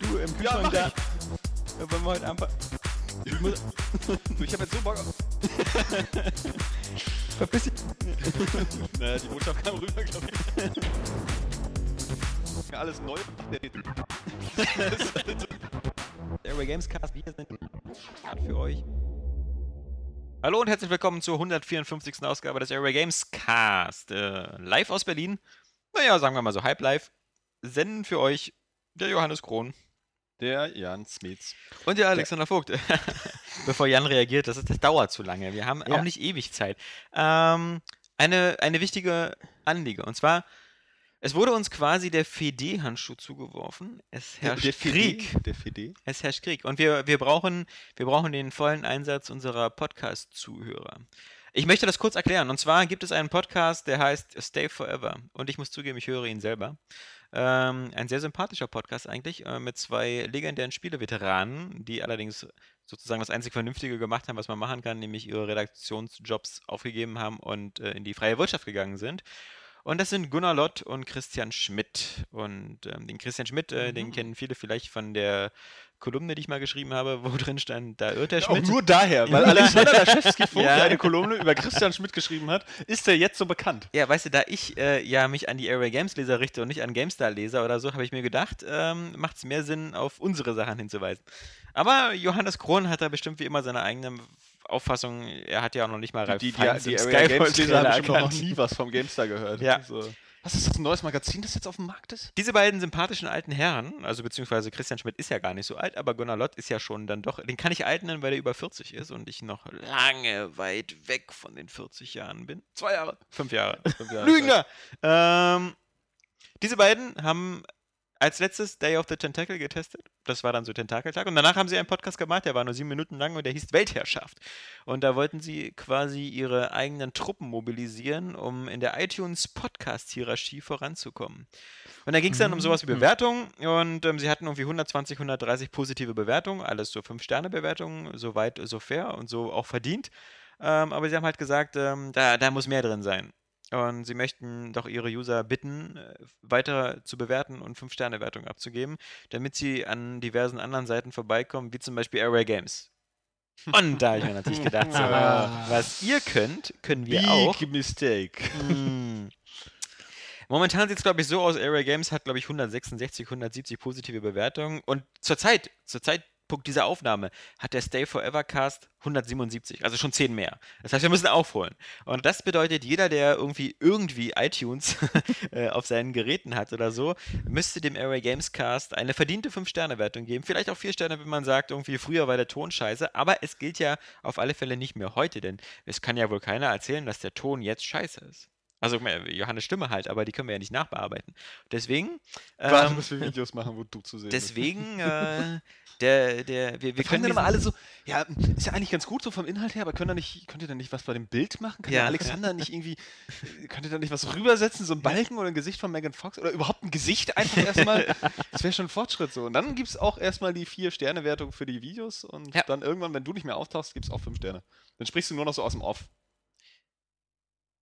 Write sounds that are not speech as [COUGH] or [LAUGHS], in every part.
Du im Ja, Kühlschrank mach da. Ja, Wollen wir heute einfach. Ich muss. [LAUGHS] Ich habe jetzt so Bock auf. [LAUGHS] Verpiss dich. [LAUGHS] Naja, die Botschaft kam rüber, glaube ich. Alles neu. Airway Games Cast. Wir sind für euch. Hallo und herzlich willkommen zur 154. Ausgabe des Airway Games Cast. Äh, live aus Berlin. Naja, sagen wir mal so halb live. Senden für euch der Johannes Krohn. Der Jan Smits. Und der Alexander Vogt. [LAUGHS] Bevor Jan reagiert, das, ist, das dauert zu lange. Wir haben Ja. auch nicht ewig Zeit. Ähm, eine, eine wichtige Anliege. Und zwar, es wurde uns quasi der Fede-Handschuh zugeworfen. Es herrscht Krieg. Der Fede. Es herrscht Krieg. Und wir, wir, brauchen, wir brauchen den vollen Einsatz unserer Podcast-Zuhörer. Ich möchte das kurz erklären. Und zwar gibt es einen Podcast, der heißt Stay Forever. Und ich muss zugeben, ich höre ihn selber. Ähm, ein sehr sympathischer Podcast eigentlich, äh, mit zwei legendären Spieleveteranen, die allerdings sozusagen das einzig Vernünftige gemacht haben, was man machen kann, nämlich ihre Redaktionsjobs aufgegeben haben und äh, in die freie Wirtschaft gegangen sind. Und das sind Gunnar Lott und Christian Schmidt. Und ähm, den Christian Schmidt, äh, den Mhm. kennen viele vielleicht von der Kolumne, die ich mal geschrieben habe, wo [LAUGHS] drin stand, da irrt der Auch Schmidt. nur daher, weil Alexander Laschewski [LAUGHS] Vogt Ja. eine Kolumne über Christian Schmidt geschrieben hat, ist er jetzt so bekannt. Ja, weißt du, da ich äh, ja mich an die Airway Games Leser richte und nicht an GameStar Leser oder so, habe ich mir gedacht, ähm, macht es mehr Sinn, auf unsere Sachen hinzuweisen. Aber Johannes Krohn hat da bestimmt wie immer seine eigene Auffassung. Er hat ja auch noch nicht mal Ralf Die, die, die, im Area Games Skyfall Leser haben auch noch nie was vom GameStar gehört. Ja. So. Was ist das, ein neues Magazin, das jetzt auf dem Markt ist? Diese beiden sympathischen alten Herren, also beziehungsweise Christian Schmidt ist ja gar nicht so alt, aber Gunnar Lott ist ja schon dann doch, den kann ich alt nennen, weil er über 40 ist und ich noch lange weit weg von den 40 Jahren bin. Zwei Jahre. Fünf Jahre. [LAUGHS] Fünf Jahre. Lügner! Ähm, diese beiden haben als letztes Day of the Tentacle getestet. Das war dann so Tentakeltag. Und danach haben sie einen Podcast gemacht, der war nur sieben Minuten lang und der hieß Weltherrschaft. Und da wollten sie quasi ihre eigenen Truppen mobilisieren, um in der iTunes Podcast-Hierarchie voranzukommen. Und da ging es dann um sowas wie Bewertungen und ähm, sie hatten irgendwie 120, 130 positive Bewertungen, alles so 5-Sterne-Bewertungen, so weit, so fair und so auch verdient. Ähm, aber sie haben halt gesagt, ähm, da, da muss mehr drin sein. Und sie möchten doch ihre User bitten, äh, weiter zu bewerten und 5-Sterne-Wertungen abzugeben, damit sie an diversen anderen Seiten vorbeikommen, wie zum Beispiel Airway Games. [LAUGHS] Und da habe ich mir natürlich gedacht, so, Ah. was ihr könnt, können wir Big auch. Mistake. Hm. Momentan sieht es, glaube ich, so aus, Area Games hat, glaube ich, 166, 170 positive Bewertungen. Und zurzeit, zur Zeitpunkt dieser Aufnahme, hat der Stay Forever Cast 177, also schon 10 mehr. Das heißt, wir müssen aufholen. Und das bedeutet, jeder, der irgendwie irgendwie iTunes [LAUGHS] äh, auf seinen Geräten hat oder so, müsste dem Area Games Cast eine verdiente 5-Sterne-Wertung geben. Vielleicht auch 4 Sterne, wenn man sagt, irgendwie früher war der Ton scheiße. Aber es gilt ja auf alle Fälle nicht mehr heute, denn es kann ja wohl keiner erzählen, dass der Ton jetzt scheiße ist. Also mal, Johannes Stimme halt, aber die können wir ja nicht nachbearbeiten. Deswegen, ähm, bis wir Videos machen, wo du zu sehen bist. deswegen, äh, [LAUGHS] der, der, wir, wir können dann immer diesen- alle so, ja, ist ja eigentlich ganz gut so vom Inhalt her, aber können da nicht, könnt ihr da nicht was bei dem Bild machen? Kann Ja. der Alexander nicht irgendwie, könnt ihr da nicht was rübersetzen, so ein Balken oder ein Gesicht von Megan Fox oder überhaupt ein Gesicht einfach erstmal? [LAUGHS] Das wäre schon ein Fortschritt so. Und dann gibt es auch erstmal die Vier-Sterne-Wertung für die Videos und Ja. dann irgendwann, wenn du nicht mehr auftauchst, gibt es auch fünf Sterne. Dann sprichst du nur noch so aus dem Off.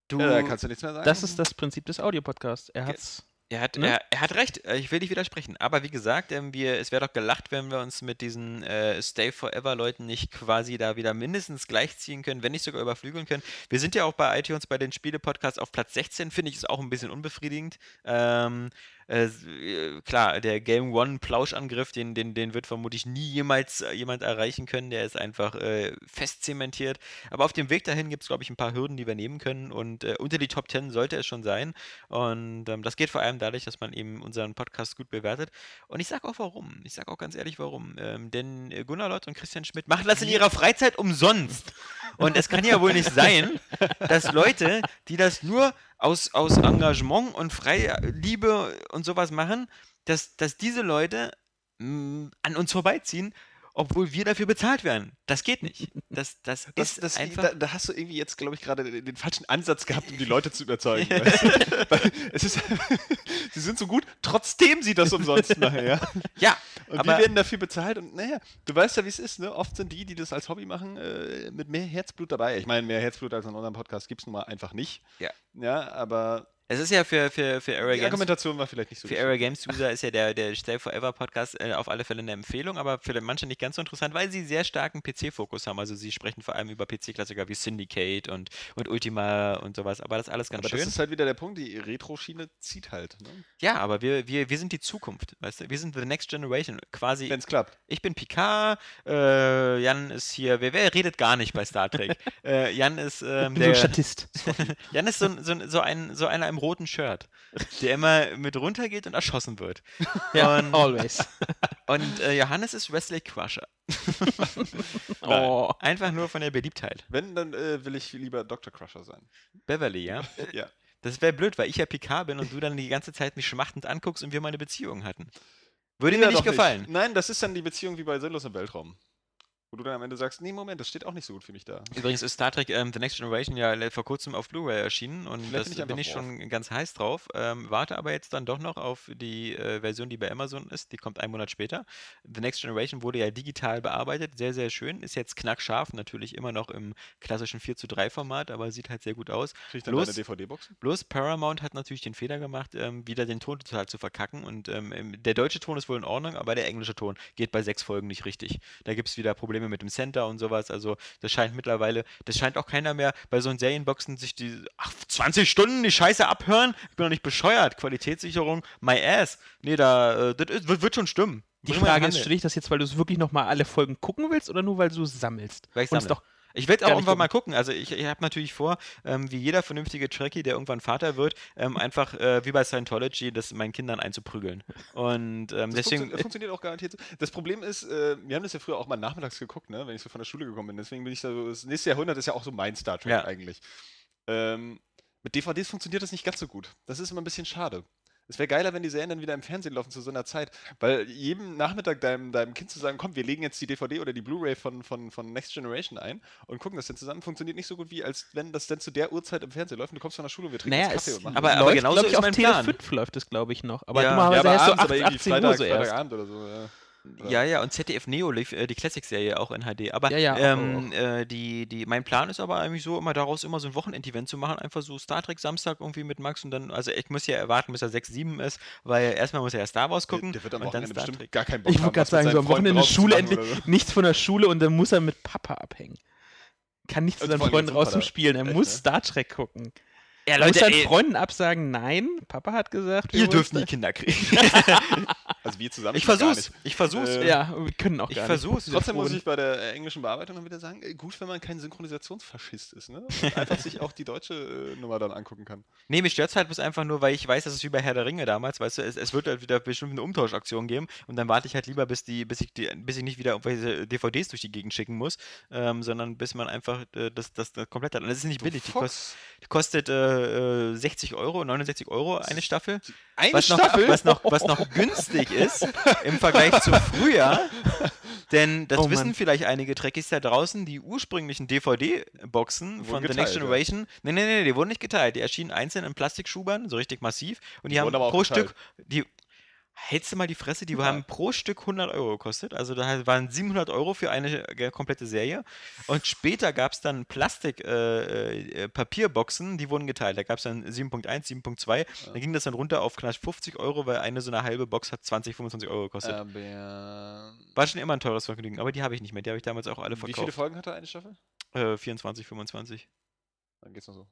Du, Ja, da kannst du nichts mehr sagen. Das ist das Prinzip des Audiopodcasts. Er hat's. Er hat, Ne? er, er hat recht, äh, ich will nicht widersprechen. Aber wie gesagt, ähm, wir, es wäre doch gelacht, wenn wir uns mit diesen äh, Stay Forever-Leuten nicht quasi da wieder mindestens gleichziehen können, wenn nicht sogar überflügeln können. Wir sind ja auch bei iTunes bei den Spiele-Podcasts auf Platz 16, finde ich, ist auch ein bisschen unbefriedigend. Ähm, äh, äh, klar, der Game One Plauschangriff, den, den, den wird vermutlich nie jemals äh, jemand erreichen können. Der ist einfach äh, fest zementiert. Aber auf dem Weg dahin gibt es, glaube ich, ein paar Hürden, die wir nehmen können. Und äh, unter die Top 10 sollte es schon sein. Und ähm, das geht vor allem dadurch, dass man eben unseren Podcast gut bewertet. Und ich sage auch warum. Ich sage auch ganz ehrlich warum. Ähm, denn äh, Gunnar Lott und Christian Schmidt machen das in ihrer Freizeit umsonst. Und es kann ja wohl nicht sein, dass Leute, die das nur aus, aus Engagement und Freiliebe und sowas machen, dass, dass diese Leute mh, an uns vorbeiziehen, obwohl wir dafür bezahlt werden. Das geht nicht. Das, das, Das, ist das, einfach. da, da hast du irgendwie jetzt, glaube ich, gerade den, den falschen Ansatz gehabt, um die Leute zu überzeugen. [LAUGHS] weißt du? Weil es ist, [LAUGHS] sie sind so gut, trotzdem sie das umsonst machen, ja. ja, Und aber wir werden dafür bezahlt und naja, du weißt ja, wie es ist, ne? Oft sind die, die das als Hobby machen, äh, mit mehr Herzblut dabei. Ich meine, mehr Herzblut als in unserem Podcast gibt es nun mal einfach nicht. Ja. Ja, aber es ist ja für, für, für Area die Games Argumentation war vielleicht nicht so Für. Area Games User ist ja der, der Stay Forever Podcast äh, auf alle Fälle eine Empfehlung, aber für manche nicht ganz so interessant, weil sie sehr starken PC-Fokus haben. Also sie sprechen vor allem über PC-Klassiker wie Syndicate und, und Ultima und sowas, aber das ist alles ganz Aber schön. das ist halt wieder der Punkt, die Retro-Schiene zieht halt, ne? ja, aber wir, wir, wir sind die Zukunft, weißt du? Wir sind the next generation. Quasi, wenn es klappt. ich bin Picard, äh, Jan ist hier, wer, wer redet gar nicht bei Star Trek? [LAUGHS] äh, Jan ist ähm, Ich bin so ein der, Statist. [LAUGHS] Jan ist so, ein- so, ein- so, ein, so einer im roten Shirt, der immer mit runtergeht und erschossen wird. [LAUGHS] Ja, Und- always. [LAUGHS] Und äh, Johannes ist Wesley Crusher. [LAUGHS] Oh. Einfach nur von der Beliebtheit. Wenn, dann äh, will ich lieber Dr. Crusher sein. Beverly, ja? ja. Das wäre blöd, weil ich ja Picard bin und du dann die ganze Zeit mich schmachtend anguckst und wir mal eine Beziehung hatten. Würde Ja, mir nicht gefallen. Nein, das ist dann die Beziehung wie bei Sinnlos im Weltraum. Wo du dann am Ende sagst, nee, Moment, das steht auch nicht so gut für mich da. Übrigens ist Star Trek ähm, The Next Generation ja vor kurzem auf Blu-ray erschienen und Vielleicht das bin ich bin ich schon ganz heiß drauf. Ähm, warte aber jetzt dann doch noch auf die äh, Version, die bei Amazon ist. Die kommt einen Monat später. The Next Generation wurde ja digital bearbeitet, sehr, sehr schön. Ist jetzt knackscharf, natürlich immer noch im klassischen 4 zu 3 Format, aber sieht halt sehr gut aus. Krieg ich dann Bloß- deine DVD-Box? Bloß Paramount hat natürlich den Fehler gemacht, ähm, wieder den Ton total zu verkacken. Und ähm, der deutsche Ton ist wohl in Ordnung, aber der englische Ton geht bei sechs Folgen nicht richtig. Da gibt es wieder Probleme mit dem Center und sowas. Also das scheint mittlerweile, das scheint auch keiner mehr bei so einen Serienboxen sich die, ach, 20 Stunden die Scheiße abhören. Ich bin doch nicht bescheuert. Qualitätssicherung, my ass. Nee, da, äh, das wird, schon stimmen. Die Frage ist, stelle ich das jetzt, weil du es wirklich nochmal alle Folgen gucken willst oder nur weil du es sammelst? Weil ich sammle. doch, Ich werde auch irgendwann mal gucken. Also ich, ich habe natürlich vor, ähm, wie jeder vernünftige Trekkie, der irgendwann Vater wird, ähm, einfach äh, wie bei Scientology, das meinen Kindern einzuprügeln. Und ähm, Das deswegen. funktio- funktioniert auch garantiert so. Das Problem ist, äh, wir haben das ja früher auch mal nachmittags geguckt, ne, wenn ich so von der Schule gekommen bin. Deswegen bin ich da so, das nächste Jahrhundert ist ja auch so mein Star Trek Ja. eigentlich. Ähm, mit DVDs funktioniert das nicht ganz so gut. Das ist immer ein bisschen schade. Es wäre geiler, wenn die Serien dann wieder im Fernsehen laufen zu so einer Zeit. Weil jedem Nachmittag deinem, deinem Kind zu sagen, komm, wir legen jetzt die DVD oder die Blu-ray von, von, von Next Generation ein und gucken das dann zusammen, funktioniert nicht so gut, wie als wenn das dann zu der Uhrzeit im Fernsehen läuft und du kommst von der Schule und wir trinken naja, Kaffee es und machen aber- aber läuft, genauso ich, ist auf mein Plan. 5 läuft es, glaube ich, noch. Aber Ja. dummerweise aber erst so abends, 8, aber irgendwie 18 Uhr so erst. Freitagabend oder so. Ja. Ja, ja, und ZDF Neo lief äh, die Classic-Serie auch in HD. Aber Ja, ja, auch, ähm, Äh, die, die, mein Plan ist aber eigentlich so, immer daraus immer so ein Wochenend-Event zu machen. Einfach so Star Trek Samstag irgendwie mit Max und dann, also ich muss ja erwarten, bis er 6, 7 ist, weil erstmal muss er ja Star Wars gucken Der, der wird am und dann Wochenende Star bestimmt Trek. gar keinen Bock Ich haben, wollte gerade sagen, so am Wochenende Schule endlich, so. nichts von der Schule und dann muss er mit Papa abhängen. Kann nicht zu seinen Freunden raus zum. Spielen. Er Echt, muss ne? Star Trek gucken. Ja, Er muss Leute, seinen ey, Freunden absagen, nein, Papa hat gesagt, wir dürft Star- nie Kinder kriegen. [LAUGHS] Also wir zusammen. ich versuch's. nicht. Ich versuch's. Äh, Ja, wir können auch ich gar versuch's. nicht. Trotzdem muss ich bei der äh, englischen Bearbeitung dann wieder sagen, äh, gut, wenn man kein Synchronisationsfaschist ist, ne? Und [LAUGHS] einfach sich auch die deutsche äh, Nummer dann angucken kann. Nee, mich stört's halt bloß einfach nur, weil ich weiß, dass es wie bei Herr der Ringe damals, weißt du, es, es wird halt wieder bestimmt eine Umtauschaktion geben und dann warte ich halt lieber, bis die, bis ich die, bis ich nicht wieder irgendwelche DVDs durch die Gegend schicken muss, ähm, sondern bis man einfach äh, das, das, das komplett hat. Und das ist nicht billig. Die, kost, die kostet äh, äh, 60 Euro, 69 Euro eine Staffel. Eine Was noch, Staffel? was, noch, was noch günstig ist [LAUGHS] im Vergleich zu früher, denn das Oh wissen Mann. vielleicht einige Trekkies da draußen, die ursprünglichen DVD-Boxen von The geteilt, Next ja. Generation, nee, nee, nee, die wurden nicht geteilt, die erschienen einzeln in Plastikschubern, so richtig massiv und die, Die haben pro geteilt. Stück, die, hältst du mal die Fresse, die Ja. haben pro Stück 100 Euro gekostet, also da waren 700 Euro für eine äh, komplette Serie und später gab es dann Plastik-Papierboxen, die wurden geteilt, da gab es dann 7.1, 7.2, dann ging das dann runter auf knapp 50 Euro, weil eine so eine halbe Box hat 20, 25 Euro gekostet. Aber War schon immer ein teures Vergnügen, aber die habe ich nicht mehr. Die habe ich damals auch alle wie viele verkauft. Folgen hatte eine Staffel? Äh, 24, 25. Dann geht's noch so.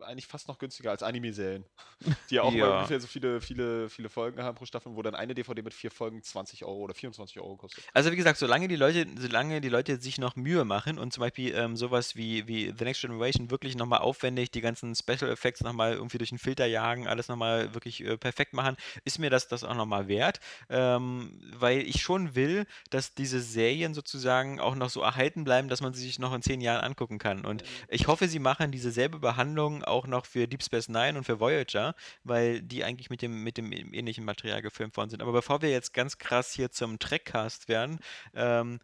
Eigentlich fast noch günstiger als Anime-Serien. [LAUGHS] Die ja auch Ja. mal ungefähr so viele, viele, viele Folgen haben pro Staffel, wo dann eine DVD mit vier Folgen 20 Euro oder 24 Euro kostet. Also wie gesagt, solange die Leute, solange die Leute sich noch Mühe machen und zum Beispiel ähm, sowas wie, wie The Next Generation wirklich nochmal aufwendig die ganzen Special Effects nochmal irgendwie durch den Filter jagen, alles nochmal wirklich äh, perfekt machen, ist mir das das auch nochmal wert. Ähm, weil ich schon will, dass diese Serien sozusagen auch noch so erhalten bleiben, dass man sie sich noch in zehn Jahren angucken kann. Und ich hoffe, sie machen dieselbe Behandlung Hoffnung auch noch für Deep Space Nine und für Voyager, weil die eigentlich mit dem, mit dem ähnlichen Material gefilmt worden sind. Aber bevor wir jetzt ganz krass hier zum Trackcast werden, ähm,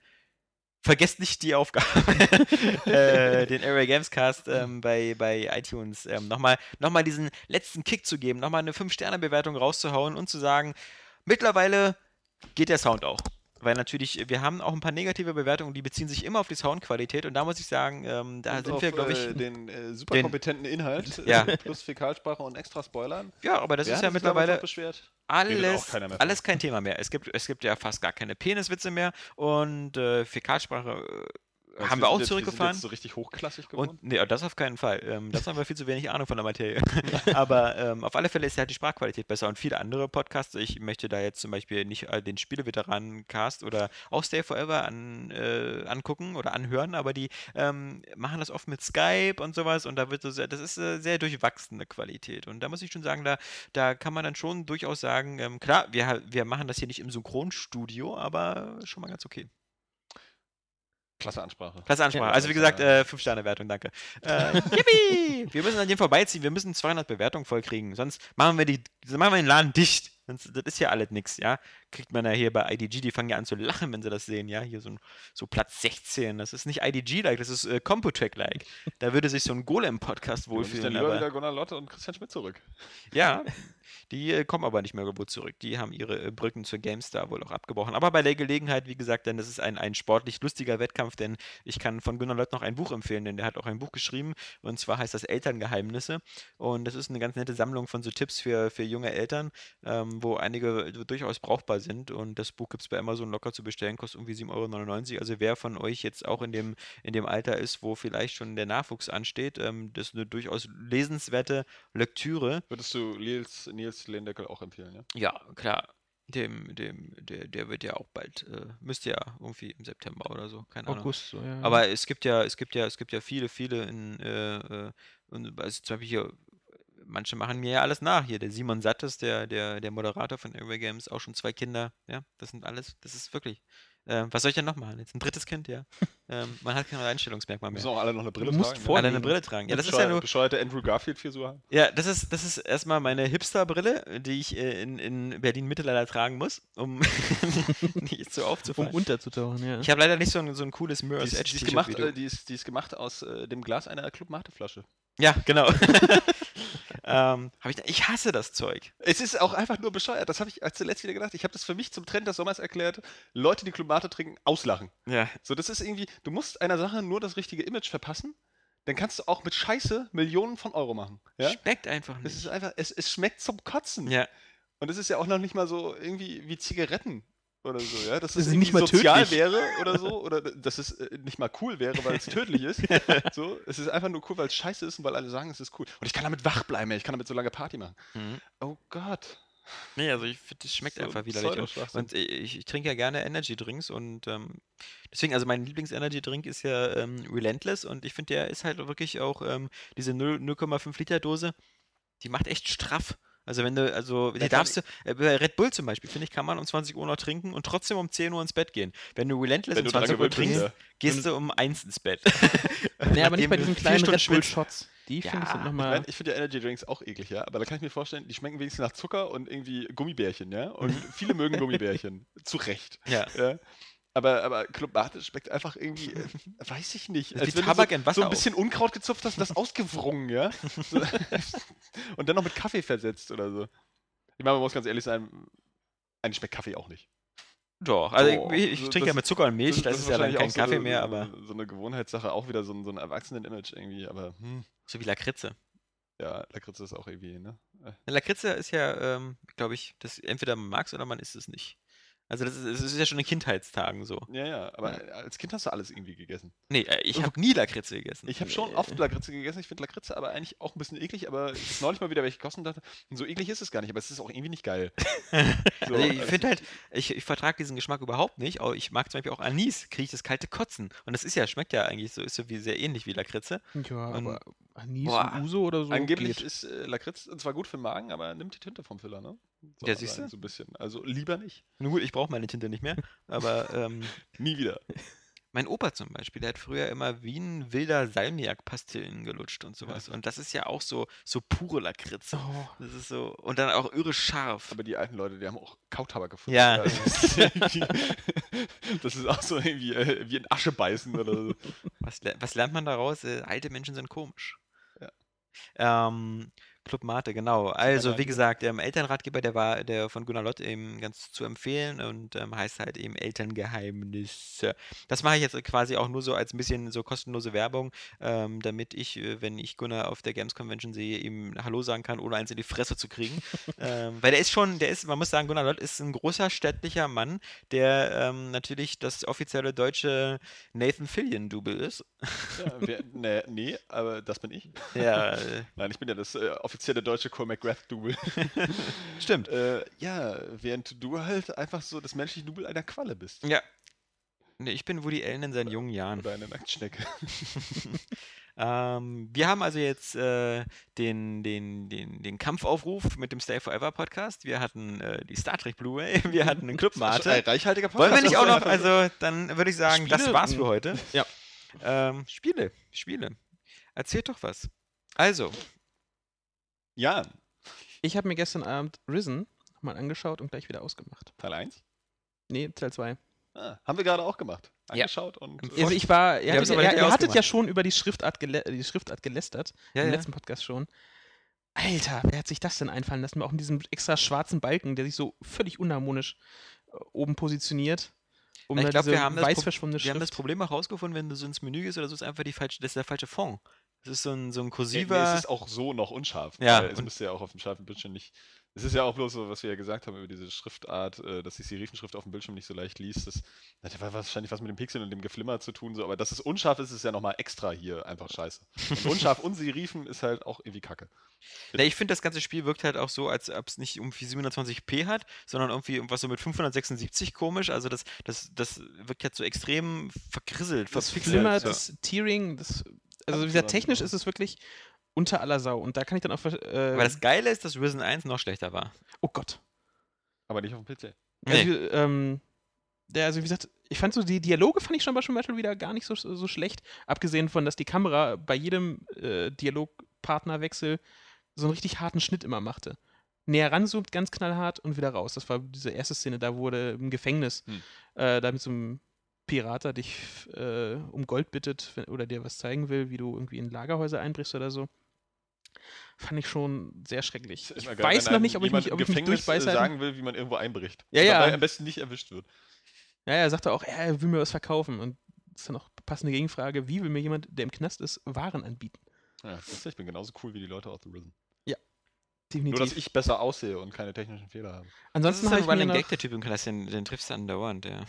vergesst nicht die Aufgabe, [LAUGHS] äh, den Area Games Cast ähm, bei, bei iTunes ähm, nochmal noch mal diesen letzten Kick zu geben, nochmal eine 5-Sterne-Bewertung rauszuhauen und zu sagen, mittlerweile geht der Sound auch. Weil natürlich, wir haben auch ein paar negative Bewertungen, die beziehen sich immer auf die Soundqualität und da muss ich sagen, ähm, da Und sind auf, wir, glaube ich. Äh, den äh, super den- kompetenten Inhalt [LAUGHS] Ja. äh, [LAUGHS] plus Fäkalsprache und extra Spoilern. ja, aber das Wer ist ja mittlerweile alles, alles kein Thema mehr. Es gibt, es gibt ja fast gar keine Peniswitze mehr und äh, Fäkalsprache äh, haben wir auch jetzt- zurückgefahren. Jetzt so richtig hochklassig geworden. Und nee, das auf keinen Fall. Ähm, das haben wir viel zu wenig Ahnung von der Materie. [LAUGHS] Aber ähm, auf alle Fälle ist halt die Sprachqualität besser und viele andere Podcasts. Ich möchte da jetzt zum Beispiel nicht äh, den Spieleveteranen-Cast oder auch Stay Forever an, äh, angucken oder anhören, aber die ähm, machen das oft mit Skype und sowas und da wird so sehr, das ist äh, sehr durchwachsene Qualität. Und da muss ich schon sagen, da, da kann man dann schon durchaus sagen, ähm, klar, wir, wir machen das hier nicht im Synchronstudio, aber schon mal ganz okay. Klasse Ansprache. Klasse Ansprache. Ja, also wie gesagt, äh, äh, 5-Sterne-Wertung, danke. Äh, [LAUGHS] yippie! wir müssen an dem vorbeiziehen, wir müssen 200 Bewertungen vollkriegen, sonst machen wir, die, sonst machen wir den Laden dicht. Sonst, das ist ja alles nix, ja. Kriegt man ja hier bei IDG, die fangen ja an zu lachen, wenn sie das sehen, ja. Hier so, ein, so Platz 16, das ist nicht IDG-like, das ist äh, Computech-like. Da würde sich so ein Golem-Podcast müssen dann wohlfühlen. lieber Aber, wieder Gunnar Lotte und Christian Schmidt zurück. ja, die äh, kommen aber nicht mehr wohl zurück. Die haben ihre äh, Brücken zur GameStar wohl auch abgebrochen. Aber bei der Gelegenheit, wie gesagt, denn das ist ein, ein sportlich lustiger Wettkampf, denn ich kann von Gunnar Lott noch ein Buch empfehlen, denn der hat auch ein Buch geschrieben und zwar heißt das Elterngeheimnisse. Und das ist eine ganz nette Sammlung von so Tipps für, für junge Eltern, ähm, wo einige durchaus brauchbar sind. Und das Buch gibt es bei Amazon locker zu bestellen, kostet irgendwie 7,99 Euro. Also wer von euch jetzt auch in dem, in dem Alter ist, wo vielleicht schon der Nachwuchs ansteht, ähm, das ist eine durchaus lesenswerte Lektüre. Würdest du Nils, Nils Lehndeckel auch empfehlen, ja? Ja, klar. Dem, dem, der, der wird ja auch bald, äh, müsste ja irgendwie im September oder so, keine Ahnung. August, so, ja. Aber es gibt ja, es gibt ja, es gibt ja viele, viele in, äh, äh, also zum Beispiel hier, manche machen mir ja alles nach. Hier, der Simon Sattes, der, der, der Moderator von Airway Games, auch schon zwei Kinder, ja, das sind alles, das ist wirklich. Äh, was soll ich denn noch machen? Jetzt ein drittes Kind, ja. ähm, man hat kein Einstellungsmerkmal mehr. Müssen auch alle noch eine Brille Du musst tragen. vor- Alle eine. Brille tragen. Ja, das ist ja nur, Bescheuerte Andrew Garfield-Frisur haben. ja, das ist, das ist erstmal meine Hipster-Brille, die ich äh, in, in Berlin-Mitte leider tragen muss, um [LAUGHS] nicht so um aufzufallen. unterzutauchen, ja. Ich habe leider nicht so ein, so ein cooles Mirror's Edge die, ist gemacht, äh, die, ist, die ist gemacht aus äh, dem Glas einer Club Mate-Flasche. Ja, genau. [LAUGHS] ähm, ich, ich hasse das Zeug. Es ist auch einfach nur bescheuert. Das habe ich als zuletzt wieder gedacht. Ich habe das für mich zum Trend des Sommers erklärt. Leute, die Club Mate trinken, auslachen. Ja. So, das ist irgendwie, du musst einer Sache nur das richtige Image verpassen, dann kannst du auch mit Scheiße Millionen von Euro machen. Ja? Schmeckt einfach Es nicht. ist einfach, es, es schmeckt zum Kotzen. Ja. Und es ist ja auch noch nicht mal so irgendwie wie Zigaretten oder so, ja. Dass Das es nicht mal sozial tödlich. wäre oder so. Oder dass es äh, nicht mal cool wäre, weil es tödlich ist. [LAUGHS] So, es ist einfach nur cool, weil es scheiße ist und weil alle sagen, es ist cool. Und ich kann damit wach bleiben, ich kann damit so lange Party machen. Mhm. Oh Gott. Nee, also ich finde, das schmeckt So einfach widerlich. Und, und ich, ich trinke ja gerne Energy-Drinks und ähm, deswegen, also mein Lieblings-Energy-Drink ist ja ähm, Relentless und ich finde, der ist halt wirklich auch ähm, diese 0 0,5 Liter Dose, die macht echt straff. Also wenn du, also die Ja, darfst du, äh, bei Red Bull zum Beispiel, finde ich, kann man um 20 Uhr noch trinken und trotzdem um 10 Uhr ins Bett gehen. Wenn du Relentless Wenn um du dran 20 Uhr trinkst, ja. gehst du um 1 ins Bett. [LAUGHS] Nee, aber nicht bei diesen kleinen Stunden Red Bull. Shots. Die finde ich Ja, sind Ich, nochmal. mein, ich finde ja Energy Drinks auch eklig, ja. Aber da kann ich mir vorstellen, die schmecken wenigstens nach Zucker und irgendwie Gummibärchen, ja. Und [LAUGHS] viele mögen Gummibärchen. Zu Recht. Ja. Ja. Aber, aber Club Mate schmeckt einfach irgendwie, äh, weiß ich nicht. Das ist wie wenn du Tabak so, in Wasser so ein bisschen Unkraut gezupft hast und das ausgewrungen, ja. So. [LAUGHS] und dann noch mit Kaffee versetzt oder so. Ich meine, man muss ganz ehrlich sein, eigentlich schmeckt Kaffee auch nicht. Doch, also Doch, ich, ich so trinke ja das- mit Zucker und Milch, das, ist ja dann kein so Kaffee eine- mehr, so, aber So eine Gewohnheitssache, auch wieder so ein, so ein Erwachsenen-Image irgendwie, aber hm, so wie Lakritze. ja, Lakritze ist auch irgendwie, ne? Lakritze ist ja, ähm, glaube ich, das entweder man mag es oder man isst es nicht. Also das ist, es ist ja schon in Kindheitstagen so. Ja, ja, aber als Kind hast du alles irgendwie gegessen. Nee, äh, ich habe nie Lakritze gegessen. Ich habe schon oft Lakritze gegessen. Ich finde Lakritze aber eigentlich auch ein bisschen eklig, aber ich neulich mal wieder welche kosten und dachte, so eklig ist es gar nicht, aber es ist auch irgendwie nicht geil. [LAUGHS] So, Also ich also- finde halt, ich, ich vertrage diesen Geschmack überhaupt nicht. aber Ich mag zum Beispiel auch Anis, kriege ich das kalte Kotzen. Und das ist ja, schmeckt ja eigentlich so, ist so wie sehr ähnlich wie Lakritze. Ja, Und- aber Anis Boah. und Uso oder so. Angeblich geht. ist äh, Lakritz zwar gut für den Magen, aber nimmt die Tinte vom Filler, ne? Ja, siehst du? So ein bisschen. Also lieber nicht. Nun gut, ich brauche meine Tinte nicht mehr. Aber ähm, [LAUGHS] Nie wieder. Mein Opa zum Beispiel, der hat früher immer wie ein wilder Salmiak-Pastillen gelutscht und sowas. Und das ist ja auch so, so pure Lakritze. Oh. Das ist so. Und dann auch irre scharf. Aber die alten Leute, die haben auch Kautabak gefunden. Ja. Das ist, irgendwie- das ist auch so irgendwie äh, wie in Asche beißen oder so. Was, was lernt man daraus? Äh, alte Menschen sind komisch. Ja. Ähm, Club Mate, genau. Also, wie gesagt, ähm, Elternratgeber, der war der von Gunnar Lott eben ganz zu empfehlen und ähm, heißt halt eben Elterngeheimnisse. Das mache ich jetzt quasi auch nur so als ein bisschen so kostenlose Werbung, ähm, damit ich, äh, wenn ich Gunnar auf der Games Convention sehe, ihm Hallo sagen kann, ohne eins in die Fresse zu kriegen. [LAUGHS] ähm, weil der ist schon, der ist, man muss sagen, Gunnar Lott ist ein großer stattlicher Mann, der ähm, natürlich das offizielle deutsche Nathan Fillion-Double ist. Ja, wer, nee, nee, aber das bin ich. Ja, [LAUGHS] Nein, ich bin ja das äh, offizielle deutsche Cole McGrath-Double. [LAUGHS] stimmt. äh, ja, während du halt einfach so das menschliche Double einer Qualle bist. Ja. Nee, ich bin Woody Allen in seinen jungen Jahren. Oder eine Nacktschnecke. [LAUGHS] Ähm, wir haben also jetzt äh, den, den, den, den Kampfaufruf mit dem Stay Forever Podcast. Wir hatten äh, die Star Trek Blu-ray. [LAUGHS] Wir hatten einen Club Ein Mate. reichhaltiger Wollen wir Podcast, nicht auch noch, also dann würde ich sagen, das Spiele? war's für heute. Ja. Ähm, Spiele, Spiele. Erzählt doch was. Also, Ja, Ich habe mir gestern Abend Risen nochmal angeschaut und gleich wieder ausgemacht. Teil 1. Nee, Teil 2. Ah, haben wir gerade auch gemacht. Ja. Angeschaut und. Und Also ich war, ihr hattet, ja, nicht ihr hattet ja schon über die Schriftart, gelä die Schriftart gelästert, ja, im ja. letzten Podcast schon. Alter, wer hat sich das denn einfallen lassen? Auch in diesem extra schwarzen Balken, der sich so völlig unharmonisch äh, oben positioniert. Um ich da glaub, diese wir haben das wir haben das. Problem auch rausgefunden, wenn du so ins Menü gehst oder so, ist einfach die falsche, das ist der falsche Fond. Das ist so ein, so ein Nee, kursiver. nee, es ist auch so noch unscharf. Ja, weil Es müsste ja auch auf dem scharfen Bildschirm nicht. Es ist ja auch bloß so, was wir ja gesagt haben über diese Schriftart, äh, dass sich die Serifenschrift auf dem Bildschirm nicht so leicht liest. Das hat ja wahrscheinlich was mit dem Pixel und dem Geflimmer zu tun, so, aber dass es unscharf ist, ist ja nochmal extra hier einfach scheiße. Und [LAUGHS] unscharf und Serifen ist halt auch irgendwie kacke. Ja, ich finde, das ganze Spiel wirkt halt auch so, als ob es nicht irgendwie 720p hat, sondern irgendwie irgendwas so mit 576 komisch. Also das, das, das wirkt halt so extrem verkrisselt, Das verpixelt. Flimmer, so. das Tearing, das, also wie gesagt, technisch ist es wirklich unter aller Sau. Und da kann ich dann auch, äh, Aber das Geile ist, dass Risen 1 noch schlechter war. oh Gott. Aber nicht auf dem PC. Also, Nee. ähm, der, also wie gesagt, ich fand so die Dialoge fand ich schon zum Beispiel wieder gar nicht so, so schlecht. Abgesehen von, dass die Kamera bei jedem äh, Dialogpartnerwechsel so einen richtig harten Schnitt immer machte. Näher ranzoomt, ganz knallhart und wieder raus. Das war diese erste Szene, da wurde im Gefängnis, Hm. äh, da mit so einem Pirater dich äh, um Gold bittet wenn, oder dir was zeigen will, wie du irgendwie in Lagerhäuser einbrichst oder so. Fand ich schon sehr schrecklich. Ich geil, weiß noch nicht, ob ich mich, ob ich mich Gefängnis, äh, durchbeiße. sagen will, wie man irgendwo einbricht. Ja, ja. Dabei am besten nicht erwischt wird. Ja, er sagte auch, er will mir was verkaufen. Und das ist dann auch passende Gegenfrage, wie will mir jemand, der im Knast ist, Waren anbieten? Ja, das ist, ich bin genauso cool wie die Leute aus The Risen. Definitiv. Nur, dass ich besser aussehe und keine technischen Fehler habe. Das Ansonsten ist habe ein Running Gag, der Typ im Knast, den, den triffst du andauernd, ja.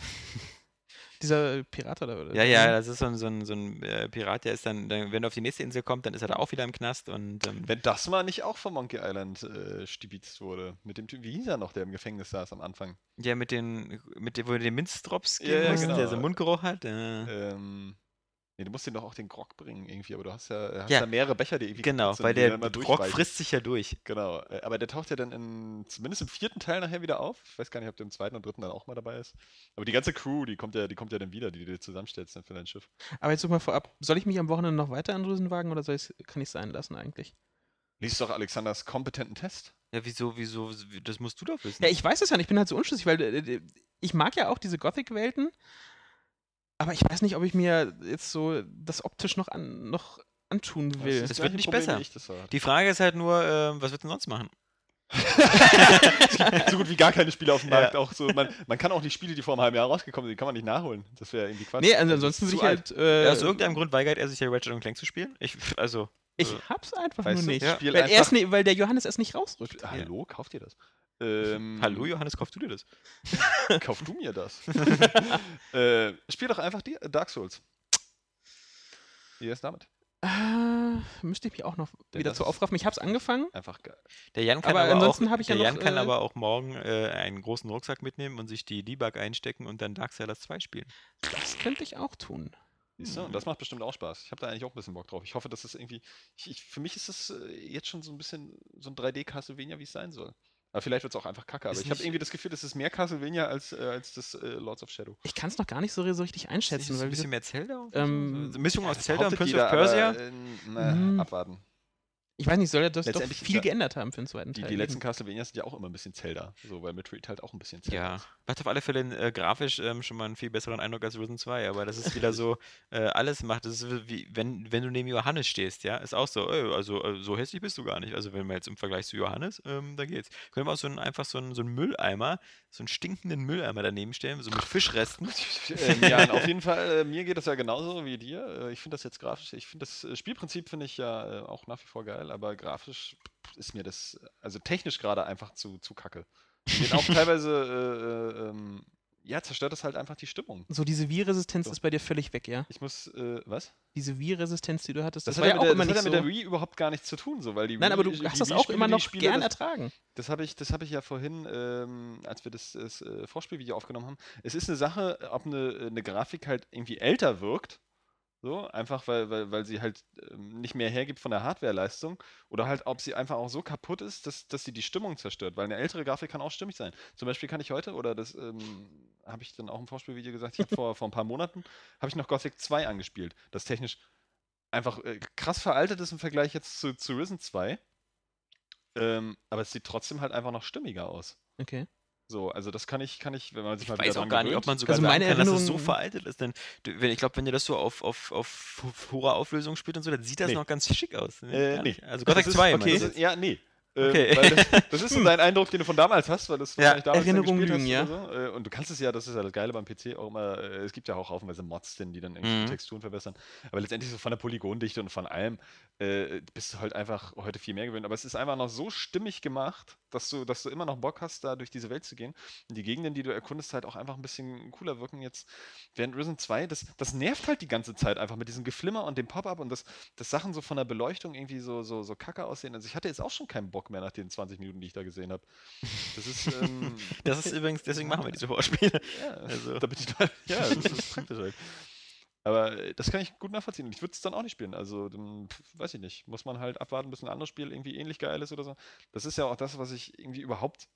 Dieser Pirat oder, oder Ja, ja, das ist so ein, so ein, so ein äh, Pirat, der ist dann, dann, wenn er auf die nächste Insel kommt, dann ist er da auch wieder im Knast und ähm, Wenn das mal nicht auch von Monkey Island äh, stibitzt wurde. Mit dem Typ, wie hieß er noch, der im Gefängnis saß am Anfang? ja, mit den, mit dem, wo du den Minzdrops Ja, geben ja, genau. der so einen Mundgeruch hat. Äh, Ähm, nee, du musst ihm doch auch den Grog bringen irgendwie, aber du hast ja, hast Ja. ja. mehrere Becher, die irgendwie genau, sind, weil der Grog frisst sich ja durch. Genau, äh, aber der taucht ja dann in, zumindest im vierten Teil nachher wieder auf. Ich weiß gar nicht, ob der im zweiten und dritten dann auch mal dabei ist. Aber die ganze Crew, die kommt ja, die kommt ja dann wieder, die du dir zusammenstellst dann für dein Schiff. Aber jetzt mal vorab, soll ich mich am Wochenende noch weiter an Rüsen wagen oder soll ich's, kann ich es sein lassen eigentlich? Lies doch Alexanders kompetenten Test. Ja, wieso, wieso, das musst du doch wissen. Ja, ich weiß es ja nicht, ich bin halt so unschlüssig, weil äh, äh, ich mag ja auch diese Gothic-Welten, aber ich weiß nicht, ob ich mir jetzt so das optisch noch, an, noch antun will. Das das wird nicht Problem, besser. wie Ich das hatte. Die Frage ist halt nur, ähm, was wird denn sonst machen? [LAUGHS] so gut wie gar keine Spiele auf dem Ja. Markt. Auch so, man, man kann auch die Spiele, die vor einem halben Jahr rausgekommen sind, die kann man nicht nachholen. Das wäre irgendwie Quatsch. nee, also ansonsten das ist würde ich zu alt. halt. Äh, Aus irgendeinem Grund weigert er sich ja Ratchet Clank zu spielen. Ich, also, ich äh, hab's einfach Weißt nur du, nicht. Ja. Spiel Weil, einfach, nie, weil der Johannes erst nicht rausrückt. Hallo, kauf dir das. [LAUGHS] Ähm, hallo Johannes, kaufst du dir das? [LAUGHS] Kauf du mir das. [LAUGHS] äh, spiel doch einfach die, Dark Souls. Wie ist damit? Äh, müsste ich mich auch noch Denn wieder zu aufraffen. Ich hab's angefangen. Einfach geil. Der Jan kann Aber aber, ansonsten auch, hab ich ja der noch, Jan kann äh, aber auch morgen äh, einen großen Rucksack mitnehmen und sich die Debug einstecken und dann Darksiders 2 spielen. Das könnte ich auch tun. Siehst du? Und das macht bestimmt auch Spaß. Ich habe da eigentlich auch ein bisschen Bock drauf. Ich hoffe, dass es irgendwie. Ich, ich, für mich ist es äh, jetzt schon so ein bisschen so ein 3D-Castlevania, wie es sein soll. Aber vielleicht wird es auch einfach kacke. Aber Ist ich habe irgendwie das Gefühl, das ist mehr Castlevania als, äh, als das äh, Lords of Shadow. Ich kann es noch gar nicht so, so richtig Ist einschätzen, weil ein bisschen mehr Zelda? Ähm, so, Mischung aus Das Zelda und Prince of Persia? Aber, äh, na, Mhm. abwarten. Ich weiß nicht, soll ja das doch viel geändert haben für den zweiten Die, Teil. die letzten eben. Castlevanias sind ja auch immer ein bisschen Zelda. So, weil Metroid halt auch ein bisschen Zelda Ja, ist. macht auf alle Fälle äh, grafisch ähm, schon mal einen viel besseren Eindruck als Risen 2, aber das ist wieder [LAUGHS] so, äh, alles macht, das ist wie, wenn, wenn du neben Johannes stehst, ja, ist auch so, äh, also äh, so hässlich bist du gar nicht. Also wenn wir jetzt im Vergleich zu Johannes, ähm, da geht's. Können wir auch so einen, einfach so einen, so einen Mülleimer, so einen stinkenden Mülleimer daneben stellen, so mit Fischresten. [LAUGHS] ähm, ja, auf jeden Fall, äh, mir geht das ja genauso wie dir. Äh, ich finde das jetzt grafisch, ich finde das Spielprinzip finde ich ja äh, auch nach wie vor geil, aber grafisch ist mir das, also technisch gerade einfach zu, zu kacke. Und auch [LAUGHS] teilweise, äh, äh, ähm, ja, zerstört das halt einfach die Stimmung. So, diese Wii-Resistenz So. ist bei dir völlig weg, ja? Ich muss, äh, was? Diese Wii-Resistenz, die du hattest, das, Das, war hat ja auch mit, der, immer das nicht hat ja so. mit der Wii überhaupt gar nichts zu tun, so, weil die Nein, aber du Wii- hast das auch immer noch spiele, gern das- ertragen. Das habe ich, das hab ich ja vorhin, ähm, als wir das, das äh, Vorspielvideo aufgenommen haben. Es ist eine Sache, ob eine, eine Grafik halt irgendwie älter wirkt. So, einfach weil, weil, weil sie halt ähm, nicht mehr hergibt von der Hardwareleistung. Oder halt, ob sie einfach auch so kaputt ist, dass, dass sie die Stimmung zerstört. Weil eine ältere Grafik kann auch stimmig sein. Zum Beispiel kann ich heute, oder das ähm, habe ich dann auch im Vorspielvideo gesagt, ich vor, vor ein paar Monaten, habe ich noch Gothic 2 angespielt. Das technisch einfach äh, krass veraltet ist im Vergleich jetzt zu, zu Risen 2. Ähm, aber es sieht trotzdem halt einfach noch stimmiger aus. Okay. So, also das kann ich, kann ich, wenn man sich Ich mal wieder weiß auch gar nicht, ob man sogar Also sagen meine kann, dass es so Erinnerung- veraltet ist. Denn wenn, ich glaube, wenn ihr das so auf, auf, auf hoher Auflösung spielt und so, dann sieht das Nee. noch ganz schick aus. Äh, gar nee. nicht. Also Gothic ist- 2, okay. ist, ja, nee. Ähm, Okay. weil das, das ist so [LAUGHS] dein Eindruck, den du von damals hast, weil das Ja, wahrscheinlich damals dann Erinnerungen gespielt lügen, hast oder so. Äh, Und du kannst es ja, das ist ja das Geile beim PC auch immer, äh, es gibt ja auch haufenweise Mods, drin, die dann irgendwie die Mhm. Texturen verbessern. Aber letztendlich so von der Polygondichte und von allem äh, bist du halt einfach heute viel mehr gewöhnt. Aber es ist einfach noch so stimmig gemacht, dass du, dass du immer noch Bock hast, da durch diese Welt zu gehen. Und die Gegenden, die du erkundest, halt auch einfach ein bisschen cooler wirken jetzt. Während Risen 2, das, das nervt halt die ganze Zeit einfach mit diesem Geflimmer und dem Pop-Up und das, das Sachen so von der Beleuchtung irgendwie so, so, so kacke aussehen. Also ich hatte jetzt auch schon keinen Bock mehr nach den 20 Minuten, die ich da gesehen habe. Das ist, [LAUGHS] ähm, Das ist übrigens, deswegen machen wir diese Vorspiele. [LAUGHS] ja, Also. da bin ich mal, ja, das ist praktisch halt. [LAUGHS] Aber äh, das kann ich gut nachvollziehen. Ich würde es dann auch nicht spielen. Also, dann, weiß ich nicht. Muss man halt abwarten, bis ein anderes Spiel irgendwie ähnlich geil ist oder so. Das ist ja auch das, was ich irgendwie überhaupt.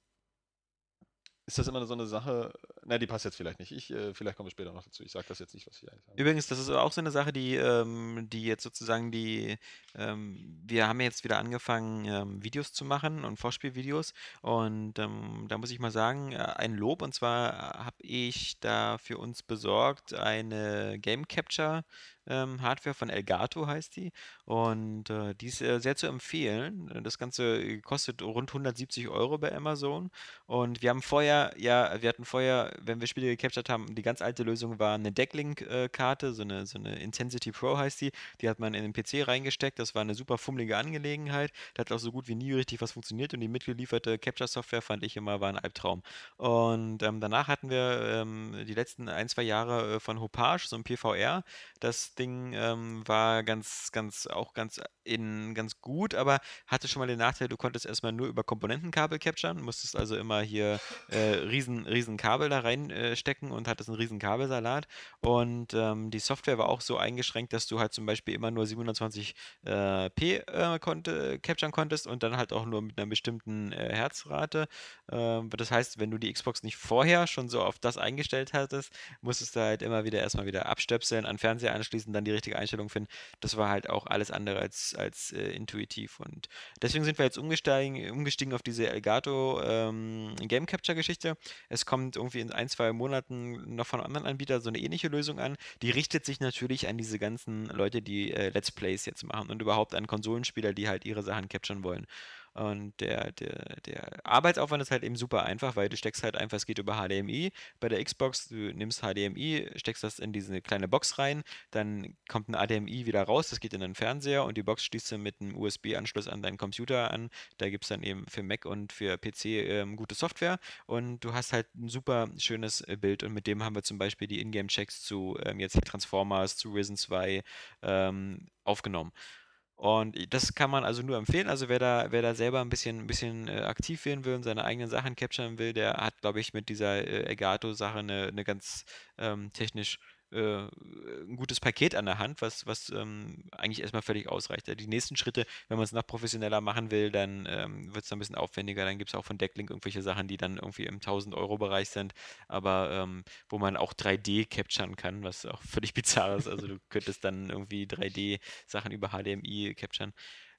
Ist das immer so eine Sache? Na, die passt jetzt vielleicht nicht. Ich, äh, vielleicht kommen wir später noch dazu. Ich sage das jetzt nicht, was ich eigentlich sage. Übrigens, das ist auch so eine Sache, die, ähm, die jetzt sozusagen die, ähm, wir haben jetzt wieder angefangen, ähm, Videos zu machen und Vorspielvideos und ähm, da muss ich mal sagen, äh, ein Lob und zwar habe ich da für uns besorgt eine Game Capture ähm, Hardware von Elgato heißt die und äh, die ist äh, sehr zu empfehlen. Das Ganze kostet rund 170 Euro bei Amazon und wir haben vorher, ja, wir hatten vorher, wenn wir Spiele gecaptured haben, die ganz alte Lösung war eine Decklink-Karte, so eine, so eine Intensity Pro heißt die. Die hat man in den PC reingesteckt. Das war eine super fummelige Angelegenheit. Da hat auch so gut wie nie richtig was funktioniert und die mitgelieferte Capture-Software fand ich immer war ein Albtraum. Und ähm, danach hatten wir ähm, die letzten ein, zwei Jahre äh, von Hopage, so ein PVR. Das Ding ähm, war ganz, ganz, auch ganz in ganz gut, aber hatte schon mal den Nachteil, du konntest erstmal nur über Komponentenkabel capturen, musstest also immer hier äh, riesen, riesen Kabel da reinstecken äh, und hattest einen riesen Kabelsalat. Und ähm, die Software war auch so eingeschränkt, dass du halt zum Beispiel immer nur 720p äh, konnte, capturen konntest und dann halt auch nur mit einer bestimmten äh, Herzrate. Ähm, das heißt, wenn du die Xbox nicht vorher schon so auf das eingestellt hattest, musstest du halt immer wieder erstmal wieder abstöpseln, an Fernseher anschließen, dann die richtige Einstellung finden. Das war halt auch alles andere als, als äh, intuitiv. Und deswegen sind wir jetzt umgestiegen, umgestiegen auf diese Elgato ähm, Game Capture Geschichte. Es kommt irgendwie in ein, zwei Monaten noch von anderen Anbietern so eine ähnliche Lösung an. Die richtet sich natürlich an diese ganzen Leute, die äh, Let's Plays jetzt machen und überhaupt an Konsolenspieler, die halt ihre Sachen capturen wollen. Und der, der, der Arbeitsaufwand ist halt eben super einfach, weil du steckst halt einfach, es geht über HDMI. Bei der Xbox, du nimmst HDMI, steckst das in diese kleine Box rein, dann kommt ein HDMI wieder raus, das geht in den Fernseher und die Box schließt du mit einem USB-Anschluss an deinen Computer an. Da gibt es dann eben für Mac und für PC ähm, gute Software und du hast halt ein super schönes äh, Bild und mit dem haben wir zum Beispiel die Ingame-Checks zu ähm, jetzt Transformers, zu Risen 2 ähm, aufgenommen. Und das kann man also nur empfehlen. Also wer da, wer da selber ein bisschen, ein bisschen äh, aktiv werden will und seine eigenen Sachen capturen will, der hat, glaube ich, mit dieser äh, Elgato-Sache eine, eine ganz ähm, technisch äh, ein gutes Paket an der Hand, was, was ähm, eigentlich erstmal völlig ausreicht. Die nächsten Schritte, wenn man es noch professioneller machen will, dann ähm, wird es ein bisschen aufwendiger. Dann gibt es auch von Decklink irgendwelche Sachen, die dann irgendwie im 1000-Euro-Bereich sind, aber ähm, wo man auch 3D capturen kann, was auch [LAUGHS] völlig bizarr ist. Also du könntest dann irgendwie 3D-Sachen über HDMI capturen.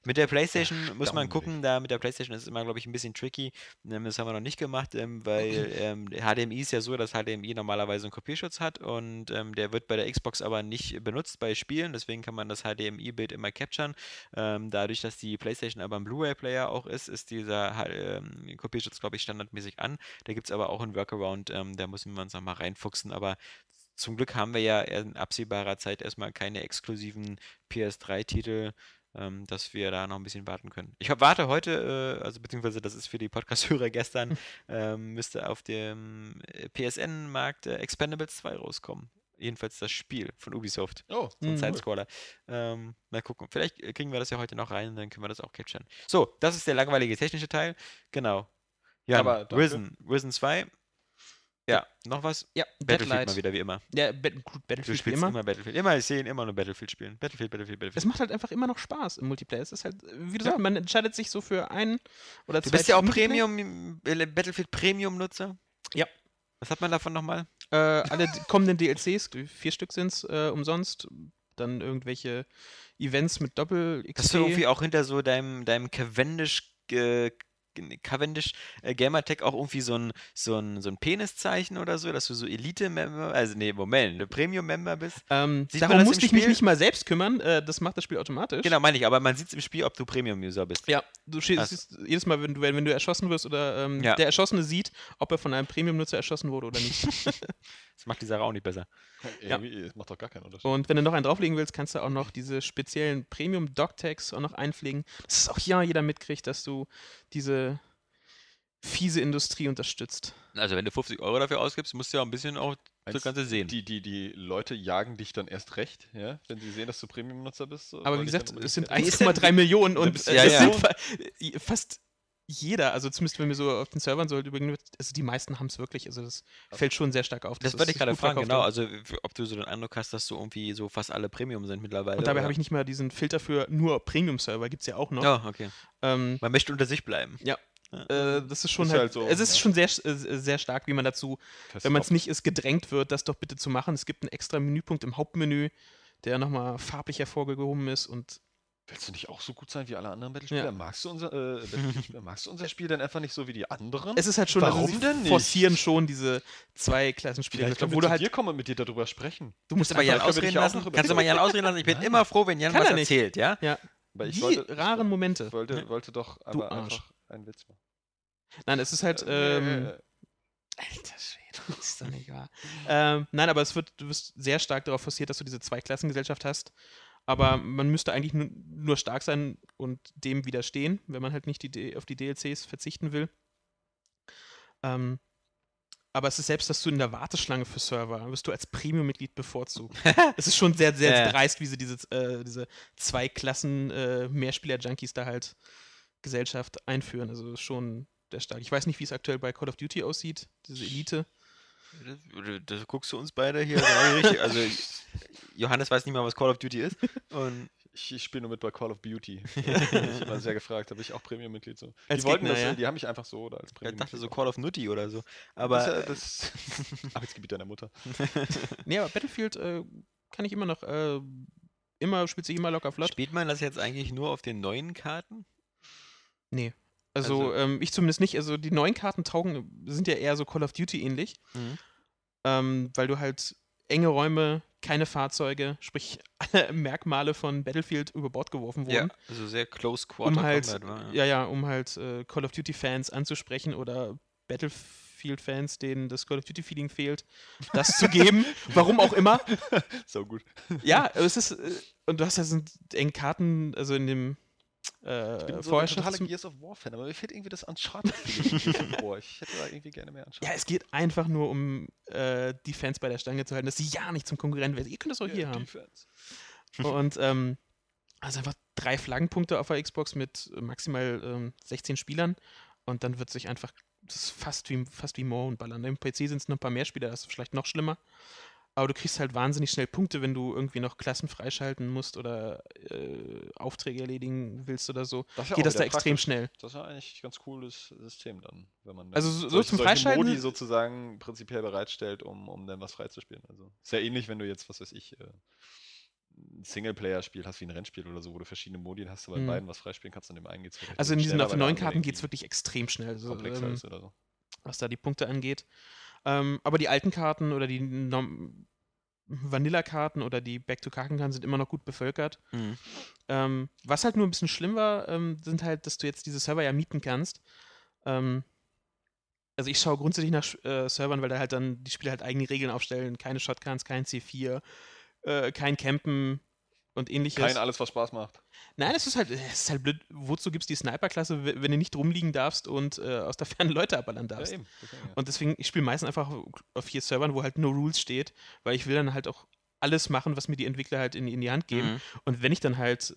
Mit der PlayStation muss man gucken, da mit der PlayStation ist es immer, glaube ich, ein bisschen tricky. Ähm, Das haben wir noch nicht gemacht, ähm, weil ähm, HDMI ist ja so, dass HDMI normalerweise einen Kopierschutz hat und ähm, der wird bei der Xbox aber nicht benutzt bei Spielen, deswegen kann man das HDMI-Bild immer capturen. Ähm, dadurch, dass die PlayStation aber ein Blu-ray-Player auch ist, ist dieser ähm, Kopierschutz, glaube ich, standardmäßig an. Da gibt es aber auch einen Workaround, ähm, da müssen wir uns nochmal reinfuchsen, aber zum Glück haben wir ja in absehbarer Zeit erstmal keine exklusiven PS3-Titel, ähm, dass wir da noch ein bisschen warten können. Ich hab, warte heute, äh, also beziehungsweise das ist für die Podcast-Hörer [LAUGHS] gestern, ähm, müsste auf dem äh, PSN-Markt äh, Expendables 2 rauskommen. Jedenfalls das Spiel von Ubisoft. Oh, So ein Mhm. Sidescroller. Ähm, mal gucken. Vielleicht äh, kriegen wir das ja heute noch rein, dann können wir das auch capturen. So, das ist der langweilige technische Teil. Genau. Ja, Aber. Risen. Risen 2. Ja, noch was? Ja, Battlefield Deadlight. mal wieder wie immer. Ja, gut, Du Battlefield wie spielst immer. immer. Battlefield. Immer, ich sehe ihn immer nur Battlefield spielen. Battlefield, Battlefield, Es Battlefield. macht halt einfach immer noch Spaß im Multiplayer. Es ist halt, wie du Ja. sagst, man entscheidet sich so für einen oder Du zwei bist ja auch. Premium, äh, Battlefield Premium-Nutzer. Ja. Was hat man davon nochmal? Äh, alle kommenden DLCs, vier Stück sind es, äh, umsonst. Dann irgendwelche Events mit Doppel-XP. Hast du irgendwie auch hinter so deinem, deinem Cavendish, äh, Cavendish äh, Gamertag auch irgendwie so ein, so ein, so ein Peniszeichen oder so, dass du so Elite-Member, also nee, Moment, eine Premium-Member bist? Ähm, Sieht darum das musste ich mich nicht mal selbst kümmern. Äh, das macht das Spiel automatisch. Genau, meine ich, aber man sieht es im Spiel, ob du Premium-User bist. Ja, du Also- siehst jedes Mal, wenn du, wenn du erschossen wirst oder ähm, Ja. der Erschossene sieht, ob er von einem Premium-Nutzer erschossen wurde oder nicht. [LAUGHS] Das macht die Sache auch nicht besser. Ja. Das macht doch gar keinen Unterschied. Und wenn du noch einen drauflegen willst, kannst du auch noch diese speziellen Premium-Dog-Tags auch noch einpflegen. Dass es auch ja jeder mitkriegt, dass du diese fiese Industrie unterstützt. Also wenn du 50 Euro dafür ausgibst, musst du ja auch ein bisschen auch das Ganze sehen. Die, die, die Leute jagen dich dann erst recht, ja, wenn sie sehen, dass du Premium-Nutzer bist. so, Aber wie gesagt, es sind unbedingt- ist denn 1,3 Millionen und Ja, es ja. sind fa fast jeder, also zumindest wenn wir so auf den Servern so halt übrigens, also die meisten haben es wirklich, also das fällt schon sehr stark auf. Das dass wollte ich gerade fragen, genau. Also ob du so den Eindruck hast, dass so irgendwie so fast alle Premium sind mittlerweile. Und dabei habe ich nicht mal diesen Filter für nur Premium-Server, gibt es ja auch noch. Ja, okay. Ähm, Man möchte unter sich bleiben. Äh, das ist schon Ist halt, halt so, es ist ja. schon sehr, äh, sehr stark, wie man dazu, Fest wenn man es nicht ist, gedrängt wird, das doch bitte zu machen. Es gibt einen extra Menüpunkt im Hauptmenü, der nochmal farblich hervorgehoben ist und Willst du nicht auch so gut sein wie alle anderen Battlespieler? Ja. Magst, du unser, äh? Magst du unser Spiel denn einfach nicht so wie die anderen? es ist halt schon, Warum also denn nicht? forcieren schon diese zwei Klassenspiele, Vielleicht können wo du halt, dir kommen und mit dir darüber sprechen. du Musst du mal Jan ausreden lassen? Kannst du mal Jan ausreden lassen? Ich bin Nein. immer froh, wenn Jan Kann was er erzählt, ja? ja, ich die wollte, raren Momente. ich wollte, wollte doch aber Arsch. einfach einen Witz machen. Nein, es ist halt, Äh, ähm, äh, Alter Schwede, das [LAUGHS] ist doch nicht wahr. ähm, nein, aber es wird, du wirst sehr stark darauf forciert, dass du diese Zweiklassengesellschaft hast. Aber man müsste eigentlich nur, nur stark sein und dem widerstehen, wenn man halt nicht die, auf die DLCs verzichten will. Ähm, aber es ist selbst, dass du in der Warteschlange für Server wirst du als Premium-Mitglied bevorzugt. [LAUGHS] es ist schon sehr, sehr Ja. dreist, wie sie diese, äh, diese zwei Klassen äh, Mehrspieler-Junkies da halt Gesellschaft einführen. Also das ist schon sehr stark. Ich weiß nicht, wie es aktuell bei Call of Duty aussieht, diese Elite. Das, das guckst du uns beide hier. Also Johannes weiß nicht mal, was Call of Duty ist. Und Ich, ich spiele nur mit bei Call of Beauty. [LAUGHS] ich habe mal sehr gefragt, habe ich auch Premium-Mitglied so. Als die wollten Gegner, das, ja? die haben mich einfach so oder als ich Premium. dachte so Call of Nutty oder so. Aber das, ist ja das [LAUGHS] Arbeitsgebiet deiner Mutter. [LAUGHS] Nee, aber Battlefield äh, kann ich immer noch, äh, immer, spielt sich immer locker flott. spielt man das jetzt eigentlich nur auf den neuen Karten? Nee. Also, Also- ähm, ich zumindest nicht. Also die neuen Karten taugen, sind ja eher so Call of Duty ähnlich, Mhm. ähm, weil du halt enge Räume, keine Fahrzeuge, sprich [LAUGHS] alle Merkmale von Battlefield über Bord geworfen Ja, wurden. also sehr close quarter um halt, Combat war. ja, ja, um halt äh, Call of Duty Fans anzusprechen oder Battlefield Fans, denen das Call of Duty Feeling fehlt, das zu geben, [LAUGHS] warum auch immer. [LAUGHS] So gut. Ja, es ist, äh, und du hast ja so engen Karten, also in dem äh, Ich bin so ein totaler Gears of War-Fan, aber mir fehlt irgendwie das vor. [LAUGHS] Ich hätte da irgendwie gerne mehr Uncharted. Ja, es geht einfach nur um äh, die Fans bei der Stange zu halten, dass sie ja nicht zum Konkurrenten werden. Ihr könnt das auch hier Ja, haben. Defense. Und ähm, also einfach drei Flaggenpunkte auf der Xbox mit maximal ähm, 16 Spielern und dann wird sich einfach, das ist fast wie, fast wie Mo und Ballern. Im PC sind es noch ein paar mehr Spieler, das ist vielleicht noch schlimmer. Aber du kriegst halt wahnsinnig schnell Punkte, wenn du irgendwie noch Klassen freischalten musst oder äh, Aufträge erledigen willst oder so. Das ja Geht das da wieder extrem praktisch. schnell. Das ist ja eigentlich ein ganz cooles System dann, wenn man Also dann so- so solche, zum Freischalten- Modi sozusagen prinzipiell bereitstellt, um, um dann was freizuspielen. Also ist ja ähnlich, wenn du jetzt, was weiß ich, äh, ein Singleplayer-Spiel hast wie ein Rennspiel oder so, wo du verschiedene Modi hast, aber in Mhm. beiden was freispielen kannst, an dem einen geht's vielleicht Also in diesen auf neuen bei Karten geht es wirklich extrem schnell. So, ähm, oder so. was da die Punkte angeht. Ähm, aber die alten Karten oder die Vanilla-Karten oder die Back-to-Karten-Karten sind immer noch gut bevölkert. Mhm. Ähm, was halt nur ein bisschen schlimm war, ähm, sind halt, dass du jetzt diese Server ja mieten kannst. Ähm, also ich schaue grundsätzlich nach äh, Servern, weil da halt dann die Spieler halt eigene Regeln aufstellen. Keine Shotguns, kein C4, äh, kein Campen und ähnliches. Kein alles, was Spaß macht. Nein, es ist halt, es ist halt blöd. Wozu gibt's die Sniper-Klasse, wenn du nicht rumliegen darfst und äh, aus der Ferne Leute abballern Ja, darfst? eben. deswegen, ja. Und deswegen, ich spiele meistens einfach auf vier Servern, wo halt No Rules steht, weil ich will dann halt auch alles machen, was mir die Entwickler halt in, in die Hand geben. Mhm. Und wenn ich dann halt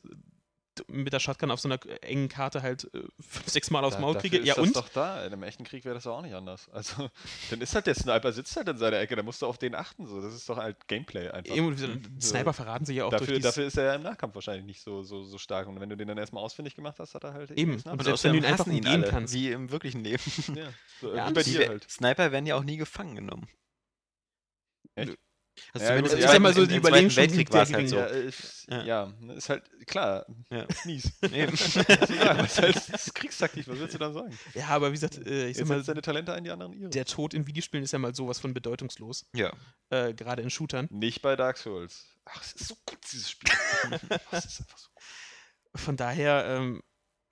mit der Shotgun auf so einer engen Karte halt äh, fünf, sechs Mal aufs Da- Maul kriege, ist ja das und? doch da. In einem echten Krieg wäre das doch auch nicht anders. Also, dann ist halt der Sniper sitzt halt in seiner Ecke, da musst du auf den achten. So. Das ist doch halt Gameplay einfach. Eben, die Sniper verraten sich ja auch durch Dafür, dieses, dafür ist er ja im Nahkampf wahrscheinlich nicht so, so, so stark. Und wenn du den dann erstmal ausfindig gemacht hast, hat er halt Eben. Und Und selbst wenn du ihn einfach umgehen alle, kannst. Wie im wirklichen Leben. [LAUGHS] ja, so, Ja, bei dir halt. Sniper werden ja auch nie gefangen genommen. Echt? Also Ja, zumindest gut, ich sag mal so, die Überlegung Weltkrieg war es halt so. gering. Ja, ist, Ja. ja. ist halt klar. Ja. Ist [LAUGHS] mies. Eben. ja, was halt, das ist Kriegstaktik, was willst du da sagen? Ja, aber wie gesagt, äh, ich sag mal, setzt deine Talente ein, die anderen ihre. der Tod in Videospielen ist ja mal sowas von bedeutungslos. ja. Äh, Gerade in Shootern. Nicht bei Dark Souls. Ach, es ist so gut, dieses Spiel. [LAUGHS] Es ist einfach so gut. Von daher ähm,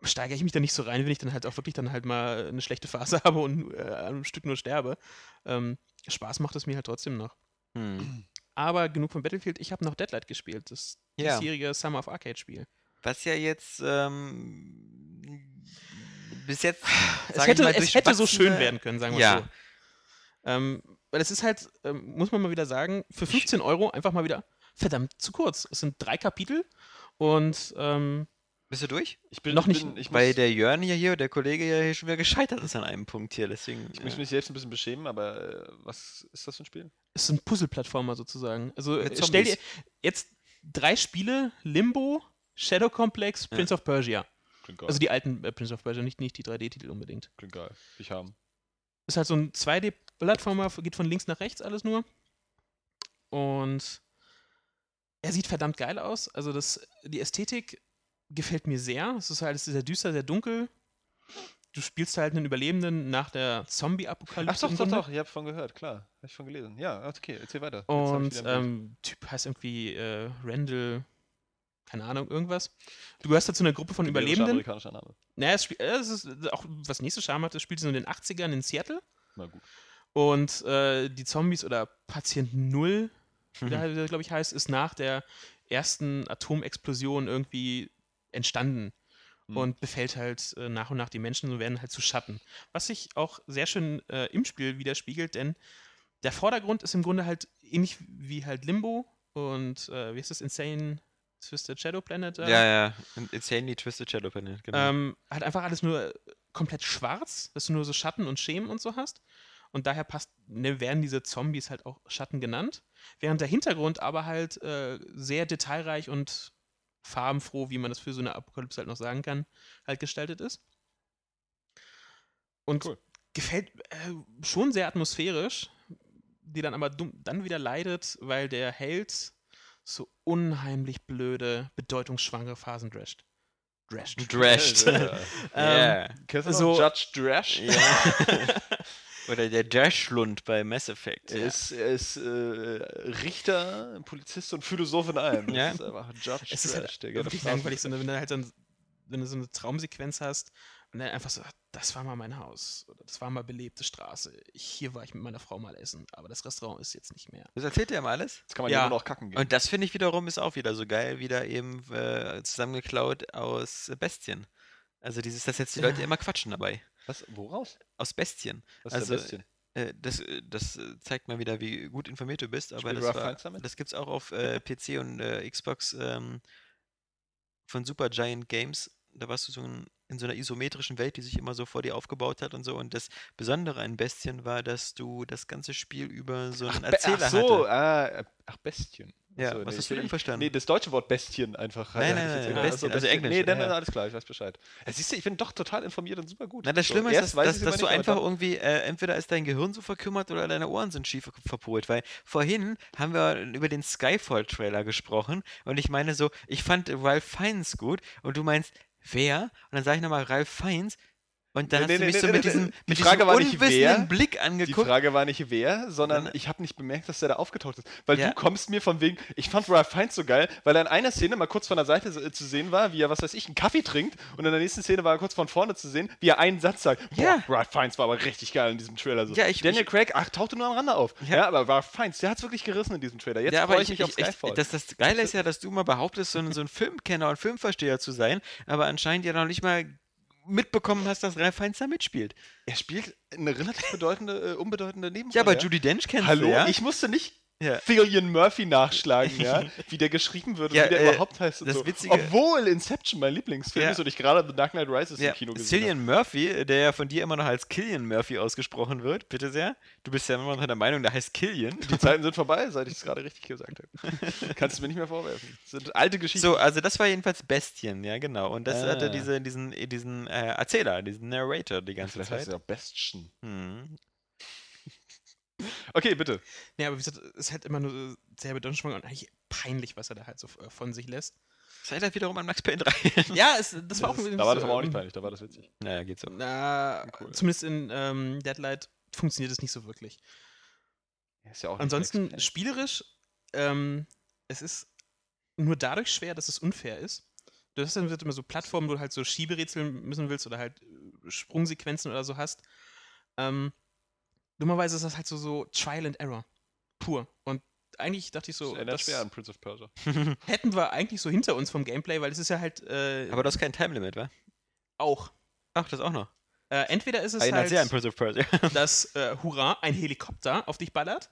steigere ich mich da nicht so rein, wenn ich dann halt auch wirklich dann halt mal eine schlechte Phase [LAUGHS] habe und äh, einem Stück nur sterbe. Ähm, Spaß macht es mir halt trotzdem noch. Hm. Aber genug von Battlefield, ich habe noch Deadlight gespielt, das Ja. diesjährige Summer of Arcade Spiel. Was ja jetzt ähm, bis jetzt. Es hätte, mal, es hätte so schön werden können, sagen wir Ja. so. Ähm, weil es ist halt, ähm, muss man mal wieder sagen, für 15 Euro einfach mal wieder verdammt zu kurz. Es sind drei Kapitel und ähm, Bist du durch? Ich bin Noch nicht, Bin, ich Weil muss, der Jörn hier, hier, der Kollege ja hier schon wieder gescheitert ist an einem Punkt hier, deswegen. ich muss äh, mich selbst ein bisschen beschämen, aber äh, was ist das für ein Spiel? es sind Puzzle-Plattformer sozusagen. Also äh, stell dir jetzt drei Spiele: Limbo, Shadow Complex, Ja. Prince of Persia. Klingt geil. Also die alten äh, Prince of Persia, nicht, nicht die 3D-Titel unbedingt. Klingt geil. Ich haben. Ist halt so ein 2D-Plattformer, geht von links nach rechts alles nur. Und er sieht verdammt geil aus. Also das, die Ästhetik gefällt mir sehr. Es ist halt sehr düster, sehr dunkel. Du spielst halt einen Überlebenden nach der Zombie-Apokalypse. Ach doch, doch, doch, ich habe von gehört, klar. Habe ich von gelesen. Ja, okay, erzähl weiter. Und ähm, Typ heißt irgendwie äh, Randall, keine Ahnung, irgendwas. Du gehörst dazu einer Gruppe von Überlebenden. amerikanischer Name. Naja, es, spiel, äh, es ist auch was nächstes Charme hat, es spielt so in den 80ern in Seattle. Na gut. Und äh, die Zombies oder Patient Null, wie Mhm. der, glaube ich, heißt, ist nach der ersten Atomexplosion irgendwie entstanden Mhm. und befällt halt äh, nach und nach die Menschen und werden halt zu Schatten. Was sich auch sehr schön äh, im Spiel widerspiegelt, denn der Vordergrund ist im Grunde halt ähnlich wie halt Limbo und äh, wie ist das, Insane Twisted Shadow Planet? da? Ja, ja. Insanely Twisted Shadow Planet, genau. Ähm, halt einfach alles nur komplett schwarz, dass du nur so Schatten und Schemen und so hast. Und daher passt, ne, werden diese Zombies halt auch Schatten genannt. Während der Hintergrund aber halt äh, sehr detailreich und farbenfroh, wie man das für so eine Apokalypse halt noch sagen kann, halt gestaltet ist. Und Cool. gefällt äh, schon sehr atmosphärisch, die dann aber dumm, dann wieder leidet, weil der Held so unheimlich blöde, bedeutungsschwangere Phasen. Drashed. [LAUGHS] Ja. Ja. Kennst du noch so- Judge Drash? Ja. Oder der Dashland bei Mass Effect. Er ist, er ist äh, Richter, Polizist und Philosoph in einem. Das Ja. ist einfach Judge Es ist halt der wirklich langweilig, so, eine- wenn du halt dann, wenn du so eine Traumsequenz hast und dann einfach so, "Ah, das war mal mein Haus oder das war mal belebte Straße. Hier war ich mit meiner Frau mal essen, aber das Restaurant ist jetzt nicht mehr. Das erzählt er ihm alles. Jetzt kann man Ja. ja nur noch kacken gehen. Und das finde ich wiederum ist auch wieder so geil, wieder eben äh, zusammengeklaut aus Bestien. Also dieses, dass jetzt die Leute Ja. immer quatschen dabei. Was? Woraus? Aus Bestien. Was Also, ist Bestien? Äh, das, äh, das äh, zeigt mal wieder, wie gut informiert du bist, aber Spielt das, war, damit? das gibt's auch auf äh, [LAUGHS] PC und äh, Xbox ähm, von Super Giant Games. Da warst du so ein in so einer isometrischen Welt, die sich immer so vor dir aufgebaut hat und so. Und das Besondere an Bestien war, dass du das ganze Spiel über so einen Be- Erzähler ach so, hattest. ah, ach, Bestien. Ja, Achso, was nee, hast du denn verstanden? Nee, das deutsche Wort Bestien einfach. Nein, nein, nein, irgendwie. Bestien, Ach also Englisch, Nee, dann ja, alles klar, ich weiß Bescheid. Ja, siehst du, ich bin doch total informiert und super gut. Na, das So, Schlimme ist, erst dass, dass, dass du einfach irgendwie, äh, entweder ist dein Gehirn so verkümmert oder deine Ohren sind schief verpolt, weil vorhin haben wir über den Skyfall-Trailer gesprochen und ich meine so, ich fand Ralph Fiennes gut und du meinst, wer? Und dann sage ich nochmal Ralph Fiennes und dann Nee, hast nee, du mich nee, so mit diesem, die mit Frage diesem unwissenden wer, Blick Die angeguckt. Frage war nicht wer, sondern Sondern- ich habe nicht bemerkt, dass der da aufgetaucht ist. Weil Ja. du kommst mir von wegen, ich fand Ralph Fiennes so geil, weil er in einer Szene mal kurz von der Seite äh, zu sehen war, wie er, was weiß ich, einen Kaffee trinkt und in der nächsten Szene war er kurz von vorne zu sehen, wie er einen Satz sagt. Boah, Ja. Ralph Fiennes war aber richtig geil in diesem Trailer. So. Ja, ich- Daniel ich- Craig, ach, tauchte nur am Rande auf. Ja. Ja, aber Ralph Fiennes, der hat es wirklich gerissen in diesem Trailer. Jetzt ja, freue ich, ich mich auf ich, Skyfall. das, das Geile ist ja, dass du mal behauptest, so ein, so ein Filmkenner und Filmversteher zu sein, aber anscheinend ja noch nicht mal mitbekommen hast, dass Ralph Fiennes da mitspielt. er spielt eine relativ bedeutende, äh, unbedeutende Nebenrolle. Ja, aber Judy Dench kennst Hallo, du, ja? ich musste nicht Ja. Cillian Murphy nachschlagen, ja, [LAUGHS] wie der geschrieben wird Ja, und wie der äh, überhaupt heißt. Und das so. Witzige- Obwohl Inception mein Lieblingsfilm Ja. ist und ich gerade The Dark Knight Rises Ja, im Kino gesehen habe. Cillian Murphy, der ja von dir immer noch als Killian Murphy ausgesprochen wird, bitte sehr. Du bist ja immer noch der Meinung, der heißt Killian. Die Zeiten [LAUGHS] sind vorbei, seit ich es gerade richtig gesagt habe. [LAUGHS] Kannst du mir nicht mehr vorwerfen. Das sind alte Geschichten. So, also das war jedenfalls Bestien, ja genau. Und das Ah. hatte diese, diesen, diesen äh, Erzähler, diesen Narrator die ganze heißt Zeit. es ja Bestien. Hm. Okay, bitte. Ja, aber wie gesagt, es ist halt immer nur so sehr bedeutungsschwanger und eigentlich peinlich, was er da halt so äh, von sich lässt. Seid halt wiederum an Max Payne 3. Ja, es, das war auch Das, irgendwie da war das aber auch nicht ähm, peinlich, da war das witzig. naja, geht so. Na, Cool. zumindest in ähm, Deadlight funktioniert es nicht so wirklich. Ja, Ist ja auch nicht Ansonsten spielerisch, ähm, es ist nur dadurch schwer, dass es unfair ist. Du hast dann wird immer so Plattformen, wo du halt so Schieberätsel müssen willst oder halt äh, Sprungsequenzen oder so hast. Ähm, dummerweise ist das halt so, so Trial and Error. Pur. Und eigentlich dachte ich so, das erinnert das schwer an Prince of Persia. [LAUGHS] hätten wir eigentlich so hinter uns vom Gameplay, weil es ist ja halt äh, Aber das ist kein Timelimit, wa? auch. Ach, das auch noch. Äh, entweder ist es Erinnert sehr an halt, Prince of Persia. [LAUGHS] dass, äh, hurra, ein Helikopter auf dich ballert.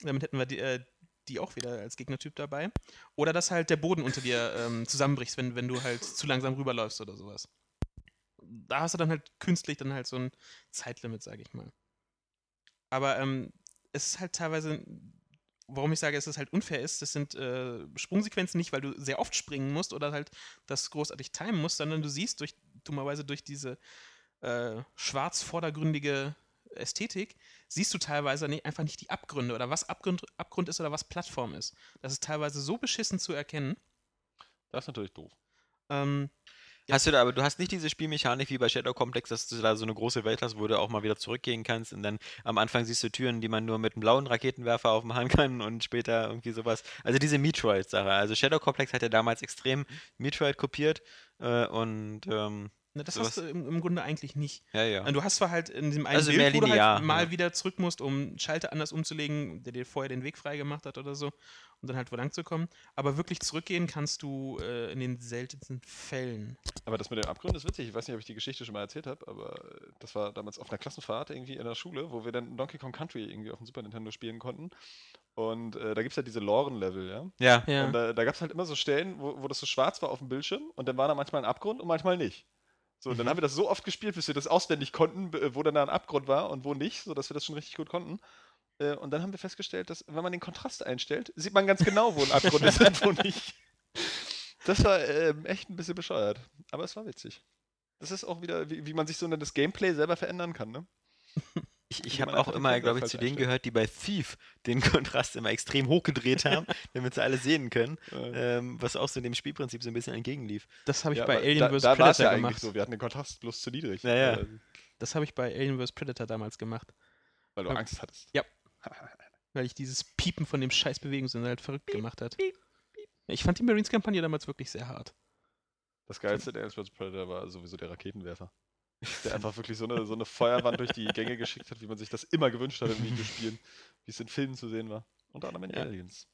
Damit hätten wir die, äh, die auch wieder als Gegnertyp dabei. Oder dass halt der Boden unter dir ähm, zusammenbricht, wenn, wenn du halt zu langsam rüberläufst oder sowas. Da hast du dann halt künstlich dann halt so ein Zeitlimit, sage ich mal. Aber ähm, es ist halt teilweise, warum ich sage, dass es halt unfair ist, das sind äh, Sprungsequenzen nicht, weil du sehr oft springen musst oder halt das großartig timen musst, sondern du siehst durch, dummerweise durch diese äh, schwarz vordergründige Ästhetik, siehst du teilweise nicht, einfach nicht die Abgründe oder was Abgrund, Abgrund ist oder was Plattform ist. Das ist teilweise so beschissen zu erkennen. Das ist natürlich doof. Ähm, Hast du da, aber du hast nicht diese Spielmechanik wie bei Shadow Complex, dass du da so eine große Welt hast, wo du auch mal wieder zurückgehen kannst und dann am Anfang siehst du Türen, die man nur mit einem blauen Raketenwerfer aufmachen [LAUGHS] kann und später irgendwie sowas. Also diese Metroid-Sache. Also Shadow Complex hat ja damals extrem Metroid kopiert äh, und ähm, ne, das Sowas- hast du im, im Grunde eigentlich nicht. ja, ja. Du hast zwar halt in diesem einen Also Bild, wo du halt mal ja. wieder zurück musst, um einen Schalter anders umzulegen, der dir vorher den Weg frei gemacht hat oder so, um dann halt wo lang zu kommen. Aber wirklich zurückgehen kannst du äh, in den seltensten Fällen. Aber das mit dem Abgrund ist witzig. Ich weiß nicht, ob ich die Geschichte schon mal erzählt habe, aber äh, das war damals auf einer Klassenfahrt irgendwie in der Schule, wo wir dann Donkey Kong Country irgendwie auf dem Super Nintendo spielen konnten. Und äh, da gibt es ja diese Loren-Level, ja. ja. Ja. Und da, da gab es halt immer so Stellen, wo, wo das so schwarz war auf dem Bildschirm und dann war da manchmal ein Abgrund und manchmal nicht. So, und dann haben wir das so oft gespielt, bis wir das auswendig konnten, b- wo dann da ein Abgrund war und wo nicht, sodass wir das schon richtig gut konnten. Äh, Und dann haben wir festgestellt, dass, wenn man den Kontrast einstellt, sieht man ganz genau, wo ein Abgrund ist und wo nicht. Das war ähm, echt ein bisschen bescheuert. Aber es war witzig. Das ist auch wieder, wie, wie man sich so das Gameplay selber verändern kann, ne? Ich, ich habe auch immer, glaube ich, zu denen gehört, die bei Thief den Kontrast immer extrem hochgedreht haben, [LAUGHS] damit sie alle sehen können, Äh, ähm, was auch so dem Spielprinzip so ein bisschen entgegenlief. Das habe ich ja, bei Alien vs. da war es Predator ja eigentlich gemacht. so. Wir hatten den Kontrast bloß zu niedrig. Ja, ja. Äh, Das habe ich bei Alien vs. Predator damals gemacht, Weil du Ja. Angst hattest. Ja. [LAUGHS] weil ich dieses Piepen von dem scheiß Bewegungssinn halt verrückt gemacht hat. Ich fand die Marines-Kampagne damals wirklich sehr hart. Das geilste der Aliens vs. Predator war sowieso der Raketenwerfer. [LAUGHS] Der einfach wirklich so eine, so eine Feuerwand durch die Gänge geschickt hat, wie man sich das immer gewünscht hat in Videospielen, wie es in Filmen zu sehen war. Unter anderem in Ja. Aliens.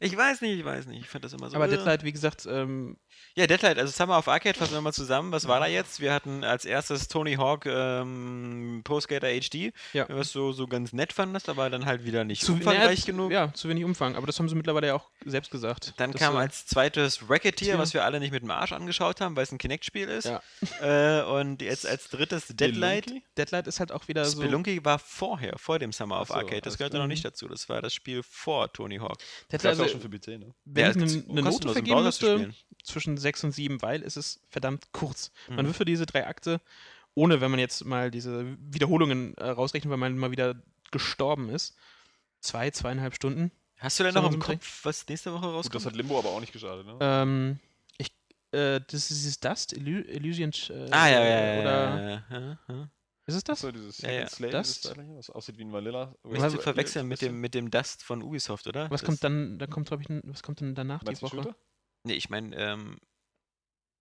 Ich weiß nicht, ich weiß nicht. Ich fand das immer so. Aber äh. Deadlight, wie gesagt, ähm, Ja, Deadlight, also Summer of Arcade, fassen wir mal zusammen. Was war da jetzt? Wir hatten als erstes Tony Hawk ähm, Pro Skater HD, Ja. was du so ganz nett fandest, aber dann halt wieder nicht zu umfangreich naja, genug. Ja, zu wenig Umfang. Aber das haben sie mittlerweile ja auch selbst gesagt. Dann kam sie- als zweites Racketeer, was wir alle nicht mit dem Arsch angeschaut haben, weil es ein Kinect-Spiel ist. Ja. Äh, und jetzt als drittes Deadlight. Spelunky? Deadlight ist halt auch wieder so. Spelunky war vorher, vor dem Summer of so, Arcade. Das gehörte noch nicht dazu. Das war das Spiel vor Tony Hawk. Deadlight, auch schon für PC, ne? wenn Ja, ich eine, es eine Note vergeben müsste, spielen. zwischen 6 und 7, weil es ist verdammt kurz. Man Mhm. will für diese drei Akte, ohne wenn man jetzt mal diese Wiederholungen äh, rausrechnet, weil man mal wieder gestorben ist, zwei, zweieinhalb Stunden. Hast du denn noch man im Kopf, was nächste Woche Gut, rauskommt? das hat Limbo aber auch nicht geschadet, ne? Ähm, ich, äh, das ist dieses Dust, Illu Illusion. Äh, ah, ja, ja, ja. Oder ja, ja, ja, ja. Ist es das? so dieses Ja, ja. Second Das- dieses Teil hier, was aussieht wie ein Vanilla. Was- zu verwechseln mit dem, mit dem Dust von Ubisoft, oder? Was Das- kommt dann, dann kommt, glaube ich, was kommt denn danach die Woche? Shooter? Nee, ich meine, ähm,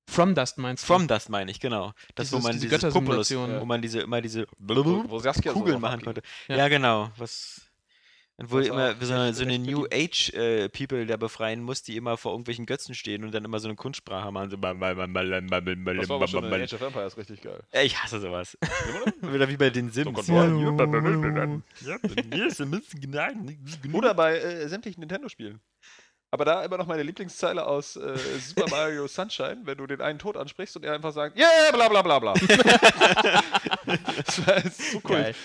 From Dust meinst du? From Dust meine ich, genau. Das, wo Dieses- man diese dieses Populus, Göttersimulation. wo man diese, immer diese Wo, wo Kugeln machen konnte. Ja. Ja, genau. Was. Und wo Das immer so eine, so eine New Age äh, People da befreien muss, die immer vor irgendwelchen Götzen stehen und dann immer so eine Kunstsprache machen. So Das war aber schon in Age of Empires richtig geil. bam. Ich hasse sowas. Oder? [LAUGHS] Wieder wie bei den Sims. [LAUGHS] Oder bei äh, sämtlichen Nintendo-Spielen. Aber da immer noch meine Lieblingszeile aus äh, Super Mario [LAUGHS] Sunshine, wenn du den einen Tod ansprichst und er einfach sagt, yeah, bla bla bla bla. das war so cool. Geil.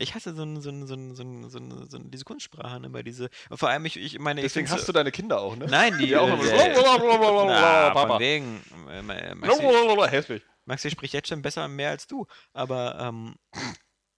Ich hasse so, ein, so, ein, so, ein, so, ein, so, ein, so diese Kunstsprache, ne, bei diese. Vor allem, ich, ich meine, ich Deswegen find's hast so- du deine Kinder auch, ne? Nein, die. Auch äh, immer so, blablabla, Na, Papa. von wegen. äh, Ma- Maxi, Hässlich. Maxi spricht jetzt schon besser und mehr als du. Aber ähm,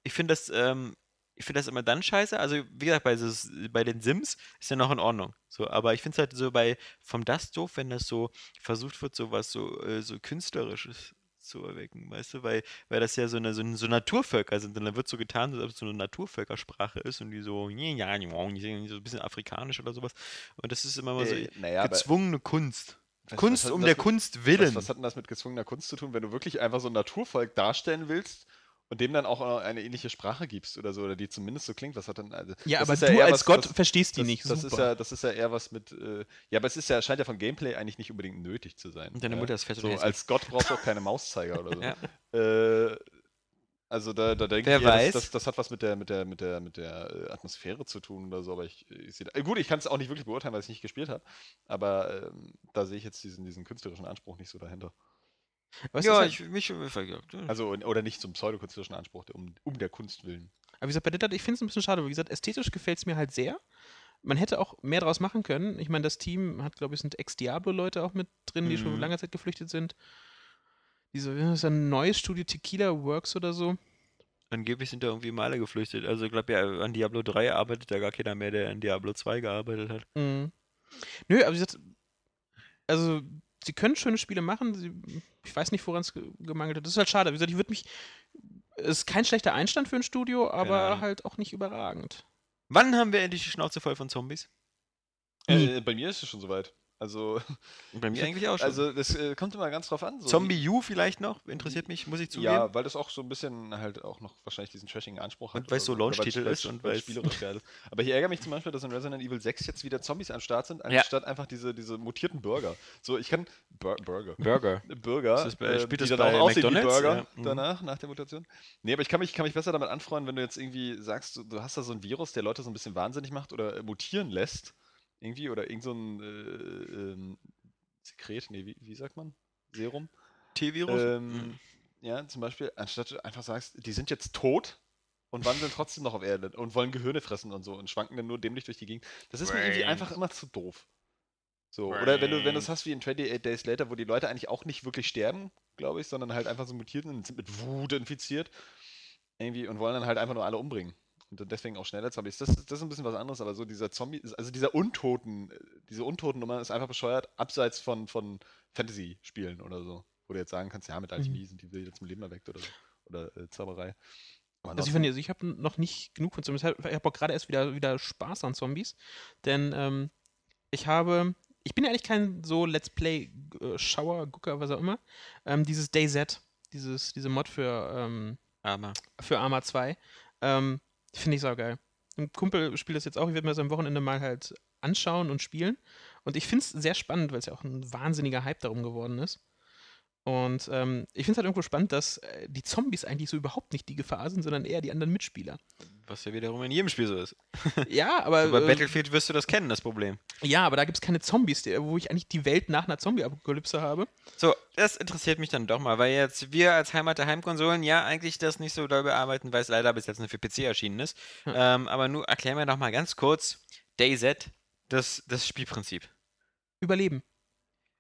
ich finde das, ähm, ich finde das immer dann scheiße. Also, wie gesagt, bei, dieses, bei den Sims ist ja noch in Ordnung. So, aber ich finde es halt so bei vom Dust doof, wenn das so versucht wird, so was so, äh, so künstlerisches zu erwecken, weißt du, weil, weil das ja so eine so, so Naturvölker sind und dann wird so getan, als ob es so eine Naturvölkersprache ist und die so, so ein bisschen afrikanisch oder sowas. Und das ist immer mal so Äh, naja, gezwungene Kunst. was- Kunst was um der mit- Kunst willen. Was, was hat denn das mit gezwungener Kunst zu tun, wenn du wirklich einfach so ein Naturvolk darstellen willst und dem dann auch äh, eine ähnliche Sprache gibst oder so, oder die zumindest so klingt? Was hat dann. Also, Ja, aber du eher als was- Gott das- verstehst die das, nicht. Das Super. ist, ja, das ist ja eher was mit. Äh, ja, aber es ist ja, scheint ja von Gameplay eigentlich nicht unbedingt nötig zu sein. Und deine ja? Mutter ist fett und So, als Gott brauchst du auch keine Mauszeiger oder so. [LAUGHS] Ja. Äh, also da, da denke Wer ich, weiß. Das, das, das hat was mit der, mit der, mit der, mit der äh, Atmosphäre zu tun oder so, aber ich, ich sehe da, äh, gut, ich kann es auch nicht wirklich beurteilen, weil ich es nicht gespielt habe, aber ähm, da sehe ich jetzt diesen, diesen künstlerischen Anspruch nicht so dahinter. Was ja, ich mich schon. Also oder nicht zum pseudokünstlerischen Anspruch, um, um der Kunst willen. aber wie gesagt, bei Deadlight, ich finde es ein bisschen schade. Wie gesagt, ästhetisch gefällt es mir halt sehr. Man hätte auch mehr draus machen können. Ich meine, das Team hat, glaube ich, sind Ex-Diablo-Leute auch mit drin, die schon Mhm. lange Zeit geflüchtet sind. Diese, das ist ein neues Studio Tequila Works oder so. Angeblich sind da irgendwie mal alle geflüchtet. Also ich glaube ja, an Diablo 3 arbeitet da gar keiner mehr, der an Diablo 2 gearbeitet hat. Mhm. Nö, aber wie gesagt, also sie können schöne Spiele machen. Sie, ich weiß nicht, woran es ge gemangelt hat. Das ist halt schade. Wie gesagt, ich würde mich. Es ist kein schlechter Einstand für ein Studio, aber halt auch nicht überragend. Wann haben wir endlich die Schnauze voll von Zombies? Äh, bei mir ist es schon soweit. Also, Bei mir eigentlich auch schon. also das äh, kommt immer ganz drauf an. So Zombie U vielleicht noch? Interessiert mich, muss ich zugeben. Ja, weil das auch so ein bisschen halt auch noch wahrscheinlich diesen trashigen Anspruch hat. Und weil's oder so Launch-Titel ist und weil's weil's- spielerisch [LAUGHS] geil ist. Aber ich ärgere mich zum Beispiel, dass in Resident Evil 6 jetzt wieder Zombies am Start sind, Ja. anstatt einfach diese, diese mutierten Burger. So, ich kann Bur Burger. Burger. [LAUGHS] Burger, Ist das bei- äh, spielt die das dann bei auch McDonald's? Burger Ja, mhm. danach, nach der Mutation. Nee, aber ich kann mich, kann mich besser damit anfreuen, wenn du jetzt irgendwie sagst, du, du hast da so ein Virus, der Leute so ein bisschen wahnsinnig macht oder mutieren lässt. Irgendwie, oder irgend so ein äh, ähm, Sekret, nee, wie, wie sagt man? Serum? T-Virus? Ähm, Mhm. ja, zum Beispiel, anstatt du einfach sagst, die sind jetzt tot und wandeln trotzdem noch auf Erde und wollen Gehirne fressen und so und schwanken dann nur dämlich durch die Gegend. Das ist mir irgendwie einfach immer zu doof. So, oder wenn du, wenn du es hast wie in 28 Days Later, wo die Leute eigentlich auch nicht wirklich sterben, glaube ich, sondern halt einfach so mutiert sind und sind mit Wut infiziert. Irgendwie und wollen dann halt einfach nur alle umbringen. Und dann deswegen auch schneller Zombies. Das, das ist ein bisschen was anderes, aber so dieser Zombie, also dieser Untoten, äh, diese Untoten-Nummer ist einfach bescheuert, abseits von, von Fantasy-Spielen oder so. Wo du jetzt sagen kannst, ja, mit Alchemie sind die wieder zum Leben erweckt oder so. Oder äh, Zauberei. Aber Also ich, finde, also ich habe noch nicht genug von Zombies. Ich habe auch gerade erst wieder, wieder Spaß an Zombies. Denn ähm, ich habe. Ich bin ja eigentlich kein so Let's Play-Schauer, Gucker, was auch immer. Ähm, dieses DayZ, dieses, diese Mod für, ähm, Armer. für Arma 2, ähm, finde ich saugeil. Ein Kumpel spielt das jetzt auch. Ich werde mir das am Wochenende mal halt anschauen und spielen. Und ich finde es sehr spannend, weil es ja auch ein wahnsinniger Hype darum geworden ist. Und ähm, ich finde es halt irgendwo spannend, dass äh, die Zombies eigentlich so überhaupt nicht die Gefahr sind, sondern eher die anderen Mitspieler. Was ja wiederum in jedem Spiel so ist. [LAUGHS] Ja, aber. Bei äh, Battlefield wirst du das kennen, das Problem. ja, aber da gibt es keine Zombies, die, wo ich eigentlich die Welt nach einer Zombie-Apokalypse habe. So, das interessiert mich dann doch mal, weil jetzt wir als Heimat der Heimkonsolen ja eigentlich das nicht so doll bearbeiten, weil es leider bis jetzt nur für PC erschienen ist. Ähm, aber nur erklär mir doch mal ganz kurz, DayZ, das, das Spielprinzip. Überleben.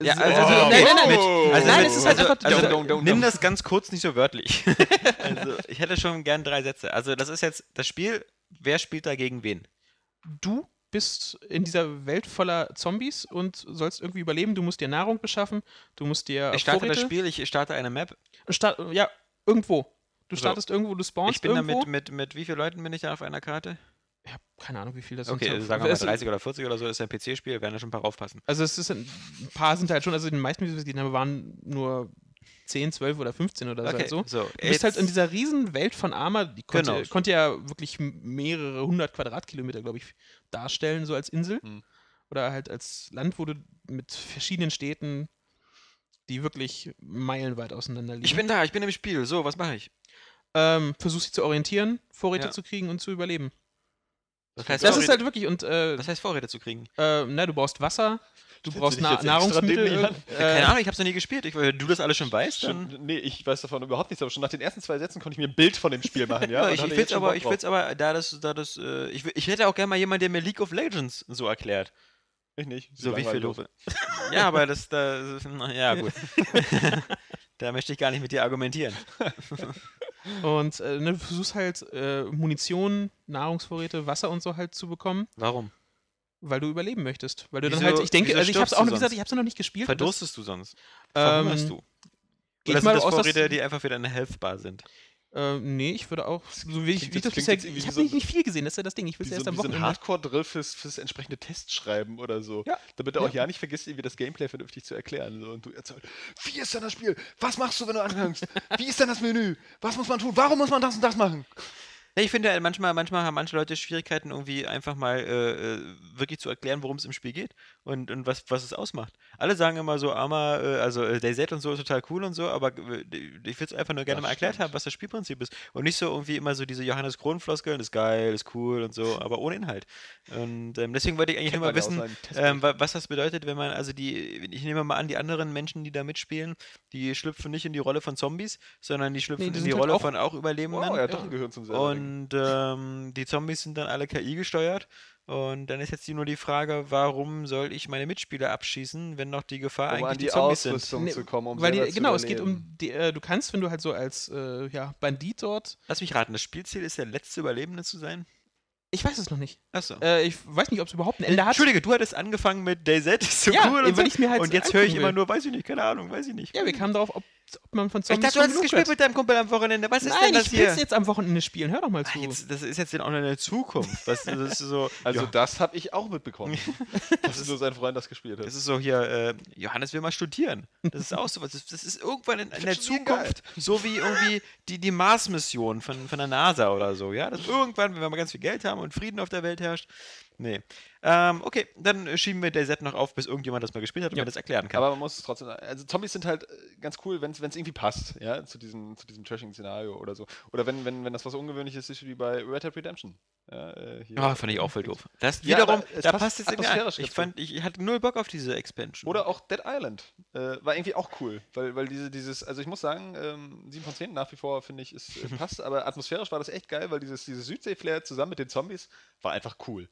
Ja, also, also, also, nein, nein, nein. Oh. also Nein, es ist halt also, einfach- also, dong, nimm das ganz kurz nicht so wörtlich. [LAUGHS] also, ich hätte schon gern drei Sätze. Also, das ist jetzt das Spiel. Wer spielt da gegen wen? Du bist in dieser Welt voller Zombies und sollst irgendwie überleben. Du musst dir Nahrung beschaffen, du musst dir Ich starte Vorräte das Spiel, ich starte eine Map. Start, ja, irgendwo. Du So. startest irgendwo, du spawnst Ich bin da irgendwo. mit, mit, mit wie vielen Leuten bin ich da auf einer Karte? Ich habe keine Ahnung, wie viel das Okay, sind. also sagen wir mal Es- 30 oder 40 oder so, ist ein PC-Spiel, werden da schon ein paar aufpassen. Also es ist ein, ein paar sind halt schon, also die meisten, die wir gesehen haben, waren nur 10, 12 oder 15 oder so. Okay, Halt so. so. Du bist halt in dieser riesen Welt von Arma, die konnte, Genau. konnte ja wirklich mehrere hundert Quadratkilometer, glaube ich, darstellen, so als Insel. Hm. Oder halt als Land, wo du mit verschiedenen Städten, die wirklich meilenweit auseinander liegen, Ich bin da, ich bin im Spiel. So, was mache ich? ähm, versuchst dich zu orientieren, Vorräte Ja. zu kriegen und zu überleben. Das heißt, Das Vorräte, ist halt wirklich, und äh, das heißt Vorräte zu kriegen. äh, na, du brauchst Wasser, du Stellst brauchst Na Nahrungsmittel. äh, Keine Ahnung, ich hab's noch nie gespielt. Ich, wenn du das alles schon weißt, dann. Schon, nee, ich weiß davon überhaupt nichts, aber schon nach den ersten zwei Sätzen konnte ich mir ein Bild von dem Spiel machen, ja? [LAUGHS] Ich, ich schon aber, ich will's aber, da das, da das, äh, ich, will- ich hätte auch gerne mal jemanden, der mir League of Legends so erklärt. Ich nicht. So wie du. aus. [LAUGHS] Ja, aber das, da, na, ja, gut. [LAUGHS] da möchte ich gar nicht mit dir argumentieren. [LAUGHS] Und äh, ne, du versuchst halt äh, Munition, Nahrungsvorräte, Wasser und so halt zu bekommen, Warum? weil du überleben möchtest. Weil du dann Wieso- halt, ich denke, also ich hab's auch du noch, wie gesagt, ich hab's noch nicht gespielt. Verdurstest du sonst? Ähm, Verhungerst du? Geh Oder sind das aus, dass- Vorräte, die einfach für deine Health-Bar sind? Äh, nee, ich würde auch, so wie ich, wie ich das bisher, habe so- nicht, nicht viel gesehen, das ist ja das Ding, ich will es so, erst am wie so ein Wochenende. Hardcore-Drill fürs, fürs entsprechende Test schreiben oder so. Ja. Damit er auch Ja. ja nicht vergisst, irgendwie das Gameplay vernünftig zu erklären. So. Und du erzählst, wie ist denn das Spiel? Was machst du, wenn du anfängst? Wie ist denn das Menü? Was muss man tun? Warum muss man das und das machen? Ja, ich finde, äh, manchmal, manchmal haben manche Leute Schwierigkeiten, irgendwie einfach mal äh, äh, wirklich zu erklären, worum es im Spiel geht und, und was, was es ausmacht. Alle sagen immer so, Arma, äh, also äh, DayZ und so ist total cool und so, aber äh, ich will es einfach nur gerne Das mal erklärt stimmt. haben, was das Spielprinzip ist. Und nicht so irgendwie immer so diese Johannes Kron-Floskeln, ist geil, ist cool und so, aber ohne Inhalt. Und ähm, deswegen wollte ich eigentlich nur mal ja wissen, ähm, wa- was das bedeutet, wenn man, also die, ich nehme mal an, die anderen Menschen, die da mitspielen, die schlüpfen nicht in die Rolle von Zombies, sondern die schlüpfen die in die halt Rolle auch- von auch Überlebenden. Wow, er hat doch ein Gehirn zum selber. Und ähm, die Zombies sind dann alle KI gesteuert. Und dann ist jetzt die- nur die Frage, warum soll ich meine Mitspieler abschießen, wenn noch die Gefahr um eigentlich an die, die Zombies sind? Ausrüstung Nee, zu kommen, um weil die, zu genau, es geht um, die, äh, du kannst, wenn du halt so als äh, ja, Bandit dort, Lass mich raten, das Spielziel ist der letzte Überlebende zu sein? ich weiß es noch nicht. Achso. Äh, ich weiß nicht, ob es überhaupt ein Ende hat. Entschuldige, du hattest angefangen mit DayZ, ist so Ja, cool und so. ich mir halt und jetzt höre ich angucken immer will. nur, weiß ich nicht, keine Ahnung, weiß ich nicht. Ja, wir kamen darauf, ob, ob man von ich Zombies dachte, du hast gespielt hört. mit deinem Kumpel am Wochenende. Was ist Nein, denn das ich will es hier? jetzt am Wochenende spielen. Hör doch mal zu. Jetzt, das ist jetzt auch noch eine Zukunft. Das ist so, [LAUGHS] Also ja, das habe ich auch mitbekommen. [LAUGHS] dass nur sein Freund das gespielt hat. das ist so hier, äh, Johannes will mal studieren. Das ist auch so was. Das, das ist irgendwann in, in der Zukunft so wie irgendwie die, die Mars-Mission von, von der NASA oder so, ja? Das irgendwann, wenn wir mal ganz viel Geld haben und Frieden auf der Welt herrscht. Nee. Ähm, okay, dann schieben wir der Set noch auf, bis irgendjemand das mal gespielt hat und Ja. mir das erklären kann. Aber man muss es trotzdem also Zombies sind halt äh, ganz cool, wenn es irgendwie passt, ja, zu diesem, zu diesem Trashing-Szenario oder so. Oder wenn, wenn, wenn das was Ungewöhnliches ist, wie bei Red Dead Redemption. Ja, äh. Ah, fand ich auch voll doof. Das Ja, wiederum, es da passt passt jetzt irgendwie an. atmosphärisch Ich fand, ich, ich hatte null Bock auf diese Expansion. Oder auch Dead Island. Äh, war irgendwie auch cool, weil, weil diese, dieses, also ich muss sagen, ähm, 7 von 10 nach wie vor finde ich, es äh, [LAUGHS] passt, aber atmosphärisch war das echt geil, weil dieses, dieses Südsee-Flair zusammen mit den Zombies war einfach cool.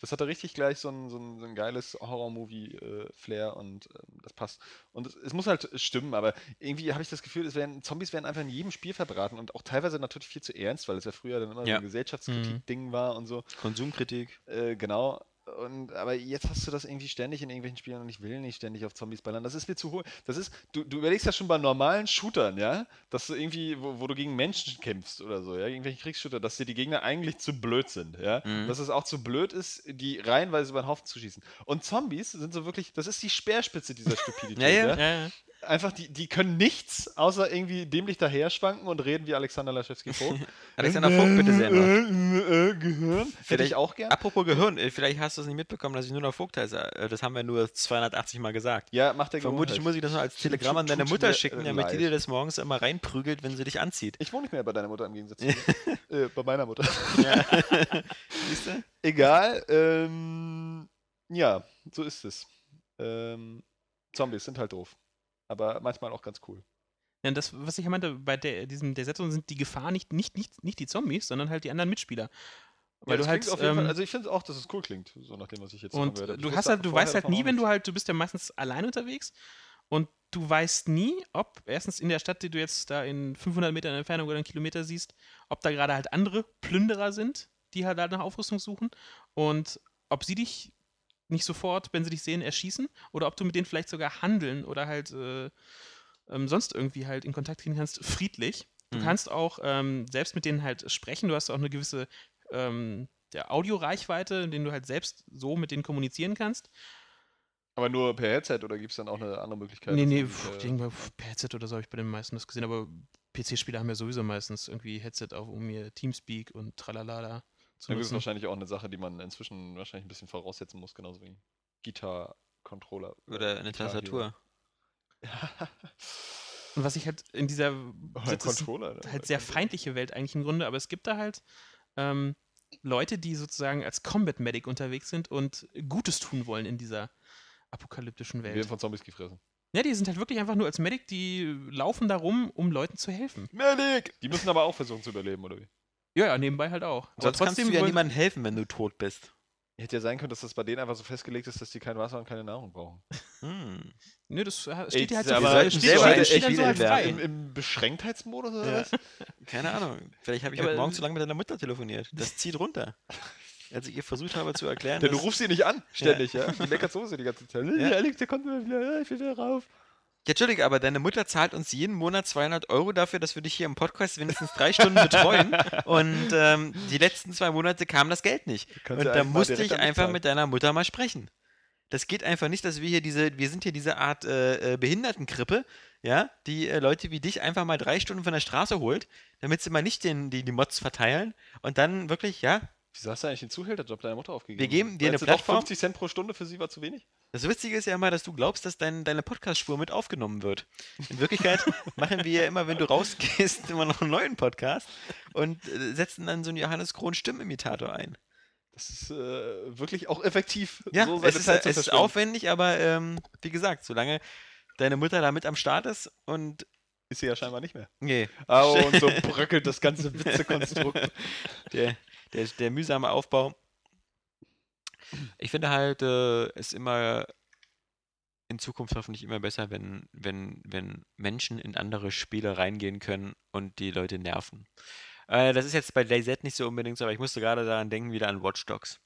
Das hatte richtig gleich so ein, so ein, so ein geiles Horror-Movie-Flair und ähm, das passt. Und es, es muss halt stimmen, aber irgendwie habe ich das Gefühl, es werden, Zombies werden einfach in jedem Spiel verbraten und auch teilweise natürlich viel zu ernst, weil es ja früher dann immer so Ja. ein Gesellschaftskritik-Ding war und so. Konsumkritik. Äh, genau. Und, aber jetzt hast du das irgendwie ständig in irgendwelchen Spielen und ich will nicht ständig auf Zombies ballern. Das ist mir zu hoch. Das ist, du, du überlegst ja schon bei normalen Shootern, ja, dass du irgendwie, wo, wo du gegen Menschen kämpfst oder so, ja, irgendwelche Kriegsshooter, dass dir die Gegner eigentlich zu blöd sind, ja. Mhm. Dass es auch zu blöd ist, die reihenweise über den Haufen zu schießen. Und Zombies sind so wirklich, das ist die Speerspitze dieser [LAUGHS] Stupidität, Ja, ja. ja. Einfach, die, die können nichts, außer irgendwie dämlich daher schwanken und reden wie Alexander Laschewski-Vogt. [LAUGHS] Alexander Vogt, bitte sehr Gehirn. Hätte Vielleicht- ich auch gern. Apropos Gehirn, äh, vielleicht hast du es nicht mitbekommen, dass ich nur noch Vogt heiße. Äh, Das haben wir nur 280 Mal gesagt. Ja, macht der Vermutlich Gewohnheit. muss ich das noch als Telegramm an deine Mutter schicken, damit die dir das morgens immer reinprügelt, wenn sie dich anzieht. Ich wohne nicht mehr bei deiner Mutter im Gegensatz zu [LAUGHS] dir. äh, bei meiner Mutter. [LAUGHS] Ja. Siehst du? Egal. Ähm, ja, so ist es. Ähm, Zombies sind halt doof. Aber manchmal auch ganz cool. Ja, das, was ich ja meinte, bei der, diesem, der Setzung sind die Gefahr nicht, nicht, nicht, nicht die Zombies, sondern halt die anderen Mitspieler. Weil Ja, du halt, jeden Fall, ähm, also ich finde auch, dass es cool klingt, so nach dem, was ich jetzt und gehört habe. du hast halt, du weißt halt nie, wenn du halt, du bist ja meistens allein unterwegs und du weißt nie, ob erstens in der Stadt, die du jetzt da in 500 Metern Entfernung oder einen Kilometer siehst, ob da gerade halt andere Plünderer sind, die halt, halt nach Aufrüstung suchen und ob sie dich nicht sofort, wenn sie dich sehen, erschießen oder ob du mit denen vielleicht sogar handeln oder halt äh, ähm, sonst irgendwie halt in Kontakt treten kannst, friedlich. Du Mhm. kannst auch ähm, selbst mit denen halt sprechen. Du hast auch eine gewisse ähm, der Audioreichweite, in denen du halt selbst so mit denen kommunizieren kannst. Aber nur per Headset oder gibt es dann auch eine andere Möglichkeit? nee, nee, pf, pf, per Headset oder so habe ich bei den meisten das gesehen, aber PC-Spieler haben ja sowieso meistens irgendwie Headset auf, um mir Teamspeak und tralala zu Ja, gut, ist wahrscheinlich auch eine Sache, die man inzwischen wahrscheinlich ein bisschen voraussetzen muss, genauso wie Gitarre, Controller. äh, Oder eine Guitar. Tastatur. [LAUGHS] Und was ich halt in dieser Oh, das Controller. ne? halt sehr feindliche Welt eigentlich im Grunde, aber es gibt da halt ähm, Leute, die sozusagen als Combat Medic unterwegs sind und Gutes tun wollen in dieser apokalyptischen Wir werden Welt. von Zombies gefressen. Ja, die sind halt wirklich einfach nur als Medic, die laufen da rum, um Leuten zu helfen. Medic! Die müssen aber auch versuchen zu überleben, oder wie? Ja, ja, nebenbei halt auch. Aber Sonst kannst du ja niemandem helfen, wenn du tot bist. Hätte ja sein können, dass das bei denen einfach so festgelegt ist, dass die kein Wasser und keine Nahrung brauchen. [LAUGHS] Hm. Nö, das äh, steht dir halt so frei. steht, selber steht, steht dann so halt frei. Im, Im Beschränktheitsmodus oder Ja. was? [LAUGHS] Keine Ahnung. Vielleicht habe ich Aber- heute Morgen zu lange mit deiner Mutter telefoniert. Das zieht runter. [LAUGHS] Als ich ihr versucht habe zu erklären, Denn du rufst sie nicht an, ständig, ja? Die meckert sowieso die ganze Zeit. Ja. Ja, Alex, der kommt wieder, ja, ich will wieder rauf. Ja, Entschuldige, aber deine Mutter zahlt uns jeden Monat 200 Euro dafür, dass wir dich hier im Podcast wenigstens drei Stunden betreuen. [LAUGHS] Und ähm, die letzten zwei Monate kam das Geld nicht. Und da musste ich einfach mit deiner Mutter mal sprechen. Das geht einfach nicht, dass wir hier diese, wir sind hier diese Art äh, äh, Behindertenkrippe, ja, die äh, Leute wie dich einfach mal drei Stunden von der Straße holt, damit sie mal nicht den, die, die Mods verteilen und dann wirklich, ja, Wieso hast du eigentlich den Zuhälterjob deiner Mutter aufgegeben? Wir geben dir eine Plattform? 50 Cent pro Stunde für sie war zu wenig? Das Witzige ist ja immer, dass du glaubst, dass dein, deine Podcast-Spur mit aufgenommen wird. In Wirklichkeit machen wir ja immer, wenn du rausgehst, immer noch einen neuen Podcast und äh, setzen dann so einen Johannes Krohn Stimmimitator ein. Das ist äh, wirklich auch effektiv, Ja, so es ist, es ist aufwendig, aber ähm, wie gesagt, solange deine Mutter da mit am Start ist und Ist sie ja scheinbar nicht mehr. nee, Oh, und so bröckelt das ganze Witzekonstrukt. [LAUGHS] der, der, der mühsame Aufbau. Ich finde halt, äh, es immer in Zukunft hoffentlich immer besser, wenn, wenn, wenn Menschen in andere Spiele reingehen können und die Leute nerven. Äh, das ist jetzt bei DayZ nicht so unbedingt so, aber ich musste gerade daran denken, wieder an Watch Dogs.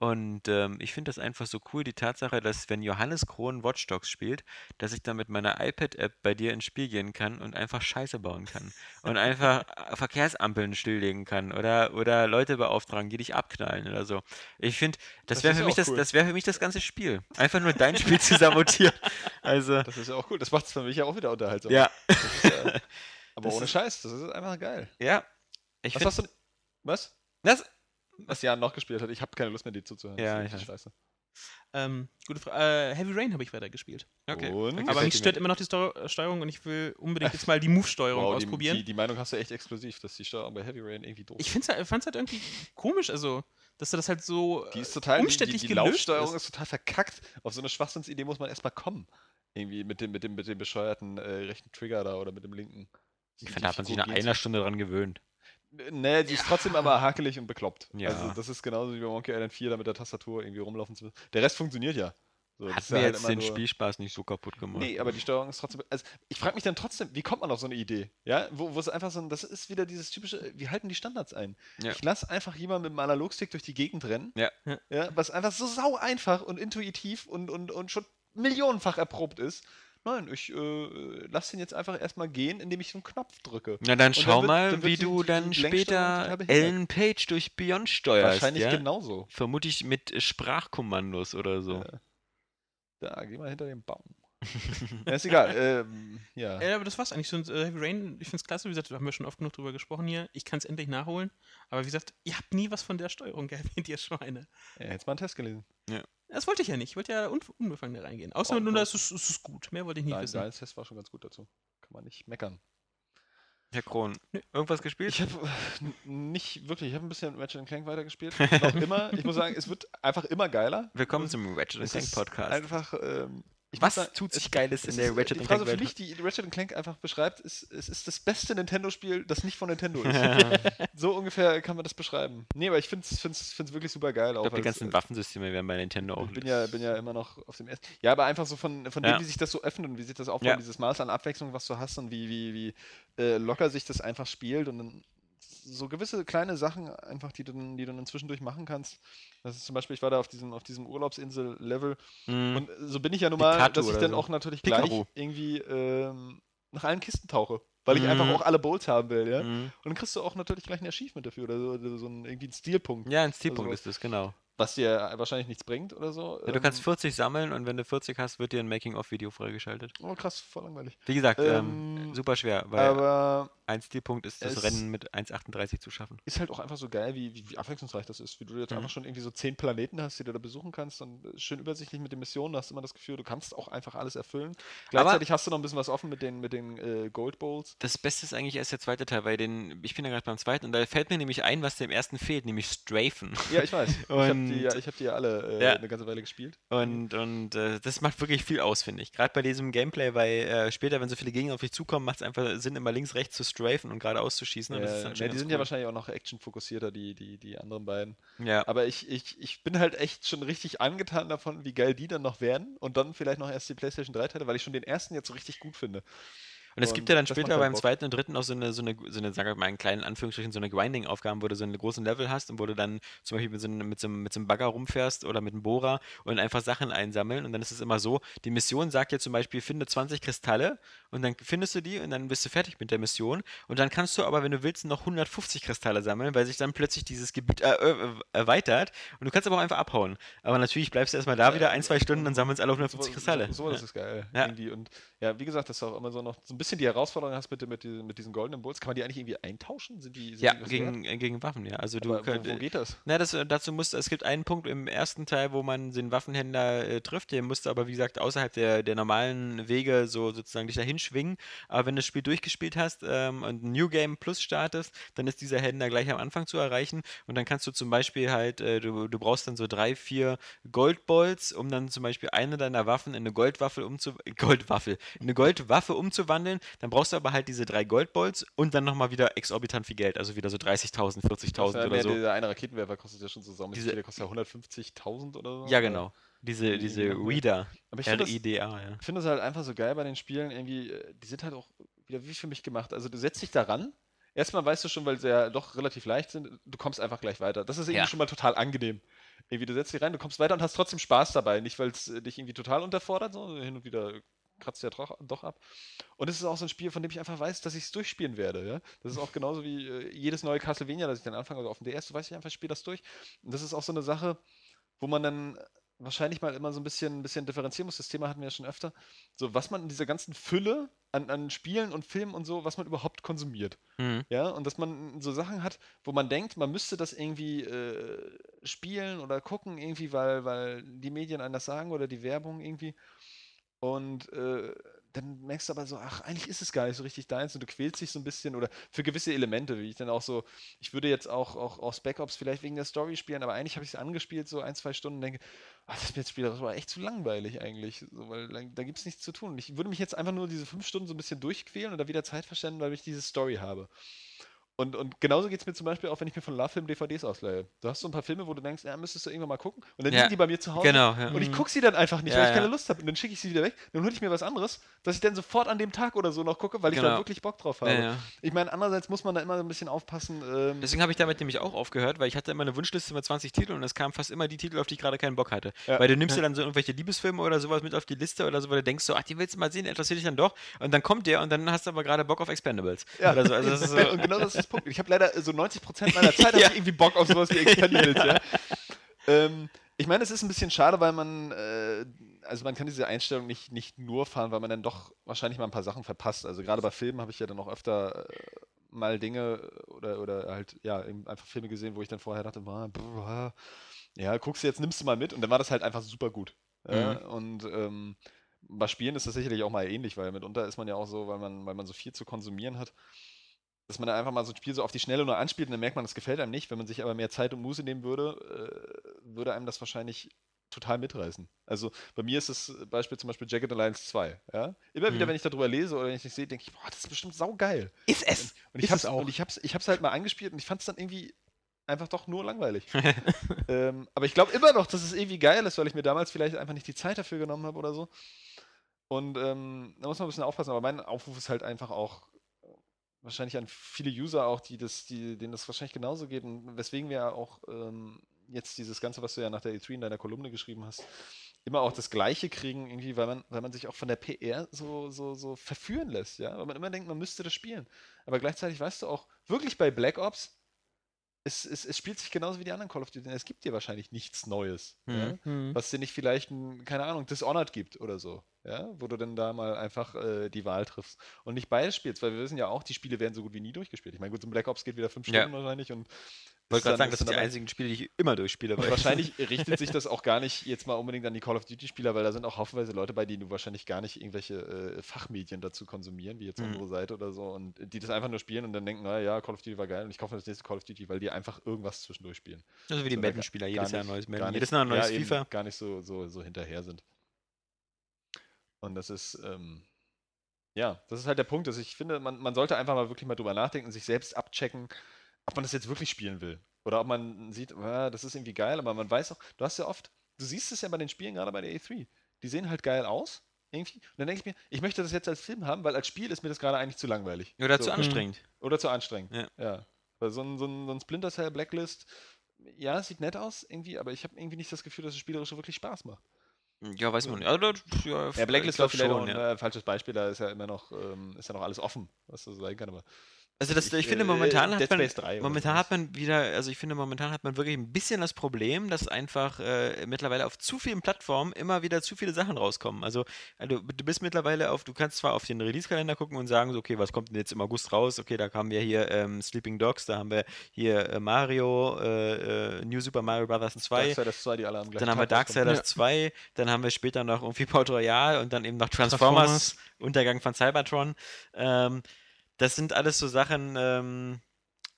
Und ähm, ich finde das einfach so cool, die Tatsache, dass wenn Johannes Krohn Watch Dogs spielt, dass ich dann mit meiner iPad-App bei dir ins Spiel gehen kann und einfach Scheiße bauen kann. Und einfach äh, Verkehrsampeln stilllegen kann oder, oder Leute beauftragen, die dich abknallen oder so. Ich finde, das, Das wäre für mich das, cool. das wäre für mich das ganze Spiel. Einfach nur dein Spiel zu sabotieren. [LAUGHS] Also, Das ist ja auch cool. Das macht es für mich ja auch wieder unterhaltsam. ja, ist ja, [LAUGHS] aber Das ohne ist- Scheiß, das ist einfach geil. ja. Ich Was hast du. Was? das, Was Jan noch gespielt hat. Ich habe keine Lust mehr, die zuzuhören. Ja, Das ich ist weiß. scheiße. Ähm, gute Frage. Äh, Heavy Rain habe ich weitergespielt. okay. Und? Aber mich dir stört immer noch die Steu äh, Steuerung und ich will unbedingt [LAUGHS] jetzt mal die Move-Steuerung Wow, die, ausprobieren. die, die Meinung hast du echt exklusiv, dass die Steuerung bei Heavy Rain irgendwie doof ich fand's halt, fand's halt irgendwie komisch, also, dass du das halt so Die ist äh, total, die, die, umständlich die gelöst Laufsteuerung ist. ist. total verkackt. Auf so eine Schwachsinnsidee muss man erstmal kommen. Irgendwie mit dem, mit dem, mit dem bescheuerten äh, rechten Trigger da oder mit dem linken. Ich finde, da hat man sich nach einer Stunde dran gewöhnt. Nee, die ist trotzdem aber hakelig und bekloppt. Ja. Also das ist genauso wie bei Monkey Island 4, da mit der Tastatur irgendwie rumlaufen zu müssen. Der Rest funktioniert ja. So, das Hat ist mir ja halt jetzt immer den nur- Spielspaß nicht so kaputt gemacht. Nee, aber die Steuerung ist trotzdem. Also ich frage mich dann trotzdem, wie kommt man auf so eine Idee? Ja, wo, wo es einfach so ein, das ist wieder dieses typische, wir halten die Standards ein. Ja. Ich lasse einfach jemanden mit dem Analogstick durch die Gegend rennen. Ja. Ja. ja. Was einfach so sau einfach und intuitiv und, und, und schon millionenfach erprobt ist. Nein, ich äh, lasse ihn jetzt einfach erstmal gehen, indem ich so einen Knopf drücke. Na dann Und schau dann wird- mal, dann wie du die- dann später. Ellen Page durch Beyond steuerst. Wahrscheinlich ja? genauso. Vermutlich mit Sprachkommandos oder so. Ja. Da, geh mal hinter den Baum. Ja, ist egal. [LAUGHS] ähm, ja. Ja, aber das war's eigentlich. So, äh, Heavy Rain, ich find's klasse. Wie gesagt, da haben wir schon oft genug drüber gesprochen hier. Ich kann's endlich nachholen. Aber wie gesagt, ihr habt nie was von der Steuerung [LAUGHS] erwähnt, ihr Schweine. ja, jetzt mal einen Test gelesen. Das wollte ich ja nicht. Ich wollte ja un unbefangen da reingehen. Außer Oh, nur, oh. dass es, es ist gut. Mehr wollte ich nicht Nein, wissen. der Test war schon ganz gut dazu. Kann man nicht meckern. Herr Kron, Nö. irgendwas gespielt? Ich habe nicht wirklich, ich habe ein bisschen Ratchet Clank weitergespielt. Noch immer, ich muss sagen, es wird einfach immer geiler. Willkommen zum Ratchet Clank ist Podcast. Einfach, ähm, Was sagen, tut sich es- Geiles es in der Ratchet die Frage Clank für mich, die Ratchet Clank einfach beschreibt, ist, es ist das beste Nintendo-Spiel, das nicht von Nintendo ist. [LAUGHS] so ungefähr kann man das beschreiben. Nee, aber ich finde es find's, find's wirklich super geil. Ich glaube, die ganzen äh, Waffensysteme werden bei Nintendo auch. ich bin ja, bin ja immer noch auf dem ersten. Ja, aber einfach so von, von Ja. dem, wie sich das so öffnet und wie sich das aufbaut, Ja. dieses Maß an Abwechslung, was du hast und wie, wie, wie äh, locker sich das einfach spielt und dann so gewisse kleine Sachen einfach, die du, dann- die du dann zwischendurch machen kannst. Das ist zum Beispiel, ich war da auf diesem, auf diesem Urlaubsinsel-Level Mhm. und so bin ich ja nun mal, Pikachu dass ich dann so. auch natürlich gleich irgendwie ähm, nach allen Kisten tauche. Weil ich einfach Mhm. auch alle Bolts haben will, ja. Mhm. Und dann kriegst du auch natürlich gleich ein Achievement dafür oder so, oder so ein, irgendwie einen Stilpunkt, Ja, ein Stilpunkt Also- ist es, genau. was dir wahrscheinlich nichts bringt oder so. Ja, du kannst Ähm, 40 sammeln und wenn du 40 hast, wird dir ein Making-of-Video freigeschaltet. Oh, krass, voll langweilig. Wie gesagt, ähm, Ähm, super schwer, Aber ein Stilpunkt ist das es- Rennen mit 1,38 zu schaffen. ist halt auch einfach so geil, wie, wie, wie abwechslungsreich das ist. Wie du jetzt Mhm. einfach schon irgendwie so zehn Planeten hast, die du da besuchen kannst und äh, schön übersichtlich mit den Missionen. Hast du immer das Gefühl, du kannst auch einfach alles erfüllen. Gleichzeitig hast du noch ein bisschen was offen mit den, mit den äh, Gold Bowls. Das Beste ist eigentlich erst der zweite Teil, weil den, ich bin ja gerade beim zweiten und da fällt mir nämlich ein, was dem ersten fehlt, nämlich Strafen. Ja, ich weiß. [LAUGHS] ich habe die, ja, hab die ja alle äh, Ja. eine ganze Weile gespielt. Und, und äh, das macht wirklich viel aus, finde ich. Gerade bei diesem Gameplay, weil äh, später, wenn so viele Gegner auf dich zukommen, macht es einfach Sinn, immer links, rechts zu strafen und geradeaus zu schießen. Und das ist Äh, dann ja, schon die sind ja cool. wahrscheinlich auch noch actionfokussierter, die, die, die anderen beiden. Ja, Aber ich, ich, ich bin halt echt schon richtig angetan davon, wie geil die dann noch werden. Und dann vielleicht noch erst die PlayStation 3 Teile, weil ich schon den ersten jetzt so richtig gut finde. Und es gibt ja dann das später beim Bock. zweiten und dritten auch so eine, so eine, so eine sagen wir mal in kleinen Anführungsstrichen, so eine Grinding-Aufgaben, wo du so einen großen Level hast und wo du dann zum Beispiel mit so, einem, mit, so, einem- mit so einem Bagger rumfährst oder mit einem Bohrer und einfach Sachen einsammeln. Und dann ist es immer so, die Mission sagt ja zum Beispiel, finde 20 Kristalle und dann findest du die und dann bist du fertig mit der Mission. Und dann kannst du aber, wenn du willst, noch 150 Kristalle sammeln, weil sich dann plötzlich dieses Gebiet äh, erweitert. Und du kannst aber auch einfach abhauen. Aber natürlich bleibst du erstmal da wieder ein, zwei Stunden und sammelst alle 150 Kristalle. So, so das ja. ist geil. Ja. Irgendwie. Und ja, wie gesagt, das ist auch immer so noch so ein bisschen die Herausforderung hast mit, den- mit, diesen, mit diesen goldenen Bulls. Kann man die eigentlich irgendwie eintauschen? Sind die, sind Ja, die gegen, wert? äh, gegen Waffen, ja. Also du könnt, wo, wo geht das? Na, das, äh, dazu musst es gibt einen Punkt im ersten Teil, wo man den Waffenhändler äh, trifft, den musst du aber, wie gesagt, außerhalb der, der normalen Wege so sozusagen dich dahin schwingen. Aber wenn du das Spiel durchgespielt hast ähm, und ein New Game Plus startest, dann ist dieser Händler gleich am Anfang zu erreichen und dann kannst du zum Beispiel halt, äh, du, du brauchst dann so drei, vier Goldbolts, um dann zum Beispiel eine deiner Waffen in eine Goldwaffe umzu [LAUGHS] Goldwaffe, in eine Goldwaffe umzuwandeln. Dann brauchst du aber halt diese drei Goldbolts und dann nochmal wieder exorbitant viel Geld, also wieder so 30.000, 40.000 Ja, oder so. Dieser eine Raketenwerfer kostet ja schon so saumäßig Diese-. Der kostet ja 150.000 oder so. Ja, genau. Diese, die diese. Reader. Aber ich finde ja. ich finde das halt einfach so geil bei den Spielen. Irgendwie, äh, die sind halt auch wieder wie für mich gemacht. Also du setzt dich daran. Erstmal weißt du schon, weil sie ja doch relativ leicht sind, du kommst einfach gleich weiter. Das ist irgendwie Ja. schon mal total angenehm. Irgendwie, du setzt dich rein, du kommst weiter und hast trotzdem Spaß dabei. Nicht, weil es äh, dich irgendwie total unterfordert, so hin und wieder kratzt ja doch, doch ab. Und es ist auch so ein Spiel, von dem ich einfach weiß, dass ich es durchspielen werde. Ja? Das ist auch genauso wie äh, jedes neue Castlevania, das ich dann anfange, also auf dem DS, du weißt ich einfach, ich spiele das durch. Und das ist auch so eine Sache, wo man dann wahrscheinlich mal immer so ein bisschen, ein bisschen differenzieren muss. Das Thema hatten wir ja schon öfter. So, was man in dieser ganzen Fülle an, an Spielen und Filmen und so, was man überhaupt konsumiert. Mhm. Ja, und dass man so Sachen hat, wo man denkt, man müsste das irgendwie äh, spielen oder gucken, irgendwie, weil, weil die Medien einem das sagen oder die Werbung irgendwie. Und äh, dann merkst du aber so, ach, eigentlich ist es gar nicht so richtig deins und du quälst dich so ein bisschen oder für gewisse Elemente, wie ich dann auch so, ich würde jetzt auch, auch aus Ops vielleicht wegen der Story spielen, aber eigentlich habe ich es angespielt, so ein, zwei Stunden und denke, ach, das jetzt spielerisch war echt zu langweilig eigentlich, so, weil da, da gibt es nichts zu tun. Ich würde mich jetzt einfach nur diese fünf Stunden so ein bisschen durchquälen da wieder Zeit verschwenden, weil ich diese Story habe. Und, und genauso geht es mir zum Beispiel auch, wenn ich mir von Love-Film DVDs ausleihe. Du hast so ein paar Filme, wo du denkst, ja, müsstest du irgendwann mal gucken. Und dann Ja, liegen die bei mir zu Hause. Genau, ja. Und ich Mhm. gucke sie dann einfach nicht, Ja, weil ich keine. Lust habe. Und dann schicke ich sie wieder weg. Dann hole ich mir was anderes, dass ich dann sofort an dem Tag oder so noch gucke, weil ich da Genau. wirklich Bock drauf habe. Ich meine, andererseits muss man da immer so ein bisschen aufpassen. Ähm, Deswegen habe ich damit nämlich auch aufgehört, weil ich hatte immer eine Wunschliste mit 20 Titeln und es kamen fast immer die Titel, auf die ich gerade keinen Bock hatte. Weil du nimmst dir dann so irgendwelche Liebesfilme oder sowas mit auf die Liste oder so, weil du denkst so, ach, die willst du mal sehen, interessiert dich dann doch. Und dann kommt der und dann hast du aber gerade Bock auf Expendables. ja. So. Also das ist [LAUGHS] so, und genau das ist das Punkt. Ich habe leider so 90% meiner [LAUGHS] Zeit Ja. irgendwie Bock auf sowas wie [LAUGHS] Expendables, ja. ähm, ich meine, es ist ein bisschen schade, weil man, äh, also man kann diese Einstellung nicht, nicht nur fahren, weil man dann doch wahrscheinlich mal ein paar Sachen verpasst. Also gerade bei Filmen habe ich ja dann auch öfter äh, mal Dinge oder, oder halt, ja, einfach Filme gesehen, wo ich dann vorher dachte, ah, brr, ja, guckst du jetzt, nimmst du mal mit und dann war das halt einfach super gut. Ja, und ähm, bei Spielen ist das sicherlich auch mal ähnlich, weil mitunter ist man ja auch so, weil man, weil man so viel zu konsumieren hat, dass man dann einfach mal so ein Spiel so auf die Schnelle nur anspielt und dann merkt man, das gefällt einem nicht. Wenn man sich aber mehr Zeit und Muße nehmen würde, äh, würde einem das wahrscheinlich total mitreißen. Also bei mir ist das Beispiel zum Beispiel Jagged Alliance 2. Ja? Immer wieder, Mhm. wenn ich darüber lese oder wenn ich das sehe, denke ich, boah, das ist bestimmt saugeil. Ist es. Und ich Ist hab's es auch. Und ich hab's, ich hab's halt mal angespielt und ich fand's dann irgendwie einfach doch nur langweilig. [LAUGHS] ähm, aber ich glaube immer noch, dass es irgendwie geil ist, weil ich mir damals vielleicht einfach nicht die Zeit dafür genommen habe oder so. Und ähm, da muss man ein bisschen aufpassen, aber mein Aufruf ist halt einfach auch äh, wahrscheinlich an viele User auch, die das, die, denen das wahrscheinlich genauso geht und weswegen wir ja auch ähm, jetzt dieses Ganze, was du ja nach der E3 in deiner Kolumne geschrieben hast, immer auch das Gleiche kriegen, irgendwie, weil man, weil man sich auch von der PR so, so, so verführen lässt, ja, weil man immer denkt, man müsste das spielen. Aber gleichzeitig weißt du auch, wirklich bei Black Ops, es, es, es spielt sich genauso wie die anderen Call of Duty. Es gibt dir wahrscheinlich nichts Neues. Ja? Mhm. was dir nicht vielleicht, ein, keine Ahnung, Dishonored gibt oder so, ja, wo du dann da mal einfach äh, die Wahl triffst und nicht beides spielst, weil wir wissen ja auch, die Spiele werden so gut wie nie durchgespielt. Ich meine, gut, so ein Black Ops geht wieder fünf Ja. Stunden wahrscheinlich und Ich wollte gerade sagen, das sind die einzigen Spiele, die ich immer durchspiele. und weil- wahrscheinlich [LAUGHS] richtet sich das auch gar nicht jetzt mal unbedingt an die Call of Duty-Spieler, weil da sind auch haufenweise Leute bei, denen du wahrscheinlich gar nicht irgendwelche äh, Fachmedien dazu konsumieren, wie jetzt Mhm. unsere Seite oder so, und die das einfach nur spielen und dann denken, naja, ja, Call of Duty war geil und ich kaufe das nächste Call of Duty, weil die einfach irgendwas zwischendurch spielen. Also wie die So, Madden-Spieler, jedes Jahr ein neues Madden, jedes Jahr ein neues ja, eben FIFA. Gar nicht so, so, so hinterher sind. Und das ist, ähm, ja, das ist halt der Punkt, dass ich finde, man, man sollte einfach mal wirklich mal drüber nachdenken und sich selbst abchecken, ob man das jetzt wirklich spielen will. Oder ob man sieht, ah, das ist irgendwie geil, aber man weiß auch, du hast ja oft, du siehst es ja bei den Spielen, gerade bei der E3, die sehen halt geil aus, irgendwie. Und dann denke ich mir, ich möchte das jetzt als Film haben, weil als Spiel ist mir das gerade eigentlich zu langweilig. Oder So. zu anstrengend. Oder zu anstrengend. Ja. ja. Weil so ein, so, ein, so ein Splinter Cell Blacklist, ja, es sieht nett aus irgendwie, aber ich habe irgendwie nicht das Gefühl, dass es spielerisch so wirklich Spaß macht. Ja, weiß man nicht. Also, ja, Ja, Blacklist war vielleicht schon, auch ein ja. äh, falsches Beispiel, da ist ja immer noch, ähm, ist ja noch alles offen, was das sein kann, aber. Also das, ich, Ich, finde äh, momentan Dead hat man, Space 3 oder momentan hat man wieder, also ich finde momentan hat man wirklich ein bisschen das Problem, dass einfach äh, mittlerweile auf zu vielen Plattformen immer wieder zu viele Sachen rauskommen. Also äh, du, bist mittlerweile auf, du kannst zwar auf den Release-Kalender gucken und sagen, so, okay, was kommt denn jetzt im August raus? Okay, da haben wir hier ähm, Sleeping Dogs, da haben wir hier äh, Mario, äh, äh, New Super Mario Bros. 2. Darksiders 2, die alle am gleichen Dann haben wir. Darksiders 2, dann haben wir später noch irgendwie Port Royal und dann eben noch Transformers, Transformers. Untergang von Cybertron. Ähm, das sind alles so Sachen, ähm,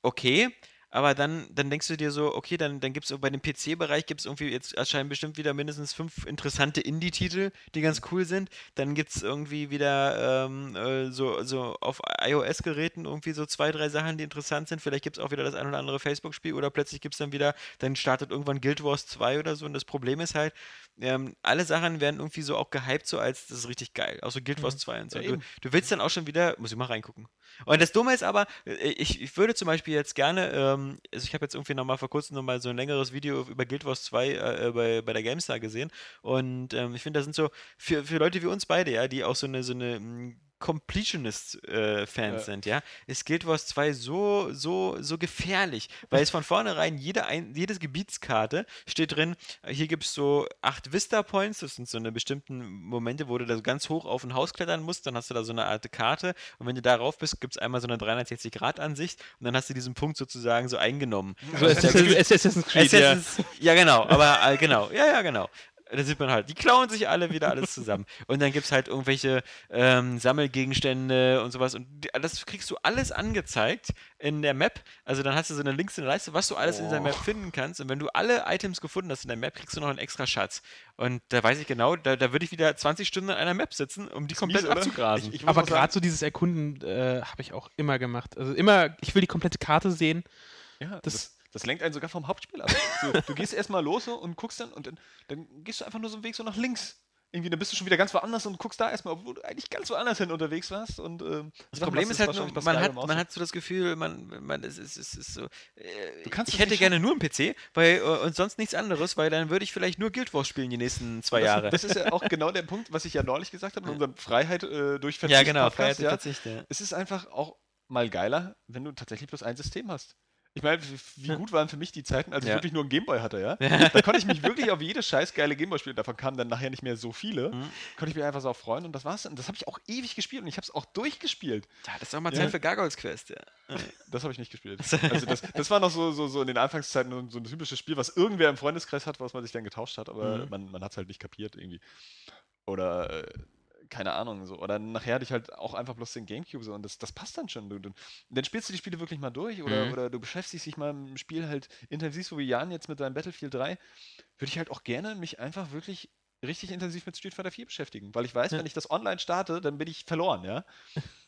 okay, aber dann, dann denkst du dir so, okay, dann, dann gibt es bei dem PC-Bereich gibt es irgendwie, jetzt erscheinen bestimmt wieder mindestens fünf interessante Indie-Titel, die ganz cool sind. Dann gibt es irgendwie wieder ähm, äh, so, so auf iOS-Geräten irgendwie so zwei, drei Sachen, die interessant sind. Vielleicht gibt es auch wieder das ein oder andere Facebook-Spiel oder plötzlich gibt es dann wieder, dann startet irgendwann Guild Wars 2 oder so. Und das Problem ist halt, ähm, alle Sachen werden irgendwie so auch gehypt, so als das ist richtig geil. Auch so Guild Wars 2 und so. Ja, du, du willst dann auch schon wieder, muss ich mal reingucken. Und das Dumme ist aber, äh, ich, ich würde zum Beispiel jetzt gerne, ähm, also ich habe jetzt irgendwie nochmal vor kurzem nochmal so ein längeres Video über Guild Wars 2 äh, bei, bei der GameStar gesehen. Und ähm, ich finde, das sind so, für, für Leute wie uns beide, ja, die auch so eine, so eine mm, Completionist-Fans Ja. sind, ja, ist Guild Wars 2 so, so, so gefährlich, weil es von vornherein jede ein, jedes Gebietskarte steht drin, äh, hier gibt es so acht Vista Points, das sind so eine bestimmten Momente, wo du da so ganz hoch auf ein Haus klettern musst, dann hast du da so eine Art Karte und wenn du darauf bist, gibt es einmal so eine 360-Grad-Ansicht und dann hast du diesen Punkt sozusagen so eingenommen. So Also Assassin's, Creed, ja. Assassin's, ja. genau, aber äh, genau, ja, ja, genau. Da sieht man halt, die klauen sich alle wieder alles zusammen. [LAUGHS] Und dann gibt es halt irgendwelche ähm, Sammelgegenstände und sowas. Und die, das kriegst du alles angezeigt in der Map. Also dann hast du so eine links in der Leiste, was du alles in der Map Oh. finden kannst. Und wenn du alle Items gefunden hast in der Map, kriegst du noch einen extra Schatz. Und da weiß ich genau, da, da würde ich wieder 20 Stunden in einer Map sitzen, um die komplett mies, abzugrasen. Ich- ich Aber gerade so dieses Erkunden äh, habe ich auch immer gemacht. Also immer, ich will die komplette Karte sehen. Ja, Das- das, das, lenkt einen sogar vom Hauptspiel ab. So, du gehst erstmal los so und guckst dann und dann, dann gehst du einfach nur so einen Weg so nach links. Irgendwie, dann bist du schon wieder ganz woanders und guckst da erstmal, obwohl du eigentlich ganz woanders hin unterwegs warst. Und, ähm, Das Problem ist halt nur, man hat, man so. hat so das Gefühl, man, man es ist, es ist so. Äh, Du kannst ich hätte gerne nur einen PC weil, äh, und sonst nichts anderes, weil dann würde ich vielleicht nur Guild Wars spielen die nächsten zwei das, Jahre. Das ist ja auch genau der Punkt, was ich ja neulich gesagt habe in unserem Freiheit äh, durch ja, Verzicht genau, Podcast, Freiheit ja. Verzicht, ja. Es ist einfach auch mal geiler, wenn du tatsächlich bloß ein System hast. Ich meine, wie gut waren für mich die Zeiten, als ich wirklich nur einen Gameboy hatte, [LAUGHS] ja? Da konnte ich mich wirklich auf jedes scheiß geile Gameboy spielen. Davon kamen dann nachher nicht mehr so viele. Mhm. Konnte ich mich einfach so auch freuen und das war's. Und das habe ich auch ewig gespielt und ich habe es auch durchgespielt. Ja, das ist auch mal. Zeit für Gargoyles Quest, ja. Das habe ich nicht gespielt. [LAUGHS] Also das, das war noch so, so, so in den Anfangszeiten so so ein typisches Spiel, was irgendwer im Freundeskreis hat, was man sich dann getauscht hat, aber Mhm. man, man hat es halt nicht kapiert irgendwie. Oder äh, keine Ahnung, so. Oder nachher hatte ich halt auch einfach bloß den Gamecube so und das, das passt dann schon. Du, du, dann spielst du die Spiele wirklich mal durch oder, Mhm. oder du beschäftigst dich mal im Spiel halt intensiv, so wie Jan jetzt mit seinem Battlefield 3, würde ich halt auch gerne mich einfach wirklich richtig intensiv mit Street Fighter 4 beschäftigen, weil ich weiß, Ja. wenn ich das online starte, dann bin ich verloren, ja.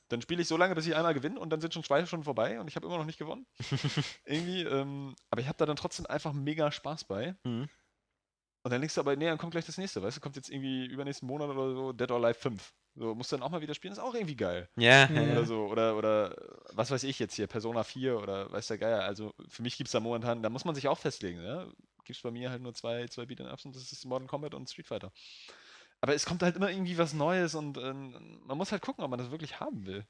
Dann spiele ich so lange, bis ich einmal gewinne und dann sind schon zwei Stunden vorbei und ich habe immer noch nicht gewonnen. [LAUGHS] Irgendwie, ähm, aber ich habe da dann trotzdem einfach mega Spaß bei. Mhm. Und dann denkst du aber, nee, dann kommt gleich das nächste, weißt du, kommt jetzt irgendwie übernächsten Monat oder so Dead or Alive 5. So, musst du dann auch mal wieder spielen, ist auch irgendwie geil. Ja, Mhm. ja, Oder so, oder, oder äh, was weiß ich jetzt hier, Persona 4 oder weiß der Geier. Also für mich gibt es da momentan, da muss man sich auch festlegen, ja. Gibt es bei mir halt nur zwei, zwei Beat'em-Ups und das ist Modern Combat und Street Fighter. Aber es kommt halt immer irgendwie was Neues und ähm, man muss halt gucken, ob man das wirklich haben will.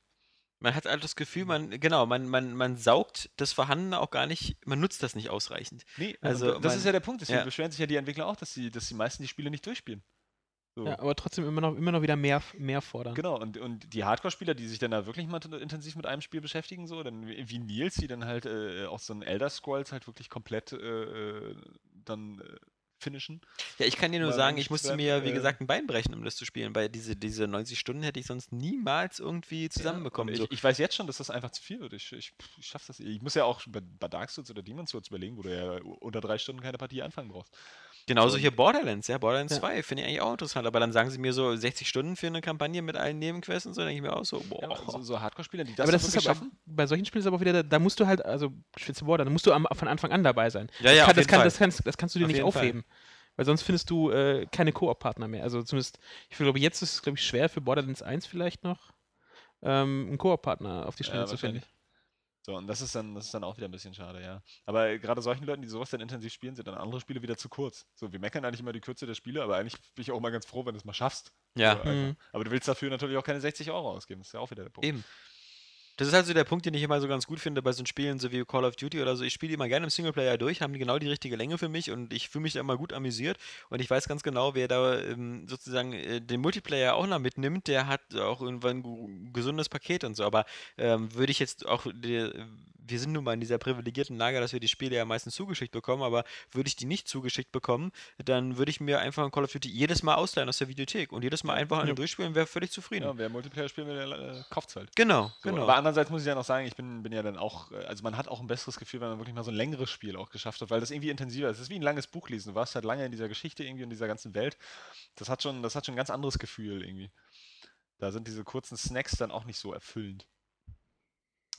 Man hat halt das Gefühl, man, genau, man, man, man saugt das Vorhandene auch gar nicht, man nutzt das nicht ausreichend. Nee, Also, also das mein- ist ja der Punkt. Deswegen ja. beschweren sich ja die Entwickler auch, dass, sie, dass die meisten die Spiele nicht durchspielen. So. Ja, aber trotzdem immer noch, immer noch wieder mehr, mehr fordern. Genau, und, und die Hardcore-Spieler, die sich dann da wirklich mal intensiv mit einem Spiel beschäftigen, so, dann wie wie Nils, die dann halt äh, auch so ein Elder Scrolls halt wirklich komplett äh, äh, dann äh, finishen. Ja, ich kann dir nur sagen, ich musste mir, wie äh, gesagt, ein Bein brechen, um das zu spielen, weil diese, diese 90 Stunden hätte ich sonst niemals irgendwie zusammenbekommen. Ja, ich, ich weiß jetzt schon, dass das einfach zu viel wird. Ich, ich, ich schaff das. Ich muss ja auch bei, bei Dark Souls oder Demon's Souls überlegen, wo du ja unter drei Stunden keine Partie anfangen brauchst. Genauso hier Borderlands, ja, Borderlands Ja. 2 finde ich eigentlich auch interessant, aber dann sagen sie mir so 60 Stunden für eine Kampagne mit allen Nebenquests und so, denke ich mir auch so, boah. Ja, so, so Hardcore-Spieler, die das, aber das ist aber, schaffen. bei solchen Spielen ist aber auch wieder, da, da musst du halt, also speziell Border, da musst du am, von Anfang an dabei sein. ja, ja, kann, auf das, jeden kann, Fall. das, kannst, das kannst du dir Auf nicht jeden Fall. aufheben. Weil sonst findest du äh, keine Koop-Partner mehr. Also zumindest, ich glaube, jetzt ist es, glaube ich, schwer für Borderlands 1 vielleicht noch, ähm, einen Koop-Partner auf die Schnelle Ja, zu finden. So, und das ist dann, das ist dann auch wieder ein bisschen schade, ja. Aber äh, gerade solchen Leuten, die sowas dann intensiv spielen, sind dann andere Spiele wieder zu kurz. So, wir meckern eigentlich immer die Kürze der Spiele, aber eigentlich bin ich auch mal ganz froh, wenn du es mal schaffst. Ja, So, einfach. Mhm. Aber du willst dafür natürlich auch keine 60 Euro ausgeben. Das ist ja auch wieder der Punkt. eben. Das ist also der Punkt, den ich immer so ganz gut finde bei so Spielen, so wie Call of Duty oder so. Ich spiele die immer gerne im Singleplayer durch, haben die genau die richtige Länge für mich und ich fühle mich da immer gut amüsiert. Und ich weiß ganz genau, wer da ähm, sozusagen äh, den Multiplayer auch noch mitnimmt, der hat auch irgendwann ein gesundes Paket und so. Aber ähm, würde ich jetzt auch, die, wir sind nun mal in dieser privilegierten Lage, dass wir die Spiele ja meistens zugeschickt bekommen, aber würde ich die nicht zugeschickt bekommen, dann würde ich mir einfach ein Call of Duty jedes Mal ausleihen aus der Videothek und jedes Mal einfach eine Ja. durchspielen und wäre völlig zufrieden. Ja, wer Multiplayer spielen will, der äh, kauft halt. Genau, So, genau. Andererseits muss ich ja noch sagen, ich bin, bin ja dann auch, äh, also man hat auch ein besseres Gefühl, wenn man wirklich mal so ein längeres Spiel auch geschafft hat, weil das irgendwie intensiver ist. Es ist wie ein langes Buch lesen. Du warst halt lange in dieser Geschichte irgendwie in dieser ganzen Welt. Das hat schon, das hat schon ein ganz anderes Gefühl irgendwie. Da sind diese kurzen Snacks dann auch nicht so erfüllend.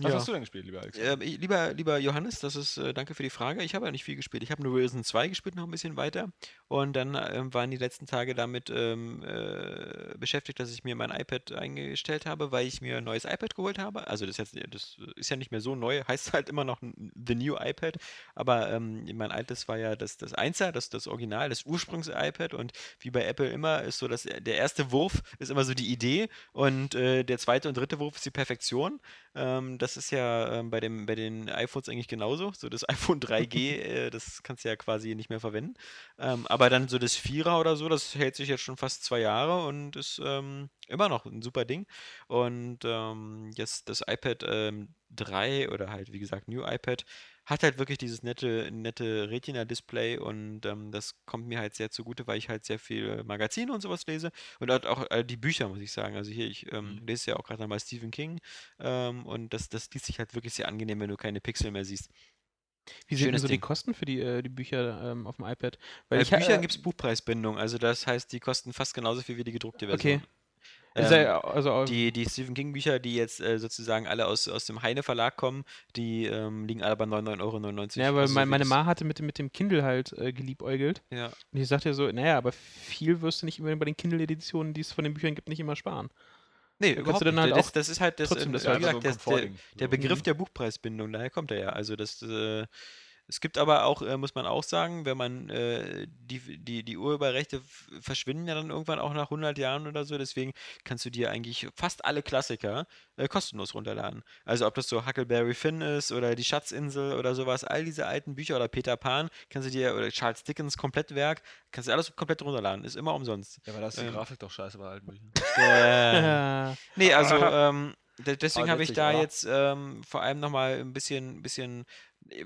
Was Ja. hast du denn gespielt, lieber Alex? Ich- lieber, lieber Johannes, das ist, äh, danke für die Frage. Ich habe ja nicht viel gespielt. Ich habe nur Risen 2 gespielt, noch ein bisschen weiter. Und dann ähm, waren die letzten Tage damit ähm, äh, beschäftigt, dass ich mir mein iPad eingestellt habe, weil ich mir ein neues iPad geholt habe. Also das, ist jetzt, das ist ja nicht mehr so neu, [LAUGHS] heißt halt immer noch The New iPad. Aber ähm, mein altes war ja das, das 1er, das, das Original, das Ursprungs-iPad. Und wie bei Apple immer ist so, dass der erste Wurf ist immer so die Idee und äh, der zweite und dritte Wurf ist die Perfektion. Ähm, das ist ja ähm, bei, dem, bei den iPhones eigentlich genauso. So das [LAUGHS] iPhone 3G, [LAUGHS] äh, das kannst du ja quasi nicht mehr verwenden. Ähm, aber dann so das Vierer oder so, das hält sich jetzt schon fast zwei Jahre und ist ähm, immer noch ein super Ding. Und ähm, jetzt das iPad ähm, 3 oder halt wie gesagt New iPad hat halt wirklich dieses nette, nette Retina-Display und ähm, das kommt mir halt sehr zugute, weil ich halt sehr viel Magazine und sowas lese und halt auch äh, die Bücher, muss ich sagen. Also hier, ich ähm, Mhm. lese ja auch gerade mal Stephen King ähm, und das, das liest sich halt wirklich sehr angenehm, wenn du keine Pixel mehr siehst. Wie Schönes so die Ding. Kosten für die, äh, die Bücher ähm, auf dem iPad? Bei Büchern äh, gibt es Buchpreisbindung, also das heißt, die kosten fast genauso viel wie die gedruckte Version. Okay. Ähm, ja, also, Die, die Stephen King Bücher, die jetzt äh, sozusagen alle aus, aus dem Heine Verlag kommen, die ähm, liegen alle bei 99,99 Euro. ja, weil Also so mein, meine Ma hatte mit, dem- mit dem Kindle halt äh, geliebäugelt. Ja. Und ich sagte ja so, naja, aber viel wirst du nicht immer bei den Kindle-Editionen, die es von den Büchern gibt, nicht immer sparen. Nee, kannst überhaupt nicht. halt das, auch das ist halt das, trotzdem das wie halt gesagt, das, der, der So. Begriff Mhm. der Buchpreisbindung, daher kommt er ja. Also das, äh, Es gibt aber auch, äh, muss man auch sagen, wenn man äh, die, die, die Urheberrechte verschwinden ja dann irgendwann auch nach 100 Jahren oder so, deswegen kannst du dir eigentlich fast alle Klassiker äh, kostenlos runterladen. Also ob das so Huckleberry Finn ist oder die Schatzinsel oder sowas, all diese alten Bücher oder Peter Pan, kannst du dir, oder Charles Dickens Komplettwerk, kannst du alles komplett runterladen, ist immer umsonst. Ja, aber da ist die Ähm. Grafik doch scheiße bei alten Büchern. [LAUGHS] Äh, Nee, also [LAUGHS] ähm, de deswegen habe ich da oder? jetzt ähm, vor allem nochmal ein bisschen, bisschen.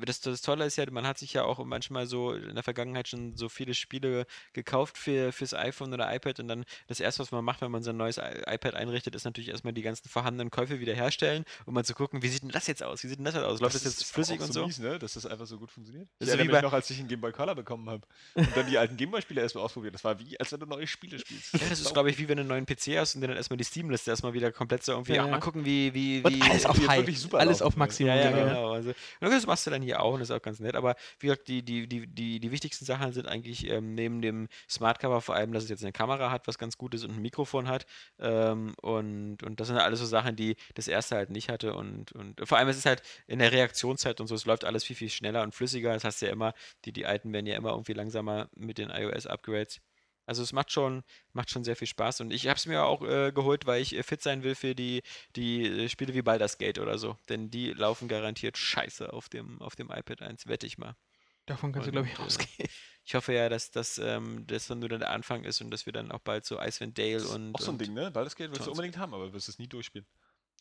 Das, das Tolle ist ja, man hat sich ja auch manchmal so in der Vergangenheit schon so viele Spiele gekauft für, fürs iPhone oder iPad und dann das erste, was man macht, wenn man sein neues iPad einrichtet, ist natürlich erstmal die ganzen vorhandenen Käufe wiederherstellen und mal zu gucken, wie sieht denn das jetzt aus? Wie sieht denn das jetzt aus? Läuft das, ist- jetzt ist flüssig auch und so? Mies, ne? Dass das einfach so gut funktioniert. Das Ich ist erinnere wie mich bei- noch, als ich einen Game Boy Color bekommen habe und dann die alten Game Boy-Spiele erstmal ausprobiert. Das war wie, als wenn du neue Spiele spielst. Ja, das ist, glaube ich, wie wenn du einen neuen PC hast und dir dann erstmal die Steam-Liste erstmal wieder komplett so irgendwie, Ja, ach, mal ja. gucken, wie, wie, und wie. alles auf High. Alles laufen, auf ne? Maximum. Ja, ja, genau. genau. Also, und das machst du dann hier auch und ist auch ganz nett. Aber wie gesagt, die, die, die, die, die wichtigsten Sachen sind eigentlich ähm, neben dem Smartcover vor allem, dass es jetzt eine Kamera hat, was ganz gut ist und ein Mikrofon hat. Ähm, und, und das sind alles so Sachen, die das erste halt nicht hatte. Und, und vor allem es ist halt in der Reaktionszeit und so, es läuft alles viel, viel schneller und flüssiger. Das hast du ja immer, die, die alten werden ja immer irgendwie langsamer mit den iOS-Upgrades. Also es macht schon, macht schon sehr viel Spaß und ich habe es mir auch äh, geholt, weil ich äh, fit sein will für die, die äh, Spiele wie Baldur's Gate oder so. Denn die laufen garantiert scheiße auf dem, auf dem iPad 1, wette ich mal. Davon kannst du, Und, glaube ich, äh, ausgehen. Ich hoffe ja, dass das, ähm, das dann nur der Anfang ist und dass wir dann auch bald so Icewind Dale und, auch so ein Ding, ne? Baldur's Gate willst du unbedingt haben, aber wirst es nie durchspielen.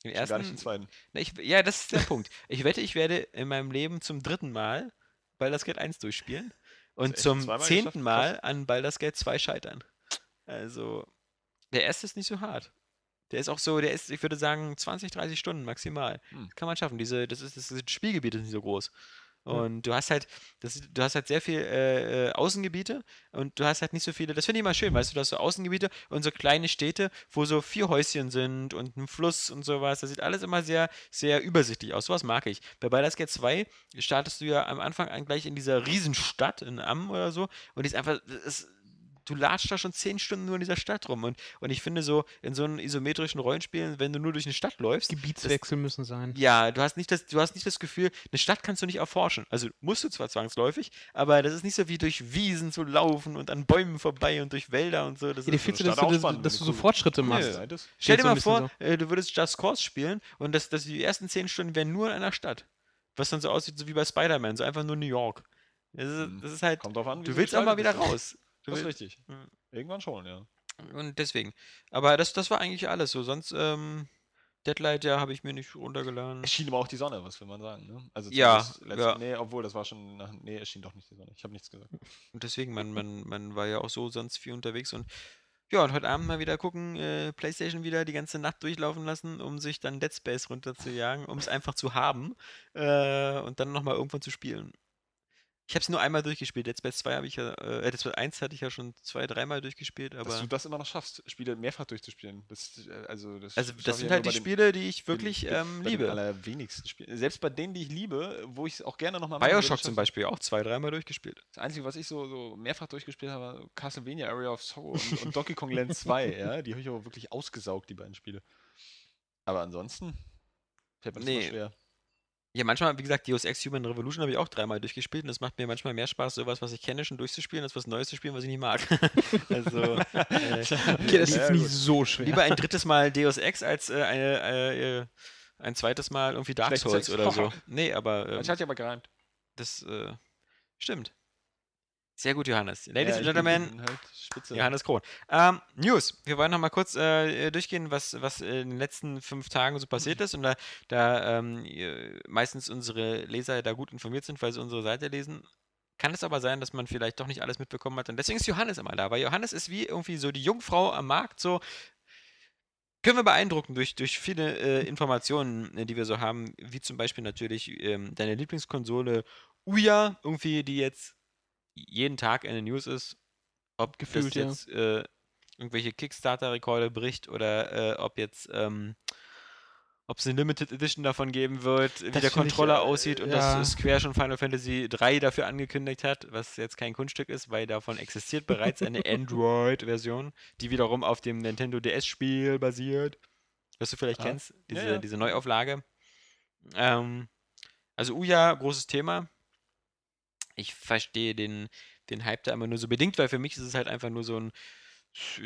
den Schon gar nicht ersten. zweiten. Na, ich, ja, das ist der Punkt. Ich wette, ich werde in meinem Leben zum dritten Mal Baldur's Gate 1 durchspielen und zum zehnten? Mal an Baldur's Gate 2 scheitern. Also, der erste ist nicht so hart. Der ist auch so, der ist, ich würde sagen, 20, 30 Stunden maximal. Hm. Kann man schaffen. Diese, das ist, das, ist- das Spielgebiet ist nicht so groß. Und du hast halt, das, du hast halt sehr viel äh, äh, Außengebiete und du hast halt nicht so viele, das finde ich immer schön, weißt du, du hast so Außengebiete und so kleine Städte, wo so vier Häuschen sind und ein Fluss und sowas. Das sieht alles immer sehr, sehr übersichtlich aus. Sowas mag ich. Bei Baldur's Gate 2 startest du ja am Anfang an gleich in dieser Riesenstadt in Am oder so und die ist einfach, es, du latschst da schon zehn Stunden nur in dieser Stadt rum und, und ich finde so, in so einem isometrischen Rollenspielen, wenn du nur durch eine Stadt läufst, Gebietswechsel müssen sein. ja, du hast nicht das, du hast nicht das Gefühl, eine Stadt kannst du nicht erforschen. Also musst du zwar zwangsläufig, aber das ist nicht so wie durch Wiesen zu laufen und an Bäumen vorbei und durch Wälder und so. Das Ja, dir du, Stadt dass du, spannend, dass du du so Fortschritte machst? Das- stell dir so mal vor, äh, du würdest Just Cause spielen und das, das die ersten zehn Stunden wären nur in einer Stadt. Was dann so aussieht, so wie bei Spider-Man, so einfach nur New York. Das ist, Hm. das ist halt, Kommt drauf an, wie du willst auch mal wieder raus. Du Das ist willst, richtig. Mhm. Irgendwann schon, ja. und deswegen. Aber das, das war eigentlich alles so. Sonst, ähm, Deadlight, ja, habe ich mir nicht runtergeladen. Es schien aber auch die Sonne, was will man sagen, ne? Also Ja, letzte, ja. Nee, obwohl, das war schon, nach, nee, es schien doch nicht die Sonne. Ich habe nichts gesagt. Und deswegen, man, man, man war ja auch so sonst viel unterwegs und ja, und heute Abend mal wieder gucken, äh, Playstation wieder die ganze Nacht durchlaufen lassen, um sich dann Dead Space runterzujagen, um es einfach zu haben äh, und dann nochmal irgendwann zu spielen. Ich habe es nur einmal durchgespielt. Dead Space 2 habe ich ja, äh, Dead Space 1 hatte ich ja schon zwei, dreimal durchgespielt, Dass aber du das immer noch schaffst, Spiele mehrfach durchzuspielen. Das, äh, also, das, also das sind halt die den- Spiele, die ich den- wirklich bei ähm, den liebe. allerwenigsten Spielen. Selbst bei denen, die ich liebe, wo ich es auch gerne nochmal Bioshock zum Beispiel auch zwei, dreimal durchgespielt. Das Einzige, was ich so, so mehrfach durchgespielt habe, war Castlevania Area of Sorrow und, und Donkey Kong Land 2. [LAUGHS] ja? Die habe ich aber wirklich ausgesaugt, die beiden Spiele. Aber ansonsten fällt mir das Nee. schwer. Ja, manchmal, wie gesagt, Deus Ex Human Revolution habe ich auch dreimal durchgespielt und es macht mir manchmal mehr Spaß, sowas, was ich kenne, schon durchzuspielen, als was Neues zu spielen, was ich nicht mag. [LAUGHS] also, äh, [LAUGHS] Okay, das ist jetzt nicht so schwer. lieber ein drittes Mal Deus Ex als äh, eine, äh, äh, ein zweites Mal irgendwie Dark Souls oder so. Nee, aber ähm, Das hat ja aber gereimt. das äh, stimmt. Sehr gut, Johannes. Ladies Ja, and Gentlemen, halt. Johannes Krohn. Ähm, News. Wir wollen noch mal kurz äh, durchgehen, was, was in den letzten fünf Tagen so passiert ist. Und da, da ähm, meistens unsere Leser da gut informiert sind, weil sie unsere Seite lesen, kann es aber sein, dass man vielleicht doch nicht alles mitbekommen hat. Und deswegen ist Johannes immer da, weil Johannes ist wie irgendwie so die Jungfrau am Markt, so können wir beeindrucken durch, durch viele äh, Informationen, äh, die wir so haben, wie zum Beispiel natürlich ähm, deine Lieblingskonsole Uya, irgendwie, die jetzt jeden Tag in den News ist, ob Gefühlt, ja. jetzt äh, irgendwelche Kickstarter-Rekorde bricht oder äh, ob jetzt ähm, ob es eine Limited Edition davon geben wird, wie Das der find ich, Controller äh, aussieht und ja. dass Square schon Final Fantasy 3 dafür angekündigt hat, was jetzt kein Kunststück ist, weil davon existiert bereits eine [LAUGHS] Android-Version, die wiederum auf dem Nintendo DS-Spiel basiert, was du vielleicht Ah, kennst, diese, ja. diese Neuauflage. Ähm, also Uya, großes Thema. Ich verstehe den, den Hype da immer nur so bedingt, weil für mich ist es halt einfach nur so ein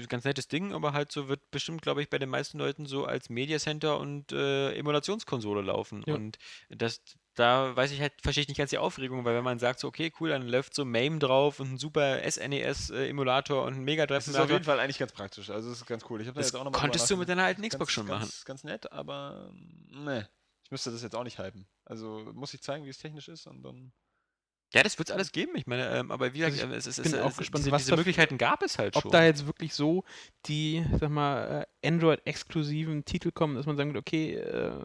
ganz nettes Ding, aber halt so wird bestimmt, glaube ich, bei den meisten Leuten so als Media Center und äh, Emulationskonsole laufen. Ja. Und das, da weiß ich halt, verstehe ich nicht ganz die Aufregung, weil wenn man sagt so, okay, cool, dann läuft so MAME drauf und ein super SNES-Emulator und ein Mega Drive Das ist auf jeden Fall eigentlich ganz praktisch. Also, das ist ganz cool. Ich habe da Das jetzt auch noch mal konntest du mit deiner alten Xbox ganz, schon machen. ganz, Ganz nett, aber mm, ne. Ich müsste das jetzt auch nicht hypen. Also muss ich zeigen, wie es technisch ist und dann. Ja, das wird es alles geben. Ich meine, ähm, aber wie gesagt, Also ich ähm, es ist, bin es, auch es, gespannt, diese, was diese da- Möglichkeiten gab es halt Ob schon. da jetzt wirklich so die, sag mal, äh, Android-exklusiven Titel kommen, dass man sagt, okay, äh,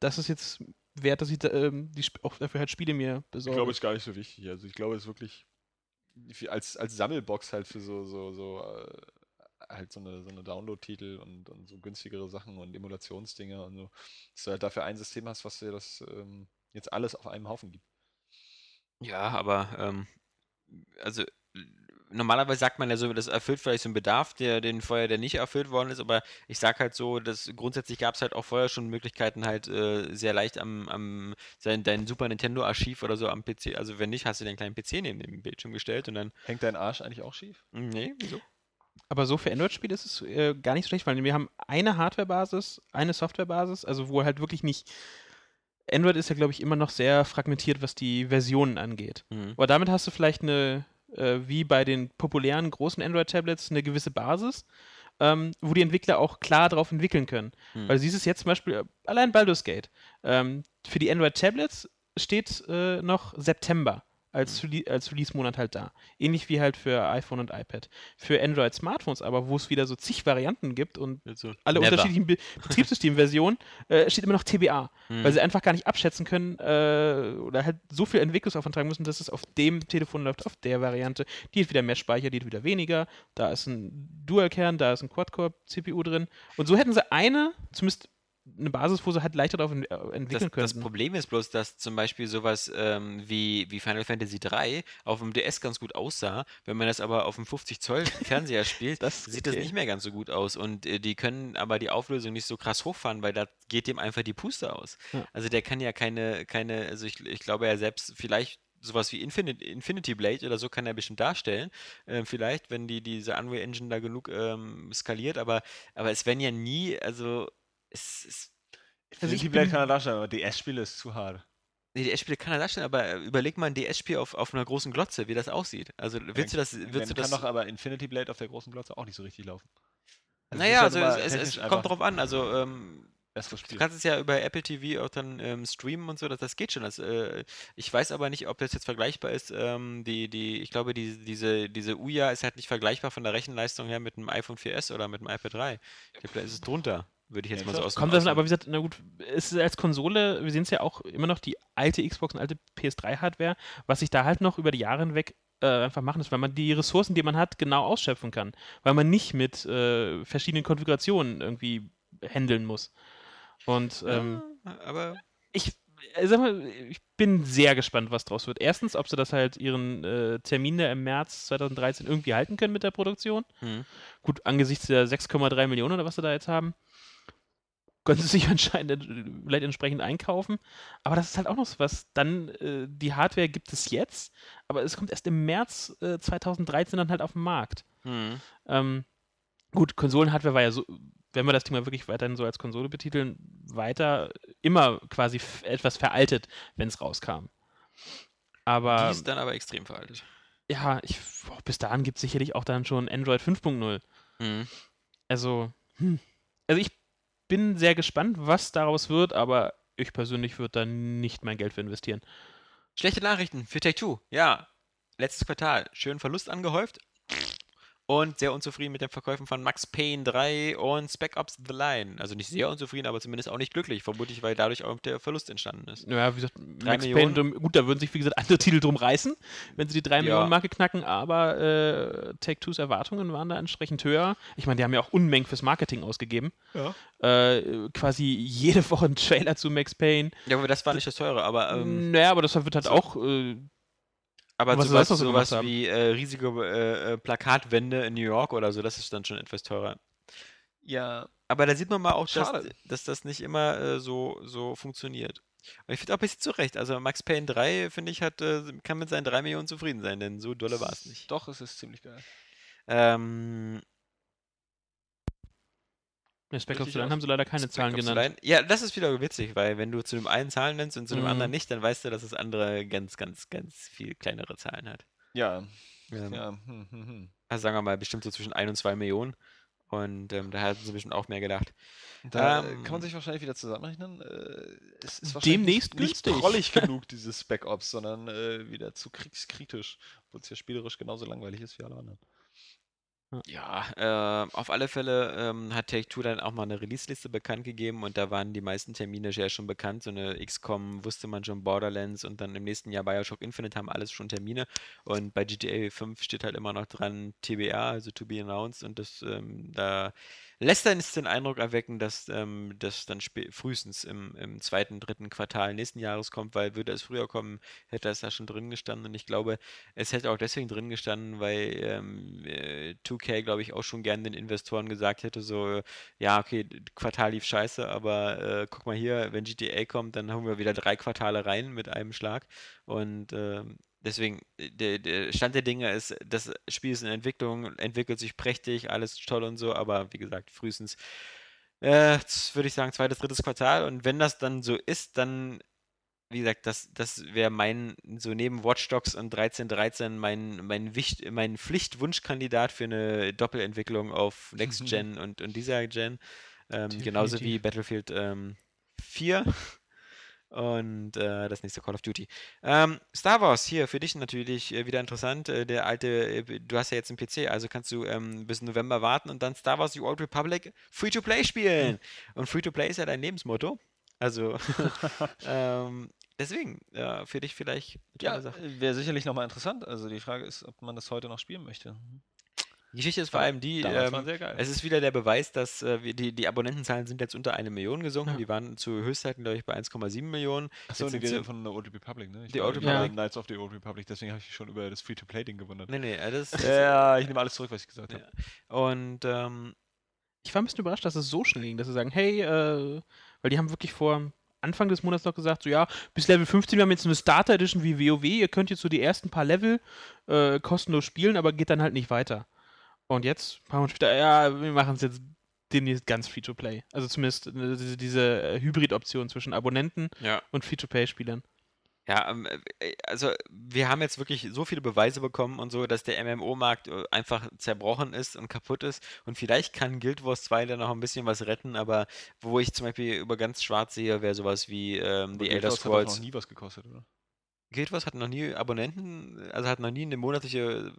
das ist jetzt wert, dass ich da, ähm, die, auch dafür halt Spiele mir Ich besorge. glaube, ist gar nicht so wichtig. Also ich glaube, es ist wirklich wie- als, als Sammelbox halt für so, so, so äh, halt so eine, so eine Download-Titel und, und so günstigere Sachen und Emulationsdinger und so. Dass du halt dafür ein System hast, was dir das ähm, jetzt alles auf einem Haufen gibt. Ja, aber ähm, also normalerweise sagt man ja so, das erfüllt vielleicht so einen Bedarf, der den vorher der nicht erfüllt worden ist, aber ich sag halt so, dass grundsätzlich gab es halt auch vorher schon Möglichkeiten halt äh, sehr leicht am, am sein, dein Super Nintendo Archiv oder so am PC, also wenn nicht, hast du den kleinen PC neben dem Bildschirm gestellt und dann Hängt dein Arsch eigentlich auch schief? nee, wieso? Aber so für Android-Spiele ist es äh, gar nicht schlecht, weil wir haben eine Hardware-Basis, eine Software-Basis, also wo halt wirklich nicht. Android ist ja, glaube ich, immer noch sehr fragmentiert, was die Versionen angeht. Hm. Aber damit hast du vielleicht eine, äh, wie bei den populären großen Android-Tablets, eine gewisse Basis, ähm, wo die Entwickler auch klar drauf entwickeln können. Hm. Weil du siehst es jetzt zum Beispiel, äh, allein Baldur's Gate. Ähm, für die Android-Tablets steht äh, noch September als, Rele- als Release-Monat halt da. Ähnlich wie halt für iPhone und iPad. Für Android-Smartphones aber, wo es wieder so zig Varianten gibt und Also, alle never. unterschiedlichen Be Betriebssystemversionen, [LAUGHS] äh, steht immer noch TBA, Hm. weil sie einfach gar nicht abschätzen können äh, oder halt so viel Entwicklungsaufwand tragen müssen, dass es auf dem Telefon läuft, auf der Variante. Die hat wieder mehr Speicher, die hat wieder weniger. Da ist ein Dual-Kern, da ist ein Quad-Core-CPU drin. Und so hätten sie eine, zumindest eine Basis, wo sie halt leichter darauf äh, entwickeln Das, das. Problem ist bloß, dass zum Beispiel sowas ähm, wie, wie Final Fantasy 3 auf dem DS ganz gut aussah. Wenn man das aber auf dem 50 Zoll [LAUGHS] Fernseher spielt, Das- sieht das okay. nicht mehr ganz so gut aus. Und äh, die können aber die Auflösung nicht so krass hochfahren, weil da geht dem einfach die Puste aus. Ja. Also der kann ja keine, keine, also ich, ich glaube ja selbst vielleicht sowas wie Infinite, Infinity Blade oder so kann er bestimmt darstellen. Ähm, vielleicht, wenn die diese Unreal Engine da genug ähm, skaliert, aber, aber es werden ja nie, also es ist. Also ich die Blade bin- kann er darstellen, aber DS-Spiele ist zu hart. Nee, DS-Spiele kann er darstellen, aber äh, überleg mal ein DS-Spiel auf, auf einer großen Glotze, wie das aussieht. Also willst du das, Dann willst du kann das? doch aber Infinity Blade auf der großen Glotze auch nicht so richtig laufen. Also naja, ist also halt es, es, kommt drauf an. Also ähm, du kannst es ja über Apple TV auch dann ähm, streamen und so, das, das geht schon. Das, äh, ich weiß aber nicht, ob das jetzt vergleichbar ist. Ähm, die, die, ich glaube, die, diese, diese Uya ist halt nicht vergleichbar von der Rechenleistung her mit einem iPhone 4S oder mit einem iPad 3. Ich glaube, da ist es drunter, würde ich jetzt Ja, mal so klar. aus dem Kommt das aber, wie gesagt, na gut, es ist als Konsole, wir sehen es ja auch immer noch die alte Xbox und alte PS3-Hardware, was sich da halt noch über die Jahre hinweg äh, einfach machen ist, weil man die Ressourcen, die man hat, genau ausschöpfen kann. Weil man nicht mit äh, verschiedenen Konfigurationen irgendwie handeln muss. Und ähm, Ja, aber ich, äh, sag mal, ich bin sehr gespannt, was draus wird. Erstens, ob sie das halt ihren äh, Termin da im März 2013 irgendwie halten können mit der Produktion. hm. Gut, angesichts der 6,3 Millionen oder was sie da jetzt haben, können sie sich [LAUGHS] anscheinend äh, vielleicht entsprechend einkaufen. Aber das ist halt auch noch so was. Dann, äh, die Hardware gibt es jetzt, aber es kommt erst im März äh, 2013 dann halt auf den Markt. Hm. Ähm, gut, Konsolenhardware war ja so, wenn wir das Thema wirklich weiterhin so als Konsole betiteln, weiter immer quasi etwas veraltet, wenn es rauskam. Aber die ist dann aber extrem veraltet. ja, ich, boah, bis dahin gibt es sicherlich auch dann schon Android 5.0. Hm. Also, hm. also ich bin sehr gespannt, was daraus wird, aber ich persönlich würde da nicht mein Geld für investieren. Schlechte Nachrichten für Take-Two. Ja, letztes Quartal. Schön Verlust angehäuft. Und sehr unzufrieden mit den Verkäufen von Max Payne 3 und Spec Ops The Line. Also nicht sehr unzufrieden, aber zumindest auch nicht glücklich. Vermutlich, weil dadurch auch der Verlust entstanden ist. Ja, wie gesagt, Max Millionen. Payne, gut, da würden sich, wie gesagt, andere Titel drum reißen, wenn sie die 3 Ja. Millionen Marke knacken, aber äh, Take-Two's Erwartungen waren da entsprechend höher. Ich meine, die haben ja auch Unmengen fürs Marketing ausgegeben. Ja. Äh, quasi jede Woche ein Trailer zu Max Payne. Ja, aber das war nicht das Teure, aber, ähm, naja, aber das wird halt so- auch äh, aber was sowas, so sowas wie äh, riesige äh, äh, Plakatwände in New York oder so, das ist dann schon etwas teurer. Ja, Aber da sieht man mal auch, dass, dass das nicht immer äh, so, so funktioniert. Und ich finde auch ein bisschen zu Recht. Also Max Payne 3, finde ich, hat, äh, kann mit seinen 3 Millionen zufrieden sein, denn so dolle war es nicht. Doch, es ist ziemlich geil. Ähm, Ja, Spec Ops The Line haben sie leider keine Spec Zahlen genannt. Line- Ja, das ist wieder witzig, weil wenn du zu dem einen Zahlen nennst und zu dem Mhm. anderen nicht, dann weißt du, dass das andere ganz, ganz, ganz viel kleinere Zahlen hat. Ja, Ähm, ja. Hm, hm, hm. Also sagen wir mal, bestimmt so zwischen 1 und 2 Millionen. Und ähm, da hatten sie bestimmt auch mehr gedacht. Da äh, Ähm, kann man sich wahrscheinlich wieder zusammenrechnen. Äh, es ist Demnächst wahrscheinlich nicht, günstig. nicht prollig [LAUGHS] genug, dieses Spec Ops, sondern äh, wieder zu kriegskritisch, obwohl es ja spielerisch genauso langweilig ist wie alle anderen. Ja, äh, auf alle Fälle ähm, hat Take-Two dann auch mal eine Release-Liste bekannt gegeben und da waren die meisten Termine ja schon bekannt. So eine XCOM wusste man schon, Borderlands und dann im nächsten Jahr Bioshock Infinite haben alles schon Termine. Und bei GTA 5 steht halt immer noch dran TBA, also to be announced. Und das, ähm, da lässt dann den Eindruck erwecken, dass ähm, das dann frühestens im, im zweiten, dritten Quartal nächsten Jahres kommt, weil würde es früher kommen, hätte es da schon drin gestanden. Und ich glaube, es hätte auch deswegen drin gestanden, weil ähm, äh, 2K, glaube ich, auch schon gern den Investoren gesagt hätte, so, ja, okay, Quartal lief scheiße, aber äh, guck mal hier, wenn GTA kommt, dann haben wir wieder drei Quartale rein mit einem Schlag. Und ähm, deswegen, äh, der, der Stand der Dinge ist, das Spiel ist in Entwicklung, entwickelt sich prächtig, alles toll und so, aber wie gesagt, frühestens äh, würde ich sagen, zweites, drittes Quartal. Und wenn das dann so ist, dann wie gesagt, das, das wäre mein, so neben Watch Dogs und 1313 mein, mein, Wicht, mein Pflichtwunschkandidat für eine Doppelentwicklung auf Next [LAUGHS] Gen und, und dieser Gen. Ähm, genauso wie. Battlefield ähm, 4 und äh, das nächste Call of Duty. Ähm, Star Wars, hier für dich natürlich äh, wieder interessant. Äh, der alte, äh, du hast ja jetzt einen PC, also kannst du ähm, bis November warten und dann Star Wars The Old Republic Free-to-Play spielen. Und Free-to-Play ist ja dein Lebensmotto. Also, [LAUGHS] ähm, deswegen, ja, für dich vielleicht Ja, Sache. wäre sicherlich nochmal interessant. Also die Frage ist, ob man das heute noch spielen möchte. Die Geschichte ist vor allem die, ähm, es ist wieder der Beweis, dass äh, wir- die, die Abonnentenzahlen sind jetzt unter eine Million gesunken. Ja. Die waren zu Höchstzeiten, glaube ich, bei 1,7 Millionen. Achso, sind wir reden von der Old Republic, ne? Ich Die Old Republic. Knights of the Old Republic, deswegen habe ich mich schon über das Free-to-Play-Ding gewundert. Nee, nee, äh, das Ja, ich nehme alles zurück, was ich gesagt Ja. habe. Und ähm, Ich war ein bisschen überrascht, dass es so schnell ging, dass sie sagen, hey, äh, weil die haben wirklich vor Anfang des Monats noch gesagt, so ja, bis Level 15, wir haben jetzt eine Starter Edition wie WoW, ihr könnt jetzt so die ersten paar Level äh, kostenlos spielen, aber geht dann halt nicht weiter. Und jetzt, ein paar Monate später, ja, wir machen es jetzt demnächst ganz Free-to-Play. Also zumindest äh, diese, diese äh, Hybrid-Option zwischen Abonnenten ja. und Free-to-Play-Spielern. Ja, ähm, äh, also wir haben jetzt wirklich so viele Beweise bekommen und so, dass der MMO-Markt einfach zerbrochen ist und kaputt ist. Und vielleicht kann Guild Wars 2 da noch ein bisschen was retten, aber wo ich zum Beispiel über ganz schwarz sehe, wäre sowas wie ähm, Aber die Guild Elder Wars hat noch Scrolls. nie was gekostet, oder? Guild Wars hat noch nie Abonnenten, also hat noch nie eine monatliche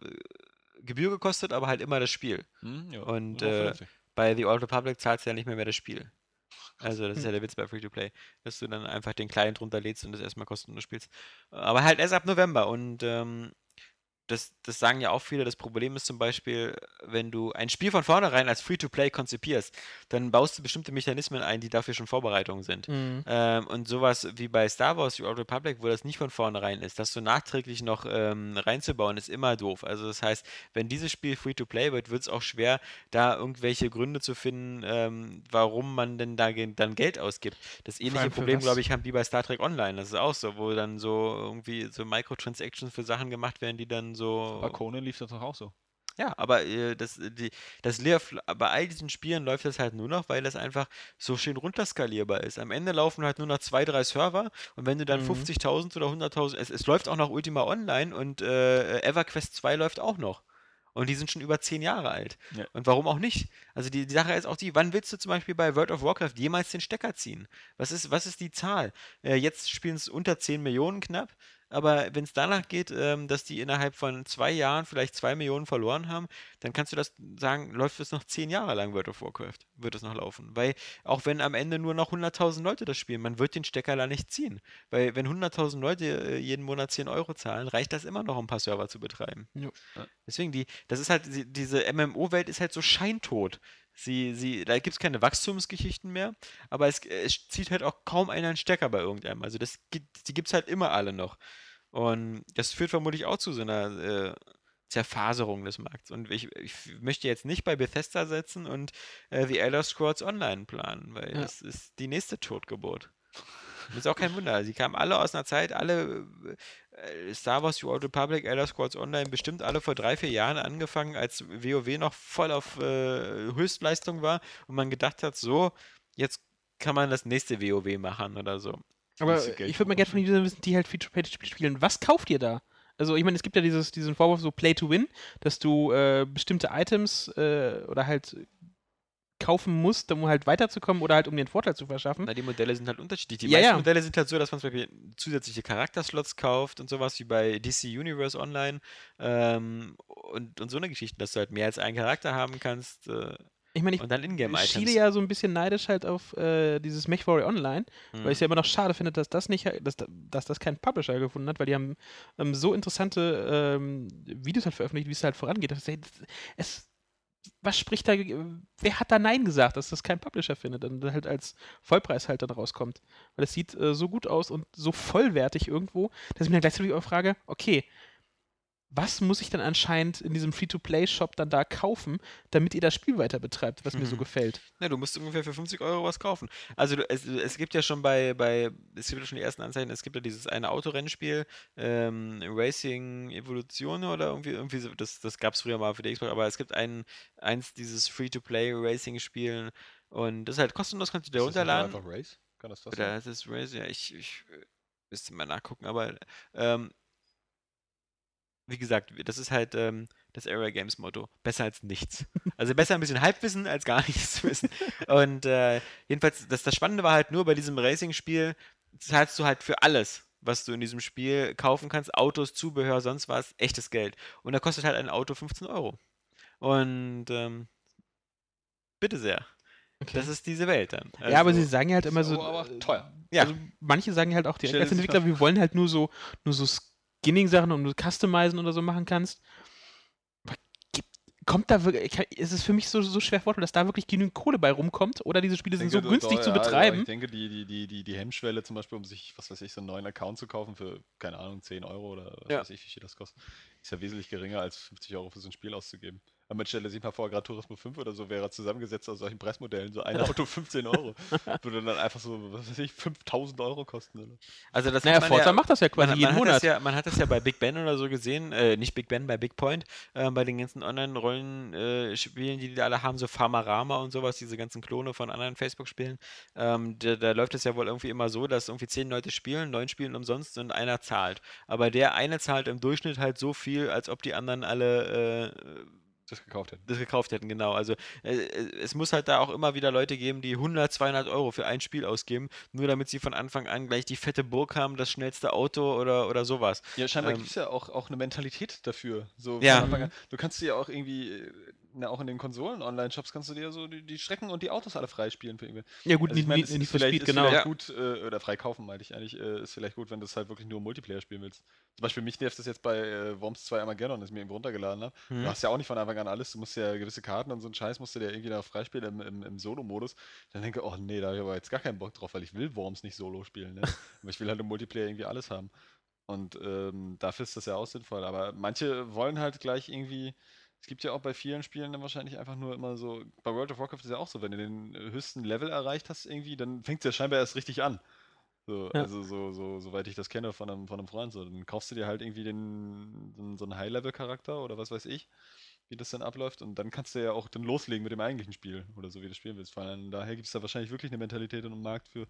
Gebühr gekostet, aber halt immer das Spiel. Hm, ja, Und, äh. Bei The Old Republic zahlst du ja nicht mehr, mehr das Spiel. Also das ist ja der Witz bei Free-to-Play, dass du dann einfach den Client runterlädst und das erstmal kostenlos spielst. Aber halt erst ab November und ähm, das, das sagen ja auch viele. Das Problem ist zum Beispiel, wenn du ein Spiel von vornherein als Free-to-Play konzipierst, dann baust du bestimmte Mechanismen ein, die dafür schon Vorbereitungen sind. Mhm. Ähm, und sowas wie bei Star Wars The Old Republic, wo das nicht von vornherein ist, das so nachträglich noch ähm, reinzubauen, ist immer doof. Also das heißt, wenn dieses Spiel Free-to-Play wird, wird es auch schwer, da irgendwelche Gründe zu finden, ähm, warum man denn da dann Geld ausgibt. Das ähnliche Problem, glaube ich, haben die bei Star Trek Online. Das ist auch so, wo dann so irgendwie so Microtransactions für Sachen gemacht werden, die dann so Bei Conan lief das doch auch so. ja, aber äh, das, die, das lief, bei all diesen Spielen läuft das halt nur noch, weil das einfach so schön runterskalierbar ist. Am Ende laufen halt nur noch zwei, drei Server und wenn du dann Mhm. 50.000 oder 100.000, es, es läuft auch noch Ultima Online und äh, EverQuest 2 läuft auch noch. Und die sind schon über zehn Jahre alt. Ja. Und warum auch nicht? Also die, die Sache ist auch die, wann willst du zum Beispiel bei World of Warcraft jemals den Stecker ziehen? Was ist, was ist die Zahl? Äh, jetzt spielen es unter 10 Millionen knapp. Aber wenn es danach geht, ähm, dass die innerhalb von zwei Jahren vielleicht zwei Millionen verloren haben, dann kannst du das sagen, läuft es noch zehn Jahre lang World of Warcraft, wird es noch laufen. Weil auch wenn am Ende nur noch 100.000 Leute das spielen, man wird den Stecker da nicht ziehen. Weil wenn 100.000 Leute äh, jeden Monat 10 Euro zahlen, reicht das immer noch, um ein paar Server zu betreiben. Ja. Deswegen, die, das ist halt, die- diese MMO-Welt ist halt so scheintot. Sie, sie, da gibt es keine Wachstumsgeschichten mehr, aber es, es zieht halt auch kaum einer einen Stecker bei irgendeinem. Also das gibt, die gibt es halt immer alle noch. Und das führt vermutlich auch zu so einer äh, Zerfaserung des Markts. Und ich, ich möchte jetzt nicht bei Bethesda setzen und äh, The Elder Scrolls Online planen, weil Ja. das ist die nächste Totgeburt. Ist auch kein Wunder. Sie kamen alle aus einer Zeit, alle Star Wars, The Old Republic, Elder Scrolls Online, bestimmt alle vor drei, vier Jahren angefangen, als WoW noch voll auf äh, Höchstleistung war und man gedacht hat, so, jetzt kann man das nächste WoW machen oder so. Aber ich würde mal gerne von Ihnen wissen, die halt Free-to-Play spielen. Was kauft ihr da? Also ich meine, es gibt ja dieses, diesen Vorwurf so Play to Win, dass du äh, bestimmte Items äh, oder halt kaufen musst, um halt weiterzukommen oder halt um einen Vorteil zu verschaffen. Na, die Modelle sind halt unterschiedlich. Die Ja, meisten ja. Modelle sind halt so, dass man zum Beispiel zusätzliche Charakterslots kauft und sowas wie bei DC Universe Online ähm, und, und so eine Geschichte, dass du halt mehr als einen Charakter haben kannst äh, Ich meine, ich und dann schiele ja so ein bisschen neidisch halt auf äh, dieses MechWarrior Online, Hm. weil ich es ja immer noch schade finde, dass das nicht, dass, dass das kein Publisher gefunden hat, weil die haben ähm, so interessante ähm, Videos halt veröffentlicht, wie es halt vorangeht. Das, es, was spricht da, wer hat da Nein gesagt, dass das kein Publisher findet und halt als Vollpreis halt dann rauskommt? Weil es sieht äh, so gut aus und so vollwertig irgendwo, dass ich mir dann gleichzeitig auch frage, okay, was muss ich dann anscheinend in diesem Free-to-Play-Shop dann da kaufen, damit ihr das Spiel weiter betreibt, was mir so Mhm. gefällt? Ja, du musst ungefähr für 50 Euro was kaufen. Also du, es, es gibt ja schon bei, bei, es gibt ja schon die ersten Anzeichen, es gibt ja dieses eine Autorennspiel, ähm, Racing Evolution oder irgendwie, irgendwie so, das, das gab es früher mal für die Xbox, aber es gibt ein, eins dieses Free-to-Play-Racing-Spielen und das ist halt kostenlos, kannst du dir Ist das runterladen. einfach Race? Kann das das Oder sein? ist es Race? Ja, ich, ich müsste mal nachgucken, aber ähm, wie gesagt, das ist halt ähm, das Area Games Motto. Besser als nichts. Also besser ein bisschen Halbwissen als gar [LAUGHS] nichts zu wissen. Und äh, jedenfalls, das, das Spannende war halt nur bei diesem Racing-Spiel, zahlst du halt für alles, was du in diesem Spiel kaufen kannst, Autos, Zubehör, sonst was, echtes Geld. Und da kostet halt ein Auto 15 Euro. Und ähm, bitte sehr. Das ist diese Welt dann. ja, aber Also- sie sagen ja halt immer ist so. aber äh, teuer. Ja. Also manche sagen halt auch direkt als Entwickler, wir wollen halt nur so, nur so Skinning-Sachen und du Customizen oder so machen kannst. Aber gibt, kommt da wirklich, kann- ist es für mich so, so schwer vorstellen, dass da wirklich genügend Kohle bei rumkommt oder diese Spiele sind so günstig doch, zu ja, also betreiben? ich denke, die, die, die, die, die Hemmschwelle zum Beispiel, um sich, was weiß ich, so einen neuen Account zu kaufen für, keine Ahnung, 10 Euro oder was Ja. weiß ich, wie viel das kostet, ist ja wesentlich geringer als 50 Euro für so ein Spiel auszugeben. Aber man stelle sich mal vor, Gran Turismo 5 oder so wäre zusammengesetzt aus solchen Preismodellen, so ein [LAUGHS] Auto 15 Euro. Würde dann einfach so, was weiß ich, 5000 Euro kosten. Oder? Also das naja, man Forza ja, macht das ja quasi man, jeden man, hat Monat. das ja, man hat das ja bei Big Ben oder so gesehen, äh, nicht Big Ben, bei Big Point, äh, bei den ganzen Online-Rollenspielen, die die da alle haben, so Farmarama und sowas, diese ganzen Klone von anderen Facebook-Spielen. Ähm, da, da läuft es ja wohl irgendwie immer so, dass irgendwie zehn Leute spielen, neun spielen umsonst und einer zahlt. Aber der eine zahlt im Durchschnitt halt so viel, als ob die anderen alle äh, Das gekauft hätten. das gekauft hätten, genau. Also äh, äh, es muss halt da auch immer wieder Leute geben, die 100, 200 Euro für ein Spiel ausgeben, nur damit sie von Anfang an gleich die fette Burg haben, das schnellste Auto oder, oder sowas. Ja, scheinbar Ähm, gibt es ja auch, auch eine Mentalität dafür. So Ja. An. Du kannst dir ja auch irgendwie, äh, na, auch in den Konsolen-Online-Shops kannst du dir so die, die Strecken und die Autos alle freispielen für irgendwie. ja gut, Also ich meine, Need, for vielleicht, Speed, ist genau. Ja. gut, äh, oder frei kaufen, meinte ich eigentlich, äh, ist vielleicht gut, wenn du es halt wirklich nur Multiplayer spielen willst. Zum Beispiel mich nervt das jetzt bei äh, Worms 2 Armageddon, das ich mir eben runtergeladen habe. Mhm. Du hast ja auch nicht von Anfang an alles, du musst ja gewisse Karten und so einen Scheiß musst du dir irgendwie da freispielen im, im, im Solo-Modus. Dann denke ich, oh nee, da habe ich aber jetzt gar keinen Bock drauf, weil ich will Worms nicht Solo spielen. Ne? [LAUGHS] aber ich will halt im Multiplayer irgendwie alles haben. Und ähm, dafür ist das ja auch sinnvoll. Aber manche wollen halt gleich irgendwie. Es gibt ja auch bei vielen Spielen dann wahrscheinlich einfach nur immer so. Bei World of Warcraft ist ja auch so, wenn du den äh, höchsten Level erreicht hast, irgendwie, dann fängt es ja scheinbar erst richtig an. So, Ja. Also, so, so, soweit ich das kenne von einem, von einem Freund. So, dann kaufst du dir halt irgendwie den, so, einen- so einen High-Level-Charakter oder was weiß ich, wie das dann abläuft. Und dann kannst du ja auch dann loslegen mit dem eigentlichen Spiel oder so, wie du spielen willst. Von daher gibt es da wahrscheinlich wirklich eine Mentalität und einen Markt für,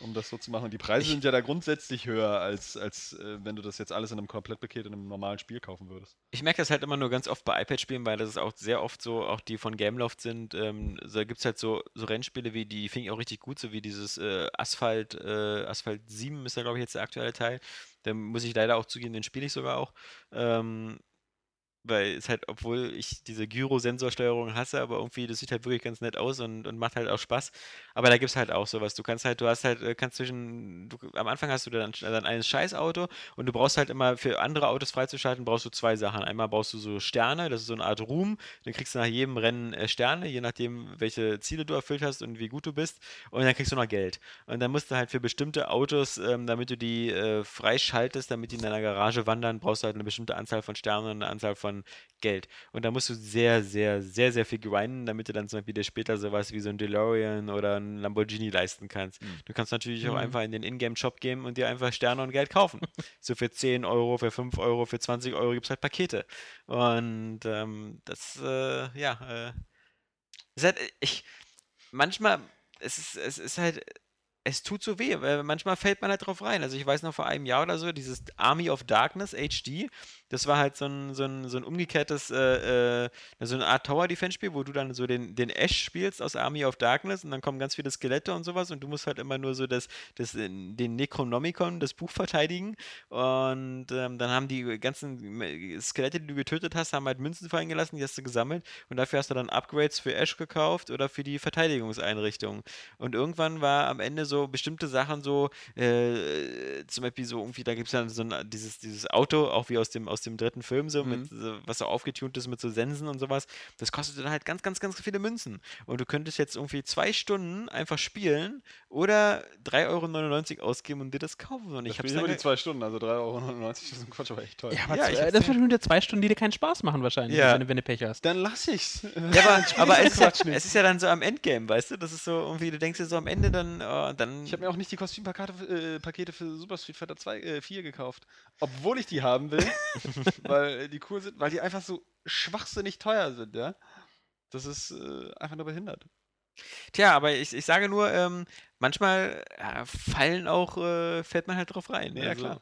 um das so zu machen. Und die Preise Ich- sind ja da grundsätzlich höher, als, als äh, wenn du das jetzt alles in einem Komplettpaket in einem normalen Spiel kaufen würdest. Ich merke das halt immer nur ganz oft bei iPad-Spielen, weil das ist auch sehr oft so, auch die von Gameloft sind, ähm, da gibt es halt so, so Rennspiele wie, die finde ich auch richtig gut, so wie dieses äh, Asphalt, äh, Asphalt 7 ist da glaube ich jetzt der aktuelle Teil. Da muss ich leider auch zugeben, den spiele ich sogar auch. Ähm, weil es halt, obwohl ich diese Gyro-Sensorsteuerung hasse, aber irgendwie, das sieht halt wirklich ganz nett aus und, und macht halt auch Spaß. Aber da gibt es halt auch sowas. Du kannst halt, du hast halt, äh, kannst zwischen, du, am Anfang hast du dann, dann ein Scheißauto und du brauchst halt immer für andere Autos freizuschalten, brauchst du zwei Sachen. Einmal brauchst du so Sterne, das ist so eine Art Ruhm, dann kriegst du nach jedem Rennen äh, Sterne, je nachdem, welche Ziele du erfüllt hast und wie gut du bist. Und dann kriegst du noch Geld. Und dann musst du halt für bestimmte Autos, ähm, damit du die äh, freischaltest, damit die in deiner Garage wandern, brauchst du halt eine bestimmte Anzahl von Sternen und eine Anzahl von von Geld. Und da musst du sehr, sehr, sehr, sehr viel grinden, damit du dann zum Beispiel dir später sowas wie so ein DeLorean oder ein Lamborghini leisten kannst. Mhm. Du kannst natürlich auch Mhm. einfach in den Ingame-Shop gehen und dir einfach Sterne und Geld kaufen. [LAUGHS] so für 10 Euro, für 5 Euro, für 20 Euro gibt es halt Pakete. Und ähm, das, äh, ja, äh, ist halt, ich, manchmal, es ist, es ist halt, es tut so weh, weil manchmal fällt man halt drauf rein. Also ich weiß noch vor einem Jahr oder so, dieses Army of Darkness HD, das war halt so ein, so ein, so ein umgekehrtes, äh, äh, so eine Art Tower-Defense-Spiel, wo du dann so den, den Ash spielst aus Army of Darkness und dann kommen ganz viele Skelette und sowas und du musst halt immer nur so das, das, äh, den Necronomicon, das Buch verteidigen und ähm, dann haben die ganzen Skelette, die du getötet hast, haben halt Münzen fallen gelassen, die hast du gesammelt und dafür hast du dann Upgrades für Ash gekauft oder für die Verteidigungseinrichtungen. Und irgendwann war am Ende so bestimmte Sachen so, äh, zum Beispiel so irgendwie, da gibt es dann so ein, dieses, dieses Auto, auch wie aus dem, aus dem dritten Film, so, mit, so, was so aufgetunt ist mit so Sensen und sowas. Das kostet dann halt ganz, ganz, ganz viele Münzen. Und du könntest jetzt irgendwie zwei Stunden einfach spielen oder 3,99 Euro ausgeben und dir das kaufen. Und Ich ich habe immer die zwei Stunden, also 3,99 Euro, das ist ein Quatsch, aber echt teuer. Ja, aber Ja, zwei, das sind wieder zwei Stunden, die dir keinen Spaß machen wahrscheinlich, Ja. wenn, du- wenn du Pech hast. Dann lass ich's. [LAUGHS] Ja, aber, [LAUGHS] aber es, ist ja, es ist ja dann so am Endgame, weißt du? Das ist so irgendwie, du denkst dir so am Ende dann, oh, dann. Ich habe mir auch nicht die Kostümpakete äh, Pakete für Super Street Fighter 2, äh, 4 gekauft. Obwohl ich die haben will, [LAUGHS] [LAUGHS] weil äh, die cool sind, weil die einfach so schwachsinnig teuer sind, ja. Das ist äh, einfach nur behindert. Tja, aber ich, ich sage nur, ähm, manchmal ja, fallen auch, äh, fällt man halt drauf rein. Ja, also, klar.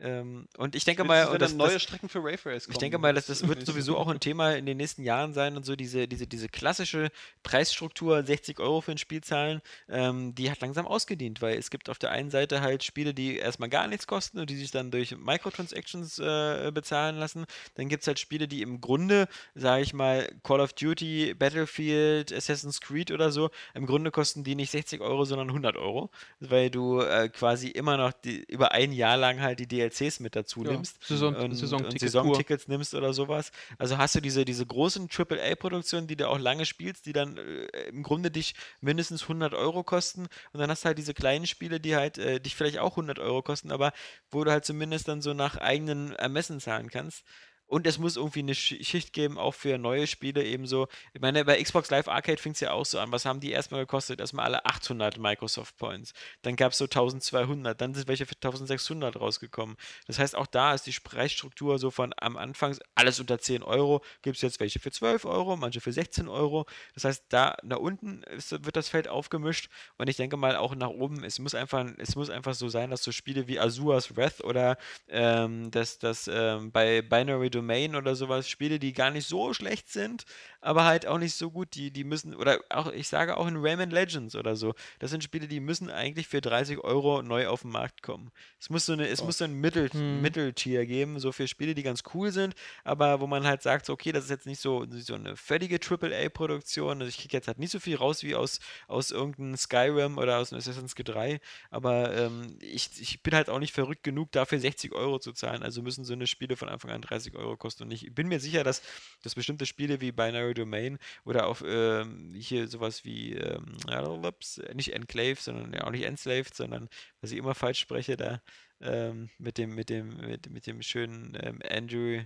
Ähm, und ich denke mal, das, neue das, Strecken für Wave Race kommen. ich denke mal, dass das wird sowieso auch ein Thema in den nächsten Jahren sein und so diese, diese, diese klassische Preisstruktur, 60 Euro für ein Spiel zahlen, ähm, die hat langsam ausgedient, weil es gibt auf der einen Seite halt Spiele, die erstmal gar nichts kosten und die sich dann durch Microtransactions äh, bezahlen lassen. Dann gibt es halt Spiele, die im Grunde, sage ich mal, Call of Duty, Battlefield, Assassin's Creed oder so, im Grunde kosten die nicht 60 Euro, sondern 100 Euro, weil du äh, quasi immer noch die, über ein Jahr lang halt die DLCs mit dazu Ja, nimmst Saison- und, Saisonticket und pur. Saisontickets nimmst oder sowas. Also hast du diese, diese großen AAA-Produktionen, die du auch lange spielst, die dann äh, im Grunde dich mindestens 100 Euro kosten und dann hast du halt diese kleinen Spiele, die halt äh, dich vielleicht auch 100 Euro kosten, aber wo du halt zumindest dann so nach eigenen Ermessen zahlen kannst. Und es muss irgendwie eine Sch- Schicht geben, auch für neue Spiele ebenso. Ich meine, bei Xbox Live Arcade fing es ja auch so an. Was haben die erstmal gekostet? Erstmal alle 800 Microsoft Points. Dann gab es so 1200. Dann sind welche für 1600 rausgekommen. Das heißt, auch da ist die Preisstruktur so von am Anfang alles unter 10 Euro. Gibt es jetzt welche für 12 Euro, manche für 16 Euro. Das heißt, da nach unten ist, wird das Feld aufgemischt. Und ich denke mal auch nach oben. Es muss einfach, es muss einfach so sein, dass so Spiele wie Azure's Wrath oder ähm, dass das ähm, bei Binary Domain oder sowas Spiele, die gar nicht so schlecht sind, aber halt auch nicht so gut, die, die müssen, oder auch, ich sage auch in Rayman Legends oder so, das sind Spiele, die müssen eigentlich für 30 Euro neu auf den Markt kommen. Es muss so eine, es Oh. muss so ein Mittel, Hm. Mitteltier geben, so für Spiele, die ganz cool sind, aber wo man halt sagt, so, okay, das ist jetzt nicht so, so eine völlige AAA-Produktion, also ich kriege jetzt halt nicht so viel raus wie aus, aus irgendeinem Skyrim oder aus einem Assassin's Creed 3, aber ähm, ich, ich bin halt auch nicht verrückt genug, dafür 60 Euro zu zahlen, also müssen so eine Spiele von Anfang an 30 Euro kosten und ich bin mir sicher, dass, dass bestimmte Spiele wie Binary Domain oder auch ähm, hier sowas wie, ähm, ups, nicht Enclave, sondern ja auch nicht Enslaved, sondern, was ich immer falsch spreche, da ähm, mit dem, mit dem, mit, mit dem schönen ähm, Andrew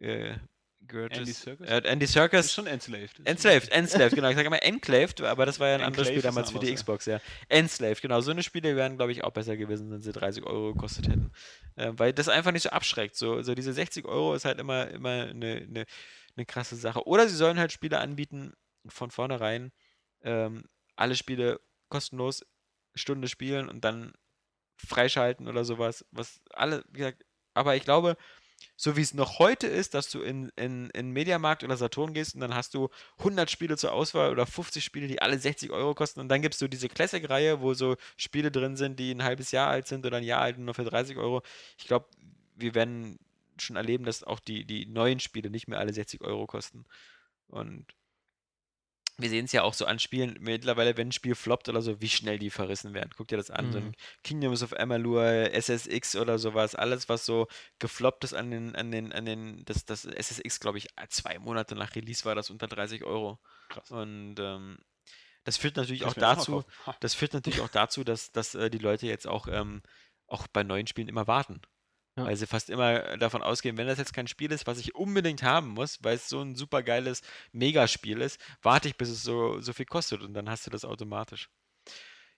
äh, Gertis, Andy Serkis? Äh, Andy Das ist schon enslaved. Enslaved, Enslaved, genau. Ich sage immer Enclaved, aber das war ja ein anderes Enclave Spiel ist damals für die anders. Xbox, ja. Enslaved, genau. So eine Spiele wären, glaube ich, auch besser gewesen, wenn sie 30 Euro gekostet hätten. Äh, weil das einfach nicht so abschreckt. So, so diese 60 Euro ist halt immer, immer eine, eine, eine krasse Sache. Oder sie sollen halt Spiele anbieten, von vornherein ähm, alle Spiele kostenlos Stunde spielen und dann freischalten oder sowas. Was alle, wie gesagt, aber ich glaube, so wie es noch heute ist, dass du in, in, in Mediamarkt oder Saturn gehst und dann hast du 100 Spiele zur Auswahl oder 50 Spiele, die alle 60 Euro kosten und dann gibst du diese Classic-Reihe, wo so Spiele drin sind, die ein halbes Jahr alt sind oder ein Jahr alt und nur für 30 Euro. Ich glaube, wir werden schon erleben, dass auch die, die neuen Spiele nicht mehr alle 60 Euro kosten. Und wir sehen es ja auch so an Spielen, mittlerweile, wenn ein Spiel floppt oder so, wie schnell die verrissen werden. Guck dir das an, so ein Mhm. Kingdoms of Amalur, SSX oder sowas, alles, was so gefloppt ist an den, an den, an den, das, das SSX, glaube ich, zwei Monate nach Release war das unter 30 Euro. Krass. Und ähm, das führt natürlich Kann auch dazu, [LAUGHS] das führt natürlich auch dazu, dass, dass äh, die Leute jetzt auch, ähm, auch bei neuen Spielen immer warten. Ja. Weil sie fast immer davon ausgehen, wenn das jetzt kein Spiel ist, was ich unbedingt haben muss, weil es so ein super geiles Megaspiel ist, warte ich, bis es so, so viel kostet und dann hast du das automatisch.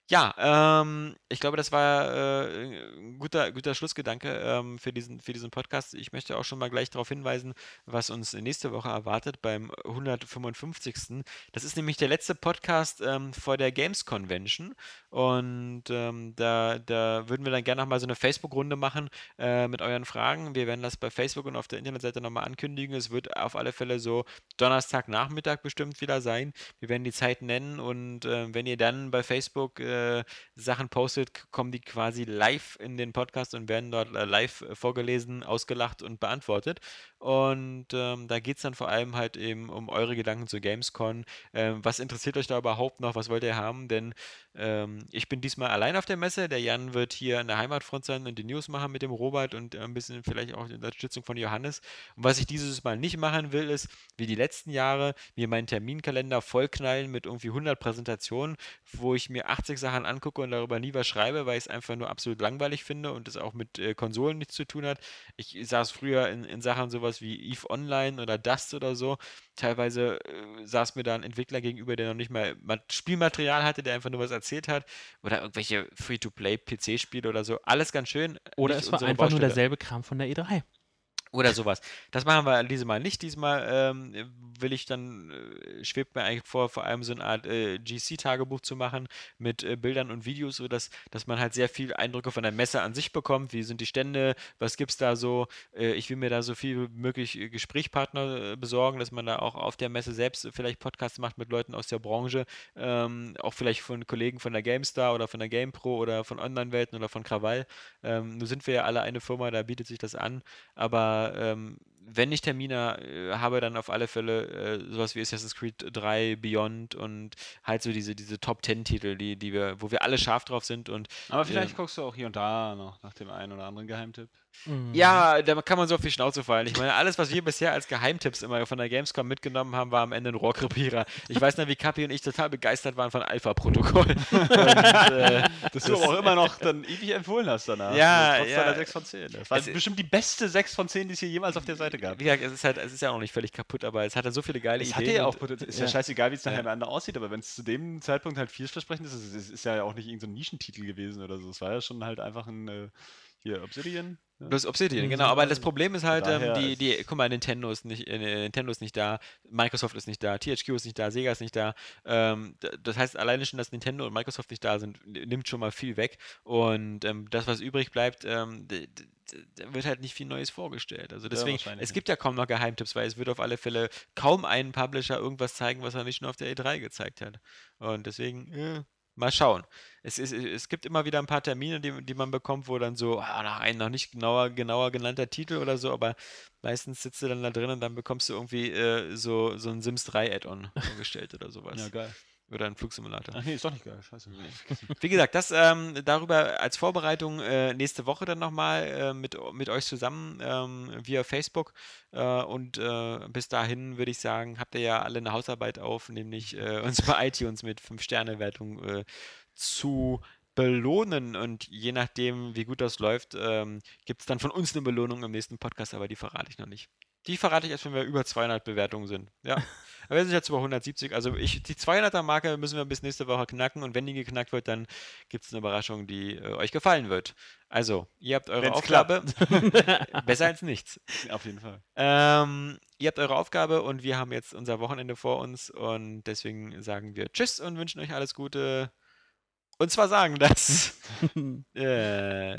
Ja, ähm, ich glaube, das war äh, ein guter, guter Schlussgedanke ähm, für, diesen, für diesen Podcast. Ich möchte auch schon mal gleich darauf hinweisen, was uns nächste Woche erwartet beim 155. Das ist nämlich der letzte Podcast ähm, vor der Games Convention. Und ähm, da, da würden wir dann gerne nochmal so eine Facebook-Runde machen äh, mit euren Fragen. Wir werden das bei Facebook und auf der Internetseite nochmal ankündigen. Es wird auf alle Fälle so Donnerstagnachmittag bestimmt wieder sein. Wir werden die Zeit nennen und äh, wenn ihr dann bei Facebook äh, Sachen postet, kommen die quasi live in den Podcast und werden dort äh, live äh, vorgelesen, ausgelacht und beantwortet. Und ähm, da geht es dann vor allem halt eben um eure Gedanken zu Gamescon. Ähm, was interessiert euch da überhaupt noch? Was wollt ihr haben? Denn ähm, ich bin diesmal allein auf der Messe. Der Jan wird hier in der Heimatfront sein und die News machen mit dem Robert und äh, ein bisschen vielleicht auch die Unterstützung von Johannes. Und was ich dieses Mal nicht machen will, ist, wie die letzten Jahre, mir meinen Terminkalender vollknallen mit irgendwie 100 Präsentationen, wo ich mir 80 Sachen angucke und darüber nie was schreibe, weil ich es einfach nur absolut langweilig finde und es auch mit äh, Konsolen nichts zu tun hat. Ich saß früher in, in Sachen sowas wie EVE Online oder Dust oder so. Teilweise äh, saß mir da ein Entwickler gegenüber, der noch nicht mal Ma- Spielmaterial hatte, der einfach nur was erzählt hat. Oder irgendwelche Free-to-Play-PC-Spiele oder so. Alles ganz schön. Oder es war einfach nur Baustelle. derselbe Kram von der E E3. Oder sowas. Das machen wir diesmal nicht. Diesmal ähm, will ich dann, äh, schwebt mir eigentlich vor, vor allem so eine Art äh, GC-Tagebuch zu machen mit äh, Bildern und Videos, sodass dass man halt sehr viel Eindrücke von der Messe an sich bekommt. Wie sind die Stände? Was gibt es da so? Äh, ich will mir da so viel möglich äh, Gesprächspartner äh, besorgen, dass man da auch auf der Messe selbst vielleicht Podcasts macht mit Leuten aus der Branche. Ähm, auch vielleicht von Kollegen von der GameStar oder von der GamePro oder von Online-Welten oder von Krawall. Ähm, nun sind wir ja alle eine Firma, da bietet sich das an. Aber ähm, wenn ich Termine äh, habe, dann auf alle Fälle äh, sowas wie Assassin's Creed 3, Beyond und halt so diese, diese Top 10 Titel, die, die wir, wo wir alle scharf drauf sind und Aber vielleicht Ähm. guckst du auch hier und da noch nach dem einen oder anderen Geheimtipp. Mhm. ja, da kann man so auf die Schnauze fallen. Ich meine, alles, was wir bisher als Geheimtipps immer von der Gamescom mitgenommen haben, war am Ende ein Rohrkrepierer. Ich weiß noch, wie Kapi und ich total begeistert waren von Alpha-Protokoll. [LAUGHS] Und, äh, Das du aber auch immer noch dann ewig empfohlen hast danach. Ja, Trotz ja. deiner 6 von 10. Das war Es- bestimmt die beste 6 von 10, die es hier jemals auf der Seite gab. wie gesagt, es ist halt, es ist ja auch noch nicht völlig kaputt, aber es hat ja so viele geile Es Ideen. hatte ja auch Potenzial. Ist ja, ja. scheißegal, wie es nachher Ja. am Ende aussieht, aber wenn es zu dem Zeitpunkt halt vielversprechend ist, es ist, ist ja auch nicht irgendein so ein Nischentitel gewesen oder so. Es war ja schon halt einfach ein äh, hier Obsidian. Ne? Bloß Obsidian, Mhm. genau. Aber das Problem ist halt, ähm, die, die, guck mal, Nintendo ist nicht, äh, Nintendo ist nicht da, Microsoft ist nicht da, THQ ist nicht da, Sega ist nicht da. Ähm, das heißt, alleine schon, dass Nintendo und Microsoft nicht da sind, nimmt schon mal viel weg. Und ähm, das, was übrig bleibt, ähm, wird halt nicht viel Neues vorgestellt. Also deswegen, wahrscheinlich es gibt ja kaum noch Geheimtipps, weil es wird auf alle Fälle kaum einen Publisher irgendwas zeigen, was er nicht schon auf der E3 gezeigt hat. Und deswegen, ja, mal schauen. Es, ist, es gibt immer wieder ein paar Termine, die, die man bekommt, wo dann so, ah, ein noch nicht genauer, genauer genannter Titel oder so, aber meistens sitzt du dann da drin und dann bekommst du irgendwie äh, so, so ein Sims 3 Add-on vorgestellt oder sowas. Ja, geil. Oder ein Flugsimulator. Ach nee, ist doch nicht geil. Scheiße. Wie gesagt, das ähm, darüber als Vorbereitung äh, nächste Woche dann nochmal äh, mit, mit euch zusammen ähm, via Facebook. Äh, und äh, bis dahin würde ich sagen, habt ihr ja alle eine Hausarbeit auf, nämlich äh, [LAUGHS] uns bei iTunes mit 5-Sterne-Wertung äh, zu belohnen. Und je nachdem, wie gut das läuft, ähm, gibt es dann von uns eine Belohnung im nächsten Podcast, aber die verrate ich noch nicht. Die verrate ich erst, wenn wir über 200 Bewertungen sind. Ja. [LAUGHS] Aber wir sind jetzt über 170. Also ich, die 200er-Marke müssen wir bis nächste Woche knacken. Und wenn die geknackt wird, dann gibt es eine Überraschung, die äh, euch gefallen wird. Also, ihr habt eure Wenn's Aufgabe. [LAUGHS] [LAUGHS] Besser als nichts. Auf jeden Fall. Ähm, ihr habt eure Aufgabe und wir haben jetzt unser Wochenende vor uns. Und deswegen sagen wir Tschüss und wünschen euch alles Gute. Und zwar sagen das äh,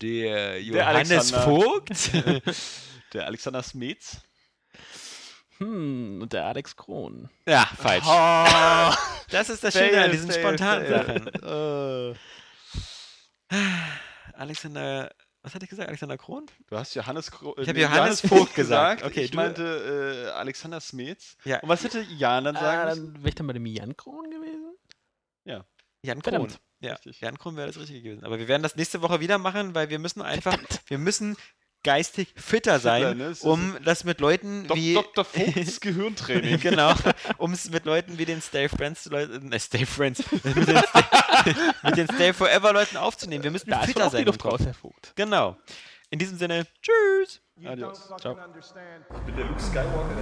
der Johannes Alexander. Vogt. Der Alexander Smets. Hm, und der Alex Kron. ja, falsch. Oh, [LAUGHS] Das ist das Schöne an diesen fail, spontanen fail. Sachen. [LAUGHS] Alexander, was hatte ich gesagt? Alexander Kron? Du hast Johannes, Kro äh, Ich hab nee, Johannes Vogt gesagt. Okay, ich du- meinte äh, Alexander Smets. Ja. Und was hätte Jan dann sagen müssen? dann wäre ich dann bei dem Jan Kron gewesen? Jan Kron. Verdammt. Ja, Richtig. Jan Kron wäre das Richtige gewesen. Aber wir werden das nächste Woche wieder machen, weil wir müssen einfach, wir müssen geistig fitter sein, ne? Es ist- um das mit Leuten Dok wie... Dr. Vogts [LAUGHS] Gehirntraining. genau, [LAUGHS] um es mit Leuten wie den Stay Friends Leuten, äh, Stay Friends, [LAUGHS] mit den Stay, mit den Stay Forever Leuten aufzunehmen. Wir müssen Da fitter auch die sein. im Luft raus, Herr Vogt. Genau. In diesem Sinne, tschüss. Adios. Ciao. Mit der Luke Skywalker,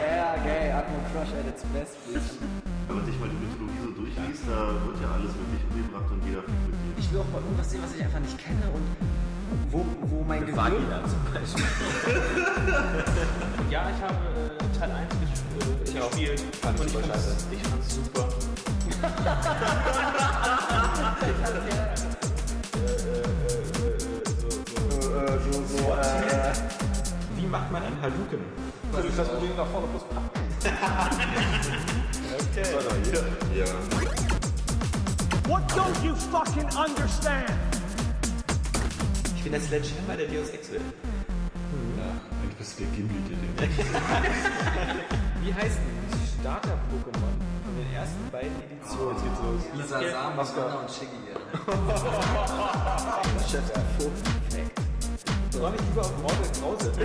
Ja, gay, Atmo Crush at its best, bitch. Wenn man sich mal die Mythologie so durchliest, da wird ja alles wirklich umgebracht und jeder. Ich will auch mal irgendwas sehen, was ich einfach nicht kenne und wo, wo mein Gehirn... zum Beispiel. Ja, ich habe äh, Teil 1 ges äh, gespielt. Fand und ich super scheiße. ich fand's super. Wie macht man einen Haluken? Das Problem nach vorne plus [LAUGHS] What don't you fucking understand? Ich bin der Sledgehammer der Deus Ex. Bist du der Gimli, der den [LAUGHS] Wie heißt denn Starter-Pokémon von den ersten beiden Editionen? Jetzt geht's los. Lisa Sam, Mascara und Shiggy. [LAUGHS] Ich freue mich lieber auf Mortal Krause. [LAUGHS]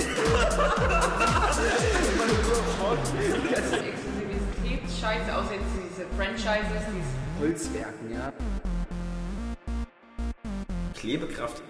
Exklusivität scheiße, außer jetzt diese Franchises, diese Holzwerken, ja. Klebekraft